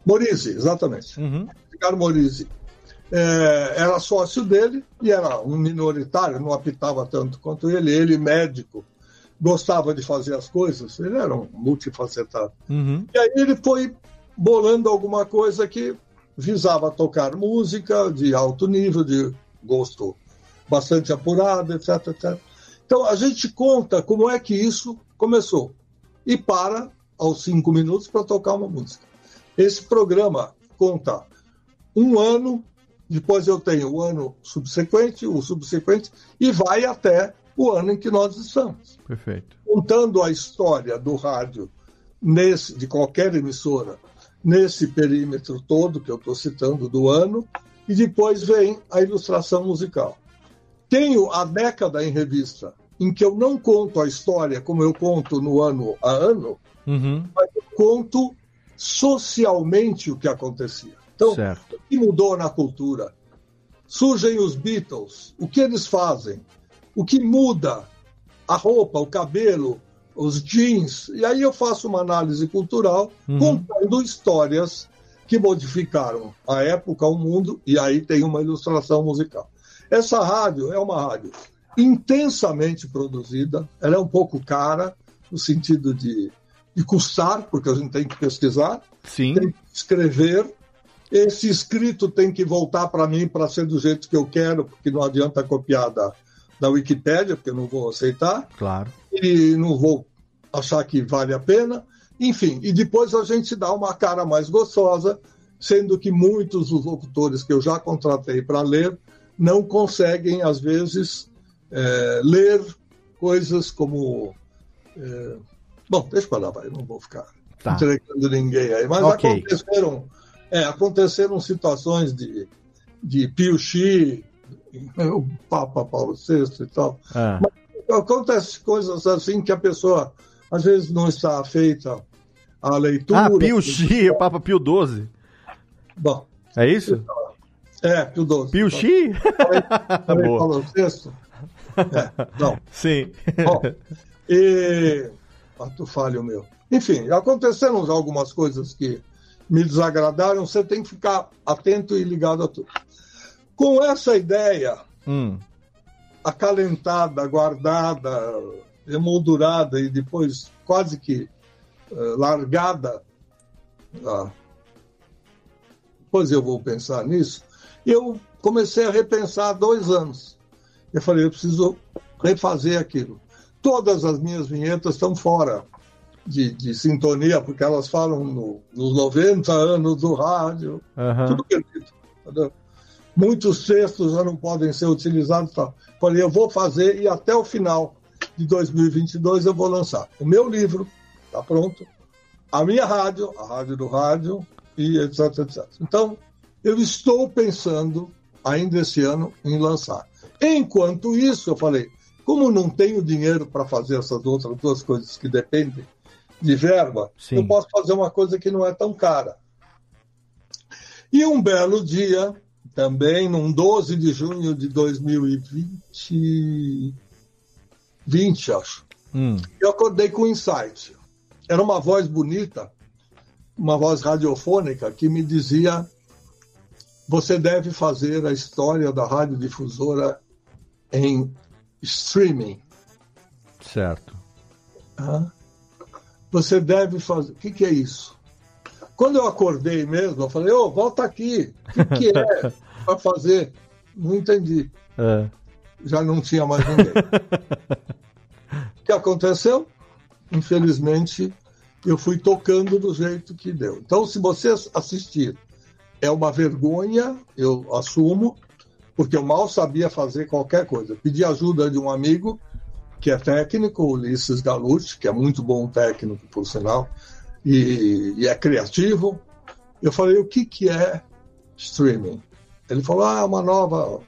Morise, exatamente. Ricardo Morise. É, era sócio dele e era um minoritário, não apitava tanto quanto ele. Ele, médico, gostava de fazer as coisas, ele era um multifacetado. Uhum. E aí ele foi bolando alguma coisa que visava tocar música de alto nível, de gosto bastante apurado, etc, etc. Então a gente conta como é que isso começou e para aos cinco minutos para tocar uma música. Esse programa conta um ano, depois eu tenho o ano subsequente, o subsequente, e vai até o ano em que nós estamos Perfeito. contando a história do rádio nesse, de qualquer emissora nesse perímetro todo que eu estou citando do ano, e depois vem a ilustração musical. Tenho a década em revista, em que eu não conto a história como eu conto no ano a ano, Uhum. mas eu conto socialmente o que acontecia. Então, Certo. o que mudou na cultura? Surgem os Beatles, o que eles fazem? O que muda? A roupa, o cabelo, os jeans. E aí eu faço uma análise cultural Uhum. contando histórias que modificaram a época, o mundo, e aí tem uma ilustração musical. Essa rádio é uma rádio intensamente produzida, ela é um pouco cara, no sentido de, de custar, porque a gente tem que pesquisar, Sim. tem que escrever. Esse escrito tem que voltar para mim para ser do jeito que eu quero, porque não adianta copiar da, da Wikipédia, porque eu não vou aceitar Claro. e não vou achar que vale a pena. Enfim, e depois a gente dá uma cara mais gostosa, sendo que muitos dos locutores que eu já contratei para ler não conseguem, às vezes, eh, ler coisas como. eh, bom, deixa para lá, vai, não vou ficar Tá. entregando ninguém aí, mas Ok. aconteceram, é, aconteceram situações de, de Pio Xi, o Papa Paulo VI e tal. Ah. Acontece coisas assim que a pessoa às vezes não está feita a leitura. Ah, Pio Xi, o Papa Pio XII. Bom, É isso? é, Pio XII. Pio Xi? Boa. falou sexto. É, não. Sim. Bom, e. Ah, tu falha o meu. Enfim, aconteceram algumas coisas que me desagradaram, você tem que ficar atento e ligado a tudo. Com essa ideia Hum. acalentada, guardada, emoldurada e depois quase que eh, largada, ah, depois eu vou pensar nisso, eu comecei a repensar há dois anos. Eu falei, eu preciso refazer aquilo. Todas as minhas vinhetas estão fora de, de sintonia, porque elas falam no, nos 90 anos do rádio, Aham. tudo perdido. entendeu? Muitos textos já não podem ser utilizados. Tal. Falei, eu vou fazer e até o final de 2022 eu vou lançar. O meu livro está pronto, a minha rádio, a rádio do rádio, e etc, etc. Então, eu estou pensando ainda esse ano em lançar. Enquanto isso, eu falei, como não tenho dinheiro para fazer essas outras duas coisas que dependem de verba, Sim. eu posso fazer uma coisa que não é tão cara. E um belo dia, também num 12 de junho de 2020, 20, acho, Hum. eu acordei com um insight. Era uma voz bonita, uma voz radiofônica que me dizia: você deve fazer a história da radiodifusora em streaming. Certo. Você deve fazer. O que, que é isso? Quando eu acordei mesmo, eu falei: ô, volta aqui. O que, que é para fazer? Não entendi. É. Já não tinha mais ninguém. O que aconteceu? Infelizmente, eu fui tocando do jeito que deu. Então, se você assistir, é uma vergonha, eu assumo, porque eu mal sabia fazer qualquer coisa. Pedi ajuda de um amigo que é técnico, Ulisses Galucci, que é muito bom técnico, por sinal, e, e é criativo. Eu falei, o que, que é streaming? Ele falou, ah, é uma nova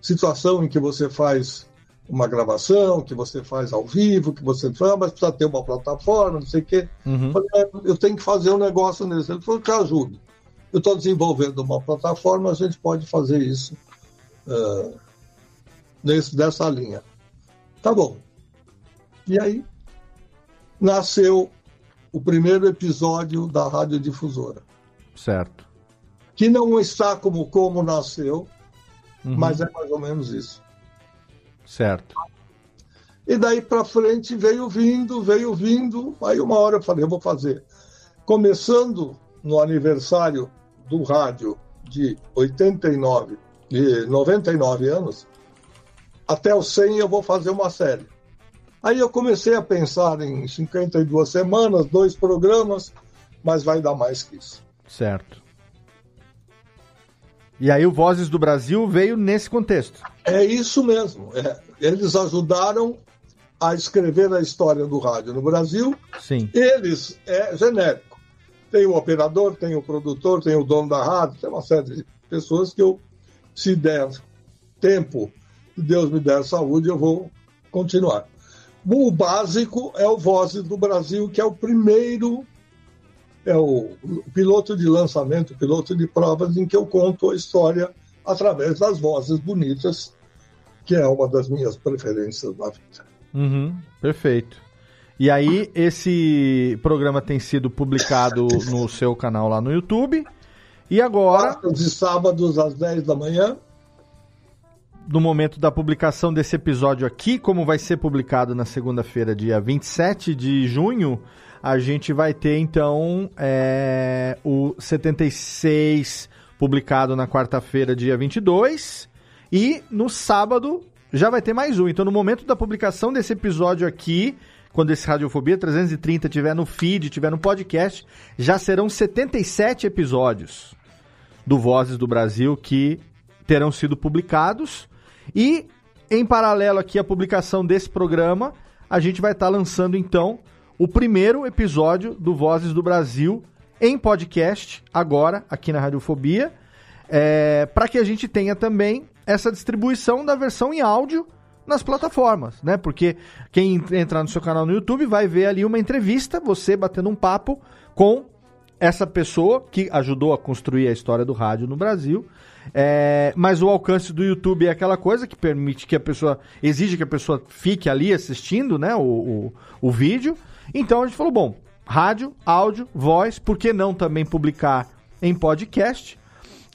situação em que você faz uma gravação, que você faz ao vivo, que você faz, mas precisa ter uma plataforma, não sei o quê. Uhum. Eu falei, "É, eu tenho que fazer um negócio nisso. Ele falou, te ajudo. Eu estou desenvolvendo uma plataforma, a gente pode fazer isso eh, nesse, dessa linha. Tá bom. E aí nasceu o primeiro episódio da radiodifusora, Certo. que não está como como nasceu, Uhum. mas é mais ou menos isso. Certo. E daí para frente veio vindo, veio vindo. Aí uma hora eu falei, eu vou fazer. Começando no aniversário do rádio de 89, de 99 anos, até os 100 eu vou fazer uma série. Aí eu comecei a pensar em 52 semanas, dois programas, mas vai dar mais que isso. Certo. E aí o Vozes do Brasil veio nesse contexto. É isso mesmo. é. Eles ajudaram a escrever a história do rádio no Brasil. Sim. Eles é genérico. Tem o operador, tem o produtor, tem o dono da rádio, tem uma série de pessoas que eu, se der tempo, se Deus me der saúde, eu vou continuar. O básico é o Vozes do Brasil, que é o primeiro, é o, piloto de lançamento, o piloto de provas, em que eu conto a história através das vozes bonitas, que é uma das minhas preferências na vida. Uhum, perfeito. E aí, esse programa tem sido publicado no seu canal lá no YouTube. E agora, Quartas e sábados às 10 da manhã. No momento da publicação desse episódio aqui, como vai ser publicado na segunda-feira, dia 27 de junho, a gente vai ter então é, o 76 publicado na quarta-feira, dia 22. E no sábado já vai ter mais um. Então, no momento da publicação desse episódio aqui, quando esse Radiofobia 330 tiver no feed, tiver no podcast, já serão 77 episódios do Vozes do Brasil que terão sido publicados. E, em paralelo aqui à publicação desse programa, a gente vai estar lançando então o primeiro episódio do Vozes do Brasil em podcast, agora, aqui na Radiofobia, é, para que a gente tenha também essa distribuição da versão em áudio nas plataformas, né? Porque quem entrar no seu canal no YouTube vai ver ali uma entrevista, você batendo um papo com essa pessoa que ajudou a construir a história do rádio no Brasil. É, mas o alcance do YouTube é aquela coisa que permite que a pessoa, exige que a pessoa fique ali assistindo, né? O, o, o vídeo. Então a gente falou, bom, rádio, áudio, voz, por que não também publicar em podcast?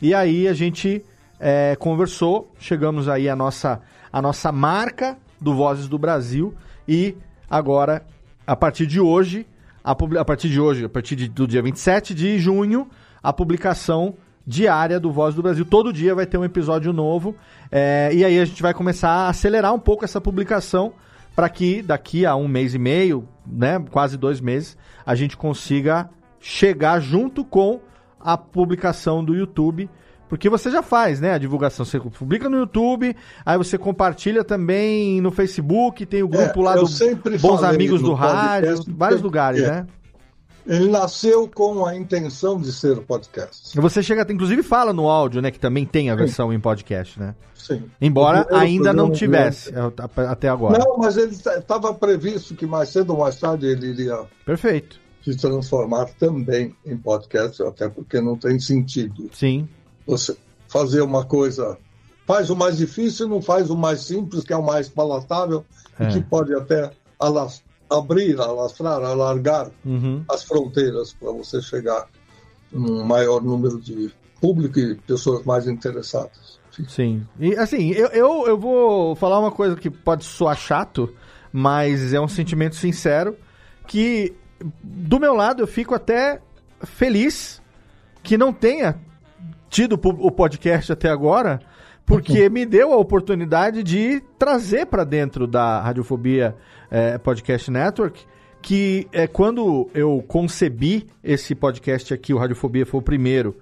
E aí a gente é, conversou, chegamos aí à nossa, à nossa marca do Vozes do Brasil e agora, a partir de hoje, a, a partir de hoje, a partir de- do dia 27 de junho, a publicação diária do Voz do Brasil. Todo dia vai ter um episódio novo. É, e aí a gente vai começar a acelerar um pouco essa publicação para que daqui a um mês e meio, né, quase dois meses, a gente consiga chegar junto com a publicação do YouTube. Porque você já faz, né? A divulgação. Você publica no YouTube, aí você compartilha também no Facebook, tem o grupo É, lá eu do sempre Bons Amigos do Rádio, vários lugares, é. né? Ele nasceu com a intenção de ser podcast. Você chega, até- inclusive fala no áudio, né? Que também tem a versão em podcast, né? Sim. Embora ainda não tivesse é, até agora. Não, mas ele estava previsto que mais cedo ou mais tarde ele iria Perfeito. se transformar também em podcast, até porque não tem sentido Sim. você fazer uma coisa. Faz o mais difícil e não faz o mais simples, que é o mais palatável É. e que pode até abrir, alastrar, alargar Uhum. as fronteiras para você chegar num maior número de público e pessoas mais interessadas. Sim. E assim, eu, eu, eu vou falar uma coisa que pode soar chato, mas é um sentimento sincero. Que do meu lado eu fico até feliz que não tenha tido o podcast até agora, porque me deu a oportunidade de trazer para dentro da Radiofobia eh, Podcast Network. Que é quando eu concebi esse podcast aqui, o Radiofobia foi o primeiro,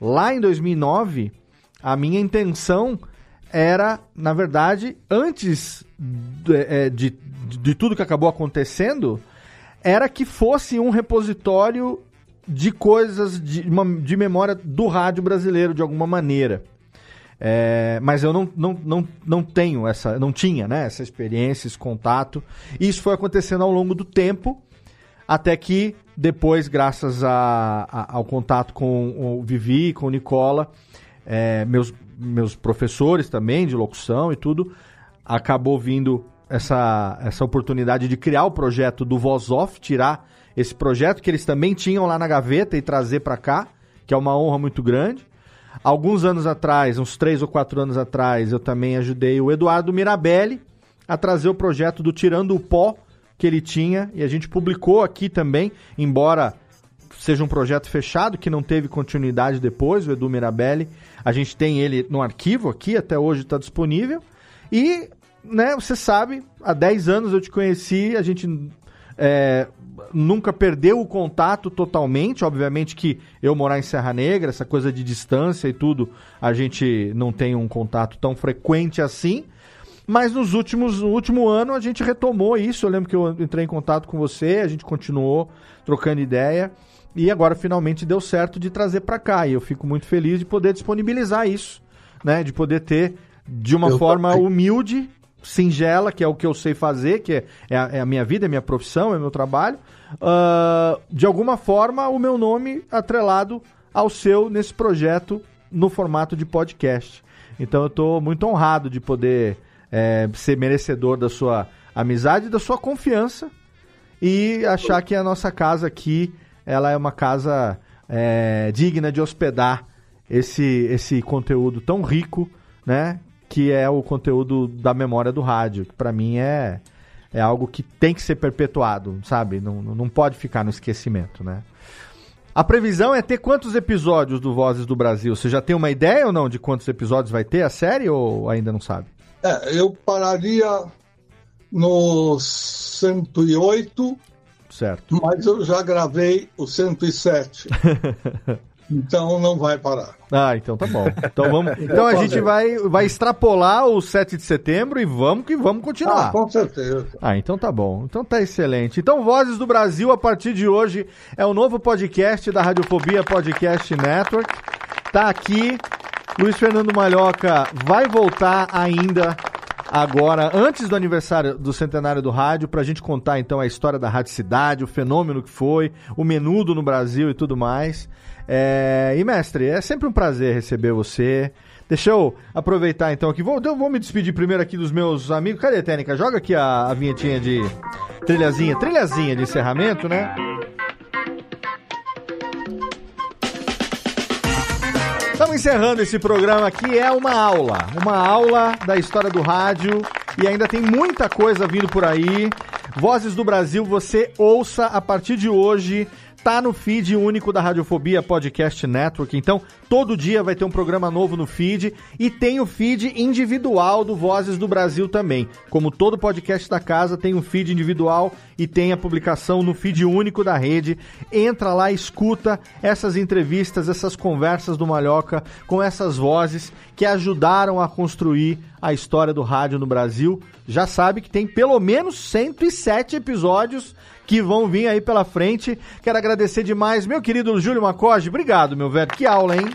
lá em 2009, a minha intenção era, na verdade, antes de, é, de, de tudo que acabou acontecendo, era que fosse um repositório de coisas de, de memória do rádio brasileiro, de alguma maneira. É, mas eu não, não, não, não tenho essa, não tinha né, essa experiência, esse contato. Isso foi acontecendo ao longo do tempo, até que depois, graças a- a- ao contato com o Vivi, com o Nicola, é, meus, meus professores também de locução e tudo, acabou vindo essa, essa oportunidade de criar o projeto do Voz Off, tirar esse projeto que eles também tinham lá na gaveta e trazer para cá, que é uma honra muito grande. Alguns anos atrás, uns três ou quatro anos atrás, eu também ajudei o Eduardo Mirabelli a trazer o projeto do Tirando o Pó que ele tinha e a gente publicou aqui também, embora seja um projeto fechado que não teve continuidade depois, o Edu Mirabelli. A gente tem ele no arquivo aqui, até hoje está disponível. E, né, você sabe, há 10 anos eu te conheci, a gente é, nunca perdeu o contato totalmente. Obviamente que eu morar em Serra Negra, essa coisa de distância e tudo, a gente não tem um contato tão frequente assim. Mas nos últimos, no último ano a gente retomou isso. Eu lembro que eu entrei em contato com você, a gente continuou trocando ideia. E agora finalmente deu certo de trazer para cá. E eu fico muito feliz de poder disponibilizar isso, né? De poder ter de uma Eu forma também. humilde, singela, que é o que eu sei fazer, que é, é a, é a minha vida, é a minha profissão, é o meu trabalho. ah, de alguma forma, o meu nome atrelado ao seu nesse projeto no formato de podcast. Então eu estou muito honrado de poder é, ser merecedor da sua amizade da sua confiança e achar que a nossa casa aqui ela é uma casa é, digna de hospedar esse, esse conteúdo tão rico, né? Que é o conteúdo da memória do rádio. Que para mim é, é algo que tem que ser perpetuado, sabe? Não, não pode ficar no esquecimento, né? A previsão é ter quantos episódios do Vozes do Brasil? Você já tem uma ideia ou não de quantos episódios vai ter a série ou ainda não sabe? É, eu pararia no 108, Certo. mas eu já gravei o 107. então não vai parar. Ah, então tá bom. Então vamos. Então a gente vai, vai extrapolar o 7 de setembro e vamos que vamos continuar. Ah, com certeza. Ah, então tá bom. Então tá excelente. Então, Vozes do Brasil, a partir de hoje, é o novo podcast da Radiofobia Podcast Network. Tá aqui. Luiz Fernando Malhoca vai voltar ainda agora, antes do aniversário do centenário do rádio, pra gente contar então a história da Rádio Cidade, o fenômeno que foi, o menudo no Brasil e tudo mais. É, E, mestre, é sempre um prazer receber você. Deixa eu aproveitar então aqui. Vou, eu vou me despedir primeiro aqui dos meus amigos. Cadê técnica? Joga aqui a, a vinhetinha de trilhazinha, trilhazinha de encerramento, né? Estamos encerrando esse programa aqui, é uma aula, uma aula da história do rádio e ainda tem muita coisa vindo por aí. Vozes do Brasil, você ouça a partir de hoje tá no feed único da Radiofobia Podcast Network. Então, todo dia vai ter um programa novo no feed e tem o feed individual do Vozes do Brasil também. Como todo podcast da casa, tem um feed individual e tem a publicação no feed único da rede. Entra lá, escuta essas entrevistas, essas conversas do Malhoca com essas vozes que ajudaram a construir a história do rádio no Brasil. Já sabe que tem pelo menos 107 episódios que vão vir aí pela frente. Quero agradecer demais, meu querido Júlio Macoge. Obrigado, meu velho. Que aula, hein?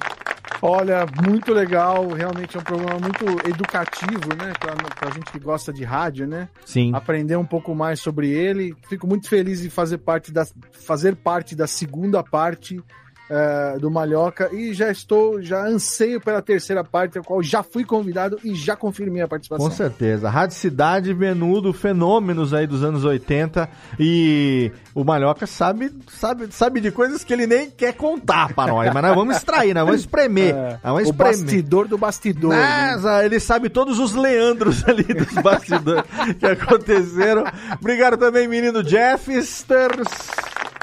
Olha, muito legal, realmente é um programa muito educativo, né? Pra, pra gente que gosta de rádio, né? Sim. Aprender um pouco mais sobre ele. Fico muito feliz de fazer parte da, fazer parte da segunda parte é, do Malhoca e já estou, já anseio pela terceira parte, a qual já fui convidado e já confirmei a participação. Com certeza. Rádio Cidade, Menudo, fenômenos aí dos anos 80 e o Malhoca sabe, sabe, sabe de coisas que ele nem quer contar para nós, mas nós vamos extrair, nós vamos espremer. É, nós vamos o espremer. bastidor do bastidor. né? Mas, ele sabe todos os Leandros ali dos bastidores que aconteceram. Obrigado também, menino Jeffsters.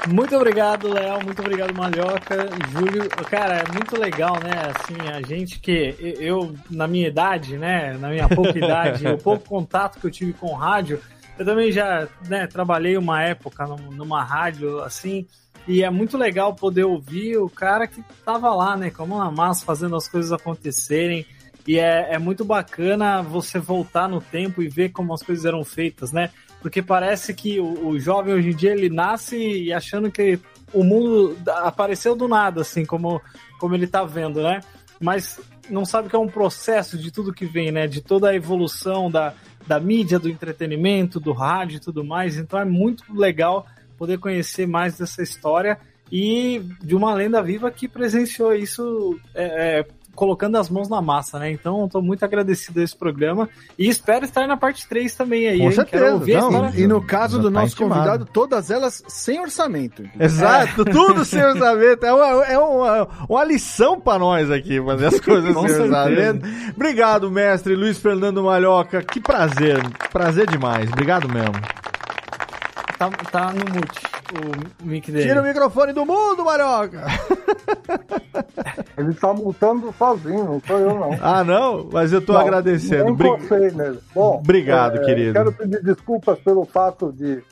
Muito obrigado, Léo. Muito obrigado, Malhoca. Júlio, cara, é muito legal, né? Assim, a gente que. Eu, na minha idade, né? Na minha pouca idade, o pouco contato que eu tive com rádio, eu também já né, trabalhei uma época num- numa rádio assim. E é muito legal poder ouvir o cara que tava lá, né? Como na massa, fazendo as coisas acontecerem. E é, é muito bacana você voltar no tempo e ver como as coisas eram feitas, né? Porque parece que o, o jovem hoje em dia ele nasce achando que o mundo apareceu do nada, assim, como, como ele tá vendo, né? Mas não sabe que é um processo de tudo que vem, né? De toda a evolução da, da mídia, do entretenimento, do rádio e tudo mais. Então é muito legal poder conhecer mais dessa história e de uma lenda viva que presenciou isso é, é, colocando as mãos na massa, né? Então estou muito agradecido a esse programa e espero estar na parte 3 também aí, Com hein? certeza, não. E, e no caso Já do tá nosso intimado. convidado, todas elas sem orçamento. Exato, tudo sem orçamento. É uma, é uma, uma lição pra nós aqui, fazer as coisas sem orçamento. Obrigado, mestre Luiz Fernando Malhoca. Que prazer, prazer demais. Obrigado mesmo. Tá, tá no mute o mic dele. Tira o microfone do mundo, Malhoca. Ele tá multando sozinho, não sou eu, não. Ah, não? Mas eu tô Não, agradecendo. Nem Bri-. Bom, Obrigado, é, querido. Quero pedir desculpas pelo fato de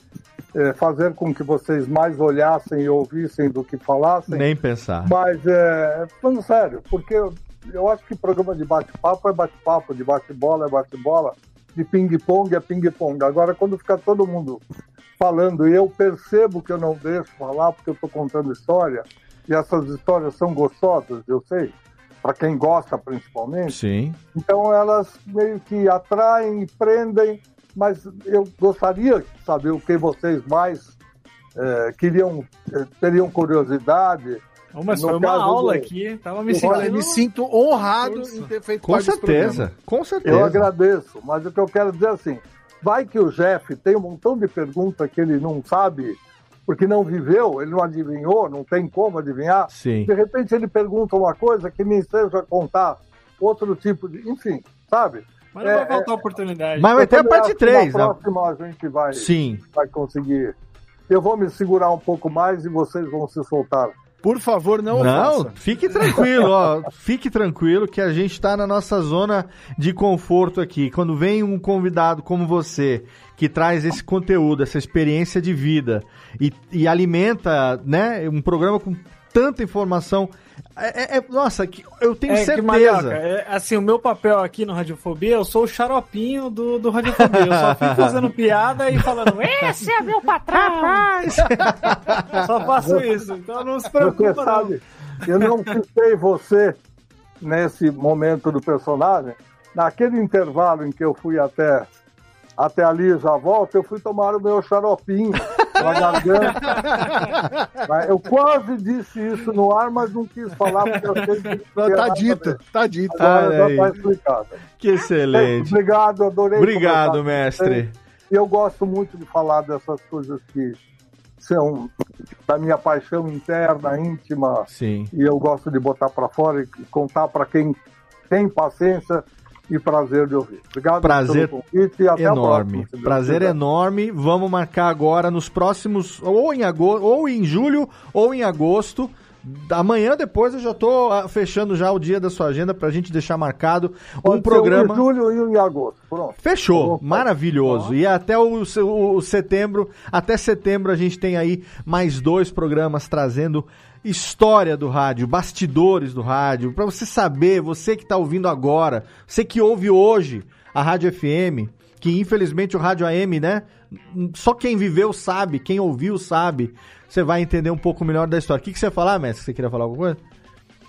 é, fazer com que vocês mais olhassem e ouvissem do que falassem. Nem pensar. Mas, é, falando sério, porque eu, eu acho que programa de bate-papo é bate-papo, de bate-bola é bate-bola, de ping-pong é ping-pong. Agora, quando fica todo mundo falando e eu percebo que eu não deixo falar porque eu estou contando história, e essas histórias são gostosas, eu sei, para quem gosta principalmente, Sim. então elas meio que atraem e prendem, mas eu gostaria de saber o que vocês mais eh, queriam, eh, teriam curiosidade. Mas No foi uma aula do- aqui, tava me sentindo... Olha, me sinto honrado Força. em ter feito Com certeza, com certeza. Eu agradeço, mas o que eu quero dizer é assim, vai que o Jeff tem um montão de perguntas que ele não sabe, porque não viveu, ele não adivinhou, não tem como adivinhar. Sim. De repente ele pergunta uma coisa que me seja contar outro tipo de... Enfim, sabe? Mas não É, vai faltar oportunidade. Mas vai Eu ter a parte acho que na 3, né? próxima a gente vai, Sim. vai conseguir. Eu vou me segurar um pouco mais e vocês vão se soltar. Por favor, não, Não, fique tranquilo, ó. Fique tranquilo que a gente tá na nossa zona de conforto aqui. Quando vem um convidado como você, que traz esse conteúdo, essa experiência de vida e, e alimenta, né, um programa com tanta informação. É, é- é- nossa, que- eu tenho É certeza. É, assim, o meu papel aqui no Radiofobia, eu sou o xaropinho do, do Radiofobia. Eu só fico fazendo piada e falando, esse é meu patrão! Só faço isso, então não se Você preocupa não. sabe, eu não citei você nesse momento do personagem. Naquele intervalo em que eu fui até, até ali e já volto, eu fui tomar o meu xaropinho eu quase disse isso no ar, mas não quis falar porque eu sei que Não, tá dito, tá dito. Agora Olha já aí. está explicado. Que excelente. Obrigado, adorei. Obrigado, mestre. E eu gosto muito de falar dessas coisas que são da minha paixão interna, íntima, Sim. e eu gosto de botar para fora e contar para quem tem paciência e prazer de ouvir. Obrigado Prazer pelo convite e até enorme. a próxima. Prazer quiser. enorme. Vamos marcar agora nos próximos, ou em agosto, ou em julho, ou em agosto. Amanhã depois eu já tô ah, fechando já o dia da sua agenda pra gente deixar marcado Pode um programa. em julho e um em agosto. Pronto. Fechou, maravilhoso. E até o, o- o setembro, até setembro a gente tem aí mais dois programas trazendo história do rádio, bastidores do rádio, pra você saber, você que tá ouvindo agora, você que ouve hoje a Rádio FM, que infelizmente o Rádio AM, né? Só quem viveu sabe, quem ouviu sabe. Você vai entender um pouco melhor da história. O que, que você ia falar, mestre? Você queria falar alguma coisa?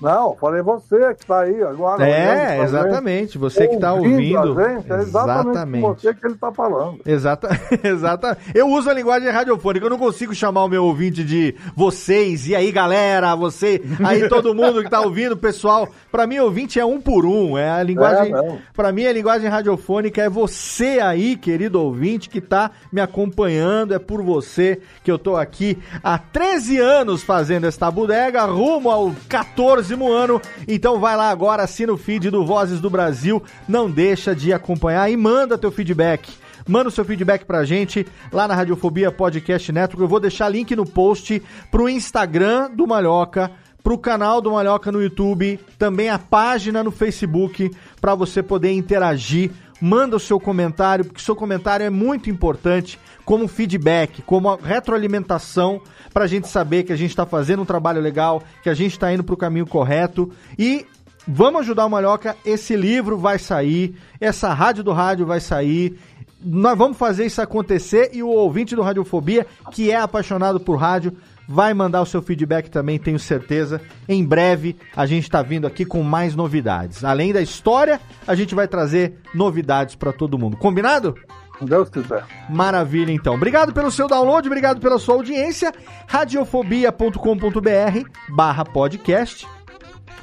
Não, falei você que está aí agora. É, exatamente. Você que tá ouvindo. gente, é exatamente, Exatamente. você que ele está falando. Exata, exata. Eu uso a linguagem radiofônica, eu não consigo chamar o meu ouvinte de vocês, e aí galera, você, aí todo mundo que tá ouvindo, pessoal. Pra mim, ouvinte é um por um, é a linguagem. É. Pra mim, a linguagem radiofônica é você aí, querido ouvinte, que tá me acompanhando, é por você que eu tô aqui há 13 anos fazendo esta bodega, rumo ao 14 ano. Então vai lá agora, assina o feed do Vozes do Brasil, não deixa de acompanhar e manda teu feedback. Manda o seu feedback pra gente lá na Radiofobia Podcast Network. Eu vou deixar link no post pro Instagram do Malhoca, pro canal do Malhoca no YouTube, também a página no Facebook para você poder interagir. Manda o seu comentário, porque o seu comentário é muito importante como feedback, como a retroalimentação pra gente saber que a gente tá fazendo um trabalho legal, que a gente tá indo pro caminho correto e Vamos ajudar o Malhoca, esse livro vai sair, essa rádio do rádio vai sair. Nós vamos fazer isso acontecer e o ouvinte do Radiofobia, que é apaixonado por rádio, vai mandar o seu feedback também, tenho certeza. Em breve a gente está vindo aqui com mais novidades. Além da história, a gente vai trazer novidades para todo mundo. Combinado? Deus quiser. Maravilha, então. Obrigado pelo seu download, obrigado pela sua audiência. Radiofobia.com.br barra podcast.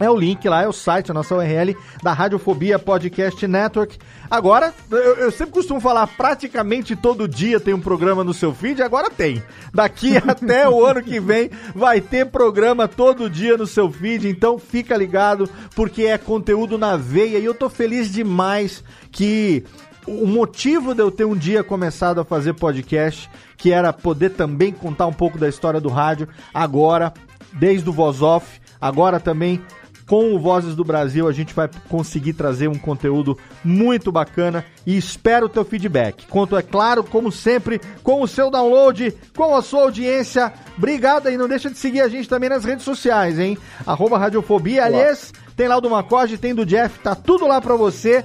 É o link lá, é o site, a nossa URL da Radiofobia Podcast Network. Agora, eu, eu sempre costumo falar, praticamente todo dia tem um programa no seu feed, agora tem. Daqui até o ano que vem vai ter programa todo dia no seu feed, então fica ligado, porque é conteúdo na veia e eu tô feliz demais que o motivo de eu ter um dia começado a fazer podcast, que era poder também contar um pouco da história do rádio, agora, desde o Voz Off, agora também com o Vozes do Brasil, a gente vai conseguir trazer um conteúdo muito bacana e espero o teu feedback. Conto, é claro, como sempre, com o seu download, com a sua audiência. Obrigado e não deixa de seguir a gente também nas redes sociais, hein? Arroba Radiofobia. Aliás, tem lá o do Macode, tem do Jeff, tá tudo lá pra você.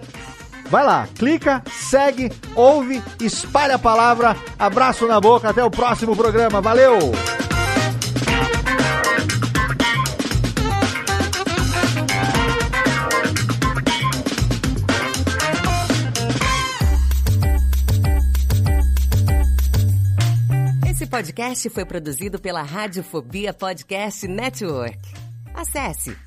Vai lá, clica, segue, ouve, espalha a palavra. Abraço na boca, até o próximo programa. Valeu! Esse podcast foi produzido pela Radiofobia Podcast Network. Acesse